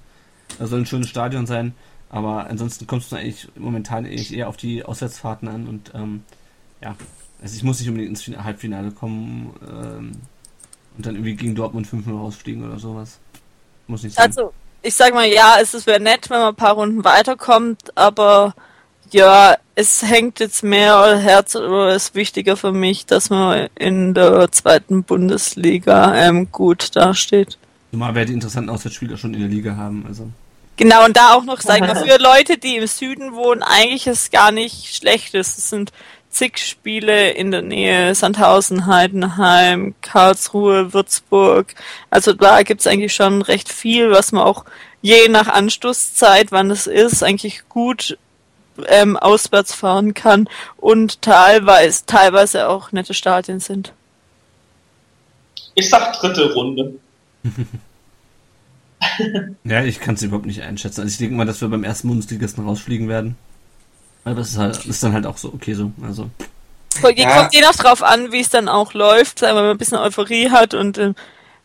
Das soll ein schönes Stadion sein. Aber ansonsten kommt es eigentlich momentan eher auf die Auswärtsfahrten an und ähm, ja, also ich muss nicht unbedingt ins Fin- Halbfinale kommen ähm, und dann irgendwie gegen Dortmund 5-0 rausfliegen oder sowas. Muss nicht sein. Also, ich sag mal, ja, es wäre nett, wenn man ein paar Runden weiterkommt, aber ja, es hängt jetzt mehr Herz oder ist wichtiger für mich, dass man in der zweiten Bundesliga ähm, gut dasteht. Zumal wir die interessanten Auswärtsspieler schon in der Liga haben. Also Genau, und da auch noch, sag ich mal, für Leute, die im Süden wohnen, eigentlich ist gar nicht schlecht. Es sind zig Spiele in der Nähe, Sandhausen, Heidenheim, Karlsruhe, Würzburg. Also da gibt's eigentlich schon recht viel, was man auch je nach Anstoßzeit, wann es ist, eigentlich gut ähm, auswärts fahren kann und teilweise, teilweise auch nette Stadien sind. Ich sag dritte Runde. ja, ich kann es überhaupt nicht einschätzen. Also ich denke mal, dass wir beim ersten Bundesligisten rausfliegen werden. Aber das ist, halt, ist dann halt auch so okay so. Also Kommt, Ja. kommt je nach drauf an, wie es dann auch läuft, wenn man ein bisschen Euphorie hat und ähm,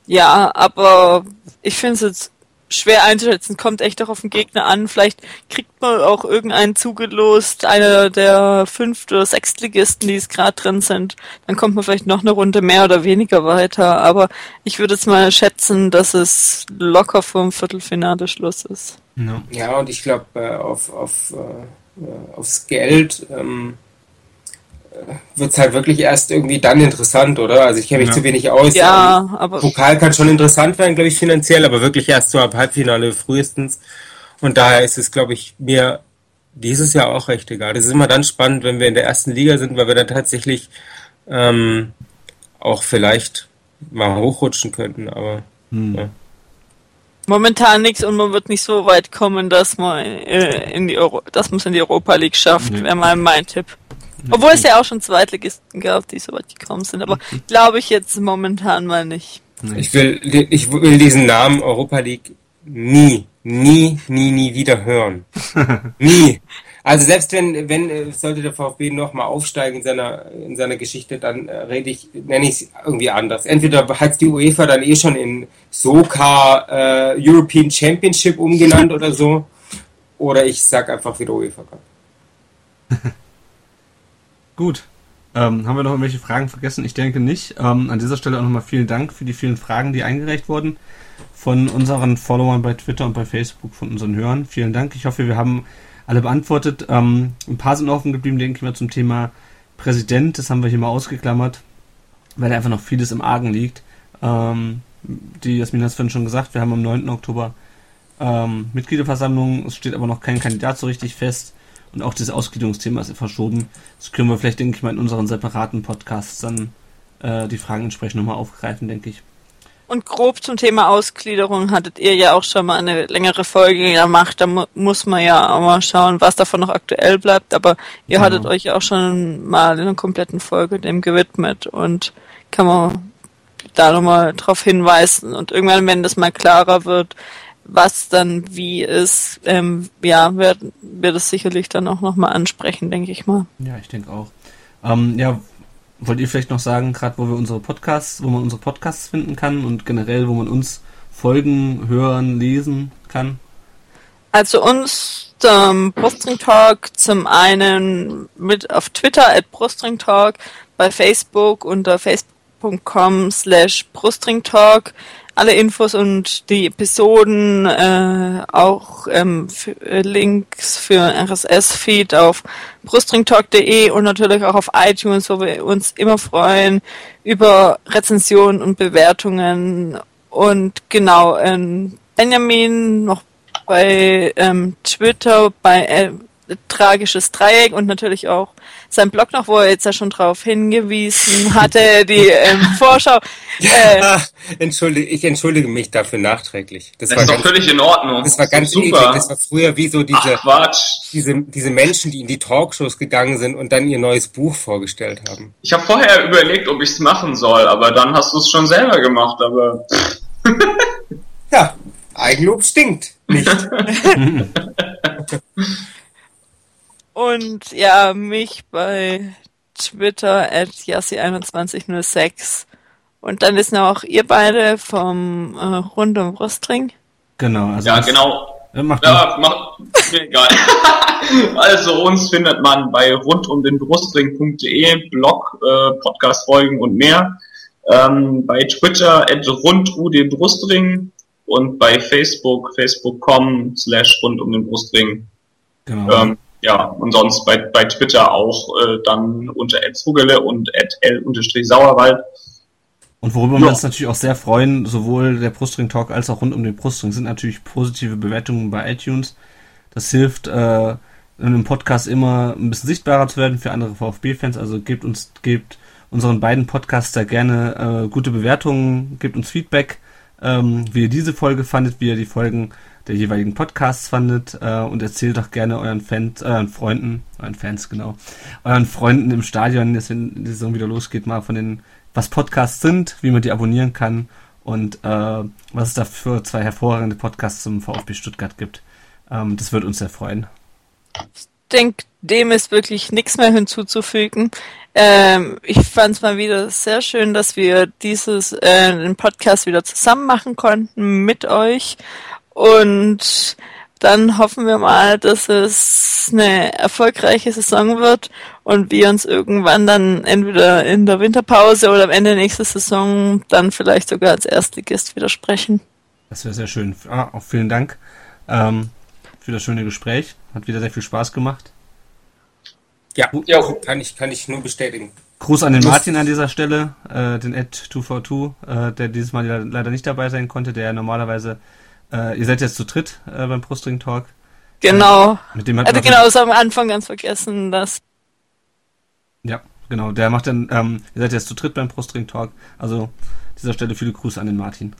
ja, aber ich finde es jetzt schwer einzuschätzen. Kommt echt auch auf den Gegner an. Vielleicht kriegt man auch irgendeinen zugelost, einer der fünf oder sechstligisten, die es gerade drin sind. Dann kommt man vielleicht noch eine Runde mehr oder weniger weiter. Aber ich würde jetzt mal schätzen, dass es locker vom Viertelfinale Schluss ist. ja. Ja, und ich glaube, äh, auf, auf, äh, äh, aufs Geld ähm, wird es halt wirklich erst irgendwie dann interessant, oder? Also ich kenne mich Ja. zu wenig aus. Ja, Ähm, aber Pokal kann schon interessant werden, glaube ich, finanziell, aber wirklich erst so ab Halbfinale frühestens. Und daher ist es, glaube ich, mir dieses Jahr auch recht egal. Das ist immer dann spannend, wenn wir in der ersten Liga sind, weil wir dann tatsächlich ähm, auch vielleicht mal hochrutschen könnten, aber Hm. ja. Momentan nichts und man wird nicht so weit kommen, dass man äh, in die Euro dass man es in die Europa League schafft, Nee. wäre mal mein Tipp. Obwohl es ja auch schon Zweitligisten gab, die so weit gekommen sind, aber glaube ich jetzt momentan mal nicht. ich will, ich will diesen Namen Europa League nie, nie, nie, nie wieder hören. nie. Also selbst wenn, wenn äh, sollte der VfB noch mal aufsteigen in seiner in seiner Geschichte, dann äh, rede ich, nenne ich es irgendwie anders. Entweder hat die UEFA dann eh schon in SOCA äh, European Championship umgenannt oder so, oder ich sag einfach wieder UEFA Cup. Gut. Ähm, haben wir noch irgendwelche Fragen vergessen? Ich denke nicht. Ähm, an dieser Stelle auch nochmal vielen Dank für die vielen Fragen, die eingereicht wurden von unseren Followern bei Twitter und bei Facebook, von unseren Hörern. Vielen Dank. Ich hoffe, wir haben alle beantwortet. Ähm, ein paar sind offen geblieben, denke ich mal, zum Thema Präsident. Das haben wir hier mal ausgeklammert, weil da einfach noch vieles im Argen liegt. Ähm, die Jasmin hat es vorhin schon gesagt, wir haben am 9. Oktober ähm, Mitgliederversammlung. Es steht aber noch kein Kandidat so richtig fest. Und auch das Ausgliederungsthema ist verschoben. Das können wir vielleicht, denke ich mal, in unseren separaten Podcasts dann äh, die Fragen entsprechend nochmal aufgreifen, denke ich. Und grob zum Thema Ausgliederung hattet ihr ja auch schon mal eine längere Folge gemacht. Da mu muss man ja auch mal schauen, was davon noch aktuell bleibt. Aber ihr Genau. hattet euch ja auch schon mal in einer kompletten Folge dem gewidmet und kann man da nochmal drauf hinweisen. Und irgendwann, wenn das mal klarer wird, was dann wie ist, ähm, ja, wird, wird es sicherlich dann auch nochmal ansprechen, denke ich mal. Ja, ich denke auch. Ähm, ja, wollt ihr vielleicht noch sagen, gerade wo wir unsere Podcasts, wo man unsere Podcasts finden kann und generell, wo man uns folgen, hören, lesen kann? Also uns ähm, Brustring Talk zum einen mit auf Twitter at Brustring Talk, bei Facebook unter facebook.com slash Brustring Talk. Alle Infos und die Episoden, äh, auch ähm, äh, Links für RSS-Feed auf brustringtalk.de und natürlich auch auf iTunes, wo wir uns immer freuen über Rezensionen und Bewertungen. Und genau, ähm, Benjamin noch bei ähm, Twitter, bei äh, Tragisches Dreieck und natürlich auch sein Blog noch, wo er jetzt ja schon drauf hingewiesen hatte, die ähm, Vorschau. Äh, Ah, entschuldige, ich entschuldige mich dafür nachträglich. Das, Das war ist doch ganz, völlig in Ordnung. das war ganz super. eklig. Das war früher wie so diese, Ach, diese, diese Menschen, die in die Talkshows gegangen sind und dann ihr neues Buch vorgestellt haben. Ich habe vorher überlegt, ob ich es machen soll, aber dann hast du es schon selber gemacht. Aber Ja, Eigenlob stinkt nicht. und ja, mich bei Twitter at Yassi2106. Und dann ist noch auch ihr beide vom äh, Rund um Brustring. Genau, also ja, genau. Ja, macht Ja, mach, mir egal. also uns findet man bei rundumdenbrustring.de, Blog, äh, Podcast-Folgen und mehr. Ähm, bei Twitter at rundumdenbrustring und bei Facebook, facebook.com slash rund um den Brustring. genau. Ähm, ja, und sonst bei, bei Twitter auch äh, dann unter @zugele und @l_sauerwald. Und worüber Ja. wir uns natürlich auch sehr freuen, sowohl der Brustring Talk als auch rund um den Brustring, sind natürlich positive Bewertungen bei iTunes. Das hilft, äh, in einem Podcast immer ein bisschen sichtbarer zu werden für andere VfB-Fans. Also gebt uns, gebt unseren beiden Podcasts da gerne äh, gute Bewertungen, gebt uns Feedback, ähm, wie ihr diese Folge fandet, wie ihr die Folgen der jeweiligen Podcasts fandet äh, und erzählt doch gerne euren Fans, euren Freunden, euren Fans genau, euren Freunden im Stadion, jetzt wenn die Saison wieder losgeht, mal von den, was Podcasts sind, wie man die abonnieren kann und äh, was es da für zwei hervorragende Podcasts zum VfB Stuttgart gibt. Ähm, das wird uns sehr freuen. Ich denke, dem ist wirklich nichts mehr hinzuzufügen. Ähm, ich fand es mal wieder sehr schön, dass wir dieses äh, den Podcast wieder zusammen machen konnten mit euch. Und dann hoffen wir mal, dass es eine erfolgreiche Saison wird und wir uns irgendwann dann entweder in der Winterpause oder am Ende nächster Saison dann vielleicht sogar als Erstligist wieder sprechen. Das wäre sehr schön. Ah, auch vielen Dank ähm, für das schöne Gespräch. Hat wieder sehr viel Spaß gemacht. Ja, Ja. kann ich, kann ich nur bestätigen. Gruß an den Martin an dieser Stelle, äh, den Ed 242, äh, der dieses Mal le- leider nicht dabei sein konnte, der normalerweise, äh, ihr seid jetzt zu dritt äh, beim Brustring Talk. Genau. Mit dem hat Also genau, das am Anfang ganz vergessen, dass Ja, Genau, der macht dann, ähm, ihr seid jetzt zu dritt beim Brustring Talk. Also, an dieser Stelle viele Grüße an den Martin.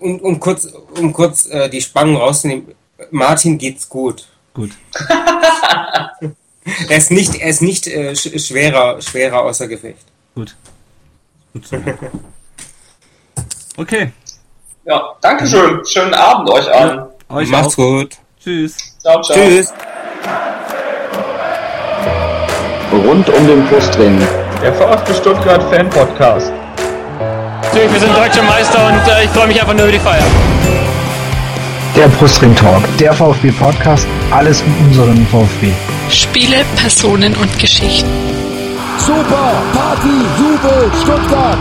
Und um kurz, um kurz äh, die Spannung rauszunehmen, Martin geht's gut. Gut. Er ist nicht, er ist nicht äh, sch schwerer, schwerer außer Gefecht. Gut. Gut zu hören. Okay. Ja, Dankeschön. Schönen Abend euch allen. Euch Macht's auch. gut. Tschüss. Ciao, ciao. Tschüss. Rund um den Brustring. Der VfB Stuttgart Fan Podcast. Natürlich, wir sind deutsche Meister und äh, ich freue mich einfach nur über die Feier. Der Brustring Talk, der VfB Podcast, alles um unseren VfB. Spiele, Personen und Geschichten. Super! Party, Jubel, Stuttgart!